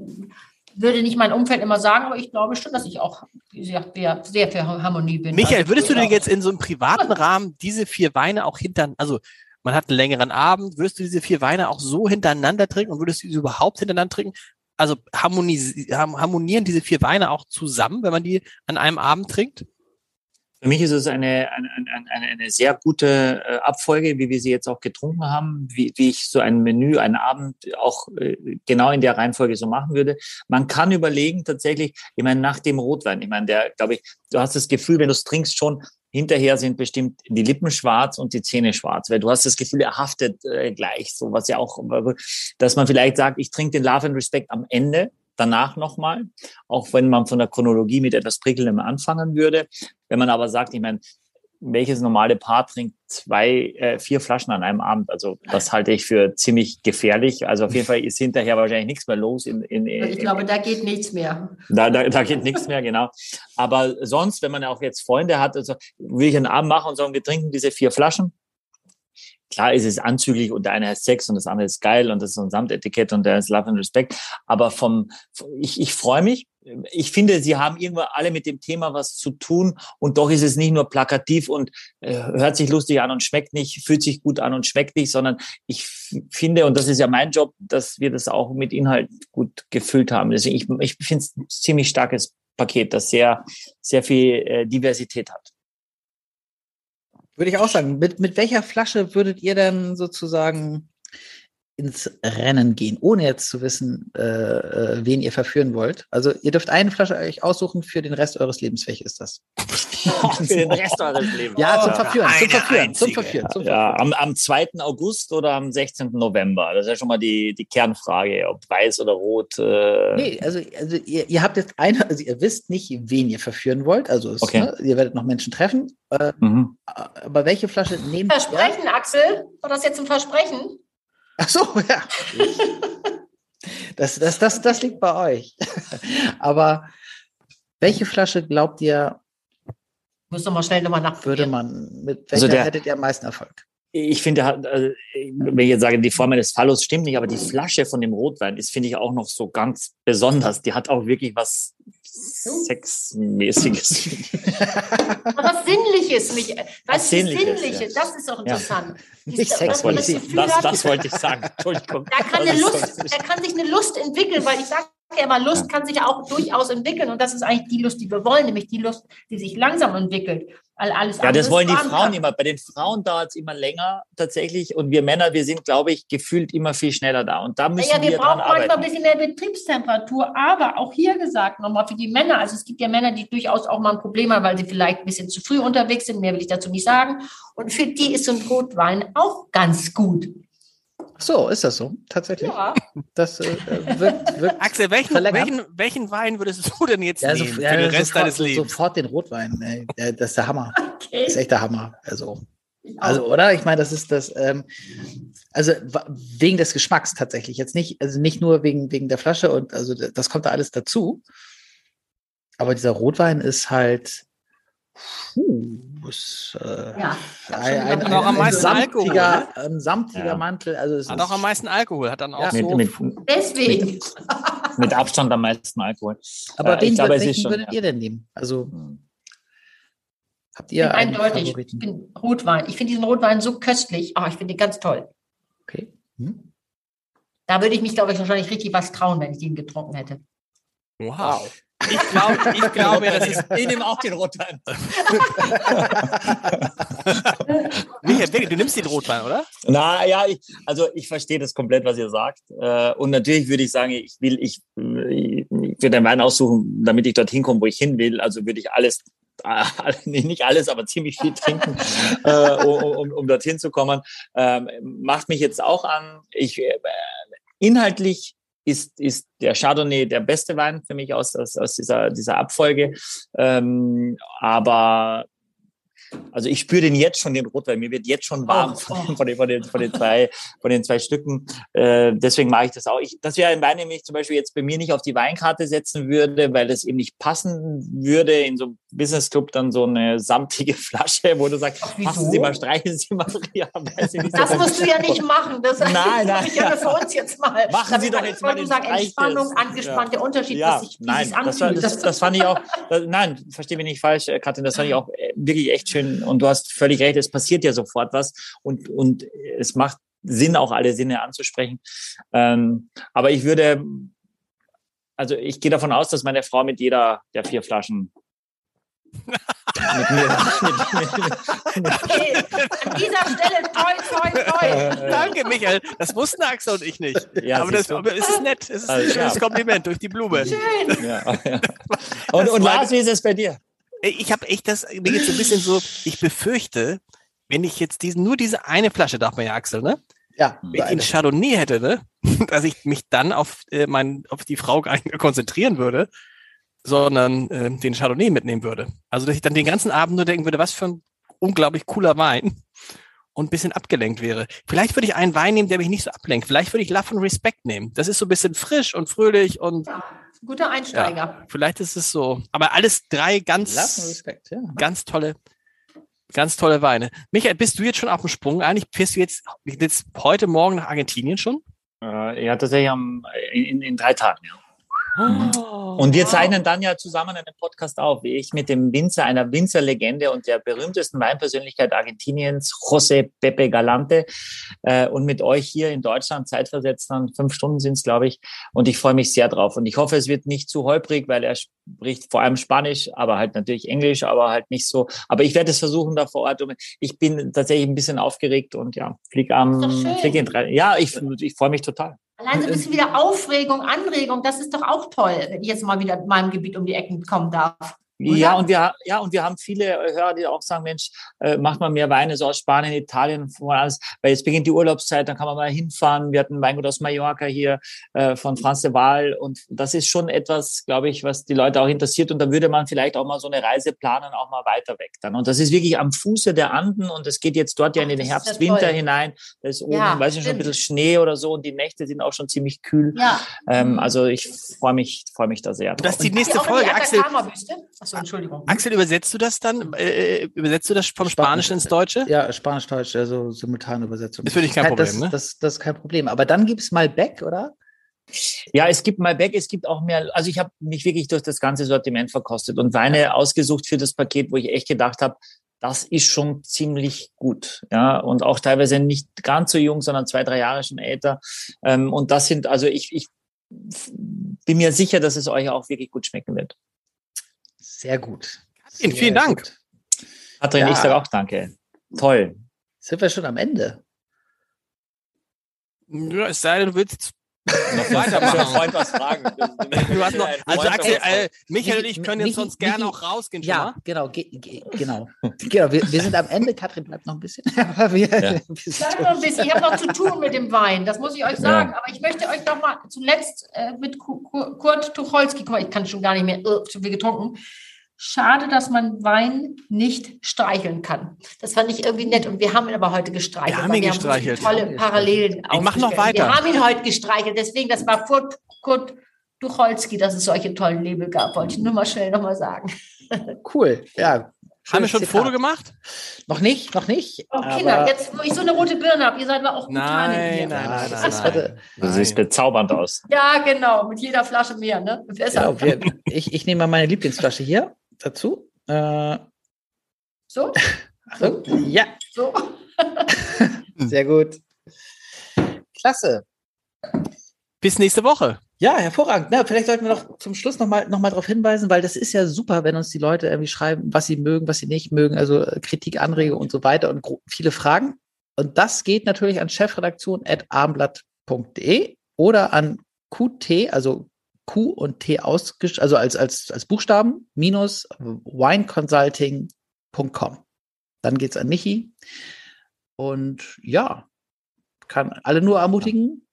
würde nicht mein Umfeld immer sagen, aber ich glaube schon, dass ich auch sehr, sehr für Harmonie bin. Michael, also würdest du dir jetzt in so einem privaten Rahmen diese vier Weine auch hinter, also man hat einen längeren Abend, würdest du diese vier Weine auch so hintereinander trinken und würdest du sie überhaupt hintereinander trinken? Also harmonieren diese vier Weine auch zusammen, wenn man die an einem Abend trinkt? Für mich ist es eine, eine, eine, eine sehr gute äh, Abfolge, wie wir sie jetzt auch getrunken haben, wie, wie ich so ein Menü, einen Abend auch äh, genau in der Reihenfolge so machen würde. Man kann überlegen tatsächlich, ich meine, nach dem Rotwein, ich meine, der, glaube ich, du hast das Gefühl, wenn du es trinkst, schon hinterher sind bestimmt die Lippen schwarz und die Zähne schwarz, weil du hast das Gefühl, er haftet äh, gleich, so was ja auch, dass man vielleicht sagt, ich trinke den Love and Respect am Ende, danach nochmal, auch wenn man von der Chronologie mit etwas Prickelndem anfangen würde. Wenn man aber sagt, ich meine, welches normale Paar trinkt zwei, äh, vier Flaschen an einem Abend? Also das halte ich für ziemlich gefährlich. Also auf jeden Fall ist hinterher wahrscheinlich nichts mehr los. In, in, in ich glaube, da geht nichts mehr. Da, da, da geht nichts mehr, genau. Aber sonst, wenn man auch jetzt Freunde hat, also will ich einen Abend machen und sagen, wir trinken diese vier Flaschen klar ist es anzüglich und der eine heißt Sex und das andere ist geil und das ist so ein Samtetikett und der ist Love and Respect. Aber vom, ich, ich freue mich. Ich finde, sie haben irgendwo alle mit dem Thema was zu tun und doch ist es nicht nur plakativ und äh, hört sich lustig an und schmeckt nicht, fühlt sich gut an und schmeckt nicht, sondern ich finde, und das ist ja mein Job, dass wir das auch mit Inhalt gut gefüllt haben. Deswegen, ich, ich finde es ein ziemlich starkes Paket, das sehr, sehr viel äh, Diversität hat. Würde ich auch sagen. Mit, mit welcher Flasche würdet ihr denn sozusagen ins Rennen gehen, ohne jetzt zu wissen, äh, äh, wen ihr verführen wollt? Also ihr dürft eine Flasche euch aussuchen für den Rest eures Lebens. Welche ist das? für den Rest eures Lebens. Ja, zum Verführen, zum Verführen, zum Verführen, zum Verführen. Ja, am, am 2. August oder am 16. November? Das ist ja schon mal die, die Kernfrage, ob weiß oder rot. Äh nee, also, also ihr, ihr habt jetzt eine, also ihr wisst nicht, wen ihr verführen wollt. Also es, okay. ne, ihr werdet noch Menschen treffen. Äh, mhm. Aber welche Flasche nehmt ihr? Versprechen, Axel? War das jetzt ein Versprechen? Ach so, ja. Das, das, das, das liegt bei euch. Aber welche Flasche glaubt ihr, muss noch mal schnell nochmal nach. Würde man, mit welcher also der, hättet ihr am meisten Erfolg? Ich finde, also, wenn ich jetzt sage, die Form eines Fallos stimmt nicht, aber die Flasche von dem Rotwein ist, finde ich, auch noch so ganz besonders. Die hat auch wirklich was Sexmäßiges. Aber Sinnliches, mich, was Sinnliches, Sinnliche, ja. das ist doch interessant. Ja. Nicht Sex, das, das, das, wollte ich sagen. Da kann, Lust, da kann sich eine Lust entwickeln, weil ich sage ja immer, Lust kann sich auch durchaus entwickeln und das ist eigentlich die Lust, die wir wollen, nämlich die Lust, die sich langsam entwickelt. Weil alles ja, das wollen die Frauen kann. immer. Bei den Frauen dauert es immer länger tatsächlich und wir Männer, wir sind, glaube ich, gefühlt immer viel schneller da und da müssen ja, wir, wir brauchen manchmal ein bisschen mehr Betriebstemperatur, aber auch hier gesagt nochmal für die Männer, also es gibt ja Männer, die durchaus auch mal ein Problem haben, weil sie vielleicht ein bisschen zu früh unterwegs sind, mehr will ich dazu nicht sagen und für die ist so ein Rotwein auch ganz gut. So, ist das so? Tatsächlich? Ja. Das äh, wird, wird Axel, welchen, welchen, welchen, Wein würdest du denn jetzt ja, nehmen so, ja, für den Rest sofort, deines Lebens? Sofort den Rotwein. Ey. Das ist der Hammer. Okay. Das ist echt der Hammer. Also, also oder? Ich meine, das ist das, ähm, also wegen des Geschmacks tatsächlich. Jetzt nicht, also nicht nur wegen, wegen der Flasche und also das kommt da alles dazu. Aber dieser Rotwein ist halt, puh, ist äh, ja, ein, ein, ein, am meisten samtiger, Alkohol, ein samtiger ja. Mantel. Also es hat auch am meisten Alkohol, hat dann auch ja. so. Mit, mit, Deswegen. Mit, mit, Abstand am meisten Alkohol. Aber äh, wen glaube, welchen schon, würdet ihr denn nehmen? Also hm. habt ihr eindeutig. Ich bin Rotwein. Ich finde diesen Rotwein so köstlich. Oh, ich finde ihn ganz toll. Okay. Hm? Da würde ich mich, glaube ich, wahrscheinlich richtig was trauen, wenn ich ihn getrunken hätte. Wow. Ich, glaub, ich glaube, das ist. Ich nehme auch den Rotwein. Michael, du nimmst den Rotwein, oder? Na ja, ich, also ich verstehe das komplett, was ihr sagt. Äh, und natürlich würde ich sagen, ich will, ich, ich würde den Wein aussuchen, damit ich dorthin komme, wo ich hin will. Also würde ich alles nicht alles, aber ziemlich viel trinken, äh, um, um, dorthin zu kommen. Ähm, macht mich jetzt auch an. Ich äh, inhaltlich ist, ist der Chardonnay der beste Wein für mich aus, aus, aus dieser, dieser Abfolge. Ähm, aber also ich spüre den jetzt schon, den Rotwein. Mir wird jetzt schon warm oh, oh. Von, den, von, den, von, den zwei, von den zwei Stücken. Äh, deswegen mache ich das auch. Ich, das wäre ein Wein, den ich zum Beispiel jetzt bei mir nicht auf die Weinkarte setzen würde, weil das eben nicht passen würde in so einem Business Club dann so eine samtige Flasche, wo du sagst, Ach, passen Sie mal, streichen Sie mal. Ja, das so musst du ja nicht machen. Das nein, nein. Ich ja für uns jetzt mal. Machen Sie doch jetzt mal den sagen, Entspannung, angespannt, ja. der Unterschied, ja, sich, nein, das, das, das, fand ich auch, das, nein, verstehe mich nicht falsch, Katrin, das fand ich auch äh, wirklich echt schön schön und du hast völlig recht, es passiert ja sofort was und, und es macht Sinn, auch alle Sinne anzusprechen. Ähm, aber ich würde, also ich gehe davon aus, dass meine Frau mit jeder der vier Flaschen mit mir. Okay, an dieser Stelle toi, toi, toi. Danke, Michael. Das wussten Axel und ich nicht. Ja, aber, das, aber es ist nett. Es ist ein Also, schönes ja. Kompliment durch die Blume. Schön. Ja, ja. Und, und Lars, wie ist es bei dir? Ich habe echt das, mir geht's so ein bisschen so, ich befürchte, wenn ich jetzt diesen, nur diese eine Flasche, darf man ja, Axel, ne? Ja, Wenn ich einen Chardonnay hätte, ne? Dass ich mich dann auf, äh, mein, auf die Frau gar nicht mehr konzentrieren würde, sondern äh, den Chardonnay mitnehmen würde. Also, dass ich dann den ganzen Abend nur denken würde, was für ein unglaublich cooler Wein und ein bisschen abgelenkt wäre. Vielleicht würde ich einen Wein nehmen, der mich nicht so ablenkt. Vielleicht würde ich Love and Respect nehmen. Das ist so ein bisschen frisch und fröhlich und Guter Einsteiger. vielleicht ist es so. Aber alles drei ganz Respekt, ja. ganz tolle, ganz tolle Weine. Michael, bist du jetzt schon auf dem Sprung? Eigentlich fährst du jetzt, jetzt heute Morgen nach Argentinien schon? Äh, ja, tatsächlich am, in, in drei Tagen. Ja. Und wir zeichnen dann ja zusammen einen Podcast auf, wie ich mit dem Winzer, einer Winzerlegende und der berühmtesten Weinpersönlichkeit Argentiniens, José Pepe Galante, äh, und mit euch hier in Deutschland zeitversetzt dann fünf Stunden sind es, glaube ich. Und ich freue mich sehr drauf. Und ich hoffe, es wird nicht zu holprig, weil er spricht vor allem Spanisch, aber halt natürlich Englisch, aber halt nicht so. Aber ich werde es versuchen da vor Ort. Ich bin tatsächlich ein bisschen aufgeregt und ja, flieg am, flieg in drei. Ja, ich, ich freue mich total. Allein so ein bisschen wieder Aufregung, Anregung, das ist doch auch toll, wenn ich jetzt mal wieder in meinem Gebiet um die Ecken kommen darf. Ja, und wir, ja, und wir haben viele Hörer, die auch sagen, Mensch, äh, macht mal mehr Weine so aus Spanien, Italien, von alles, weil jetzt beginnt die Urlaubszeit, dann kann man mal hinfahren. Wir hatten Weingut aus Mallorca hier äh, von Franz de Waal und das ist schon etwas, glaube ich, was die Leute auch interessiert und da würde man vielleicht auch mal so eine Reise planen, auch mal weiter weg dann. Und das ist wirklich am Fuße der Anden und es geht jetzt dort ja in den ist ja Herbst, Winter hinein. Da ist oben, Ja, weiß ich schon, ein bisschen Schnee oder so und die Nächte sind auch schon ziemlich kühl. Ja. Ähm, also ich freue mich, freue mich da sehr. Und das drauf. ist die nächste Folge. die Axel, Achso, Entschuldigung. Axel, übersetzt du das dann? Äh, übersetzt du das vom Spanischen ins Deutsche? Ja, Spanisch-Deutsch, also simultane Übersetzung. Ist für dich kein Das- Problem, ne? Das, das ist kein Problem. Aber dann gibt es Malbec, oder? Ja, es gibt Malbec, es gibt auch mehr. Also ich habe mich wirklich durch das ganze Sortiment verkostet und Weine ausgesucht für das Paket, wo ich echt gedacht habe, das ist schon ziemlich gut. Ja, und auch teilweise nicht ganz so jung, sondern zwei, drei Jahre schon älter. Ähm, und das sind, also ich, ich bin mir sicher, dass es euch auch wirklich gut schmecken wird. Sehr gut. Vielen, Sehr vielen Dank. Katrin, Ja. ich sage auch danke. Toll. Sind wir schon am Ende? Ja, es sei denn, du willst Noch Weitermachen. Freund was fragen. Du hast noch, also Axel, äh, Michael und ich können jetzt sonst gerne auch rausgehen schon Ja, mal. genau, ge ge genau. genau wir, wir sind am Ende. Katrin bleibt noch ein bisschen. Aber wir, Ja. wir sind Bleib noch ein bisschen. Ich habe noch zu tun mit dem Wein, das muss ich euch sagen. Aber ich möchte euch noch mal zuletzt äh, mit Ku- Ku- Kurt Tucholsky, guck mal, ich kann schon gar nicht mehr, äh, zu viel getrunken. Schade, dass man Wein nicht streicheln kann. Das fand ich irgendwie nett. Und wir haben ihn aber heute gestreichelt. Wir haben ihn so viele gestreichelt. tolle Parallelen. Ich mach noch weiter. Wir haben ihn heute gestreichelt. Deswegen, das war Kurt, Kurt Tucholsky, dass es solche tollen Label gab. Wollte ich nur mal schnell noch mal sagen. cool. Ja. Haben wir schon ein. Foto gemacht? Noch nicht, noch nicht. Oh, aber Kinder, jetzt, wo ich so eine rote Birne habe, ihr seid aber auch gut dran Nein, nein, nein, das nein, Das sieht bezaubernd aus. Ja, genau, mit jeder Flasche mehr, ne? Besser. Wir, ich, ich nehme mal meine Lieblingsflasche hier dazu. Äh, So, Achtung. Ja, so. sehr gut. Klasse. Bis nächste Woche. Ja, hervorragend. Na, vielleicht sollten wir noch zum Schluss nochmal noch mal darauf hinweisen, weil das ist ja super, wenn uns die Leute irgendwie schreiben, was sie mögen, was sie nicht mögen, also äh, Kritik, Anregungen und so weiter und viele Fragen. Und das geht natürlich an chefredaktion.abendblatt.de oder an QT, also Q und T ausgesch also als, als, als Buchstaben, minus wineconsulting.com. Dann geht's an Michi. Und ja, kann alle nur ermutigen.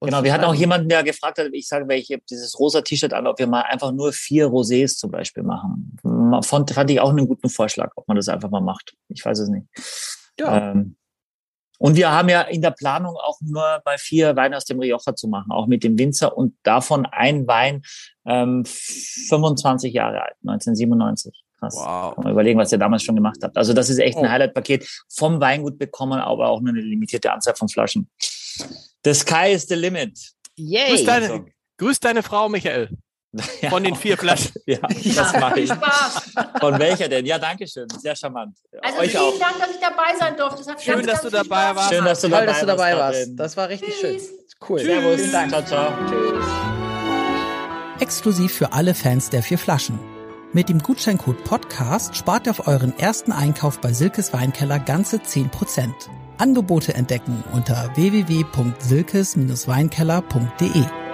Genau, wir hatten auch jemanden, der gefragt hat, ich sage, welche dieses rosa T-Shirt an, ob wir mal einfach nur vier Rosés zum Beispiel machen. Fand, fand ich auch einen guten Vorschlag, ob man das einfach mal macht. Ich weiß es nicht. Ja. Ähm, und wir haben ja in der Planung auch nur mal vier Weine aus dem Rioja zu machen, auch mit dem Winzer und davon ein Wein ähm, 25 Jahre alt, 1997. Krass. Wow. Kann man überlegen, was ihr damals schon gemacht habt. Also das ist echt ein Oh. Highlight-Paket vom Weingut bekommen, aber auch nur eine limitierte Anzahl von Flaschen. The sky is the limit. Yay! Grüß deine, grüß deine Frau, Michael. Von den vier Flaschen. Ja, Ja, das mache ich. Spaß. Von welcher denn? Ja, danke schön. Sehr charmant. Also Euch vielen auch. Dank, dass ich dabei sein durfte. Das hat Schön, ganz, dass ganz du dabei warst. Schön, dass du Toll, dabei dass du dabei warst. Katrin. Das war richtig Tschüss. schön. Cool. Servus. Vielen Dank. Ciao, ciao. Tschüss. Exklusiv für alle Fans der vier Flaschen. Mit dem Gutscheincode Podcast spart ihr auf euren ersten Einkauf bei Silkes Weinkeller ganze 10%. Angebote entdecken unter www.silkes-weinkeller.de.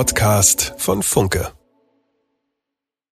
Podcast von Funke.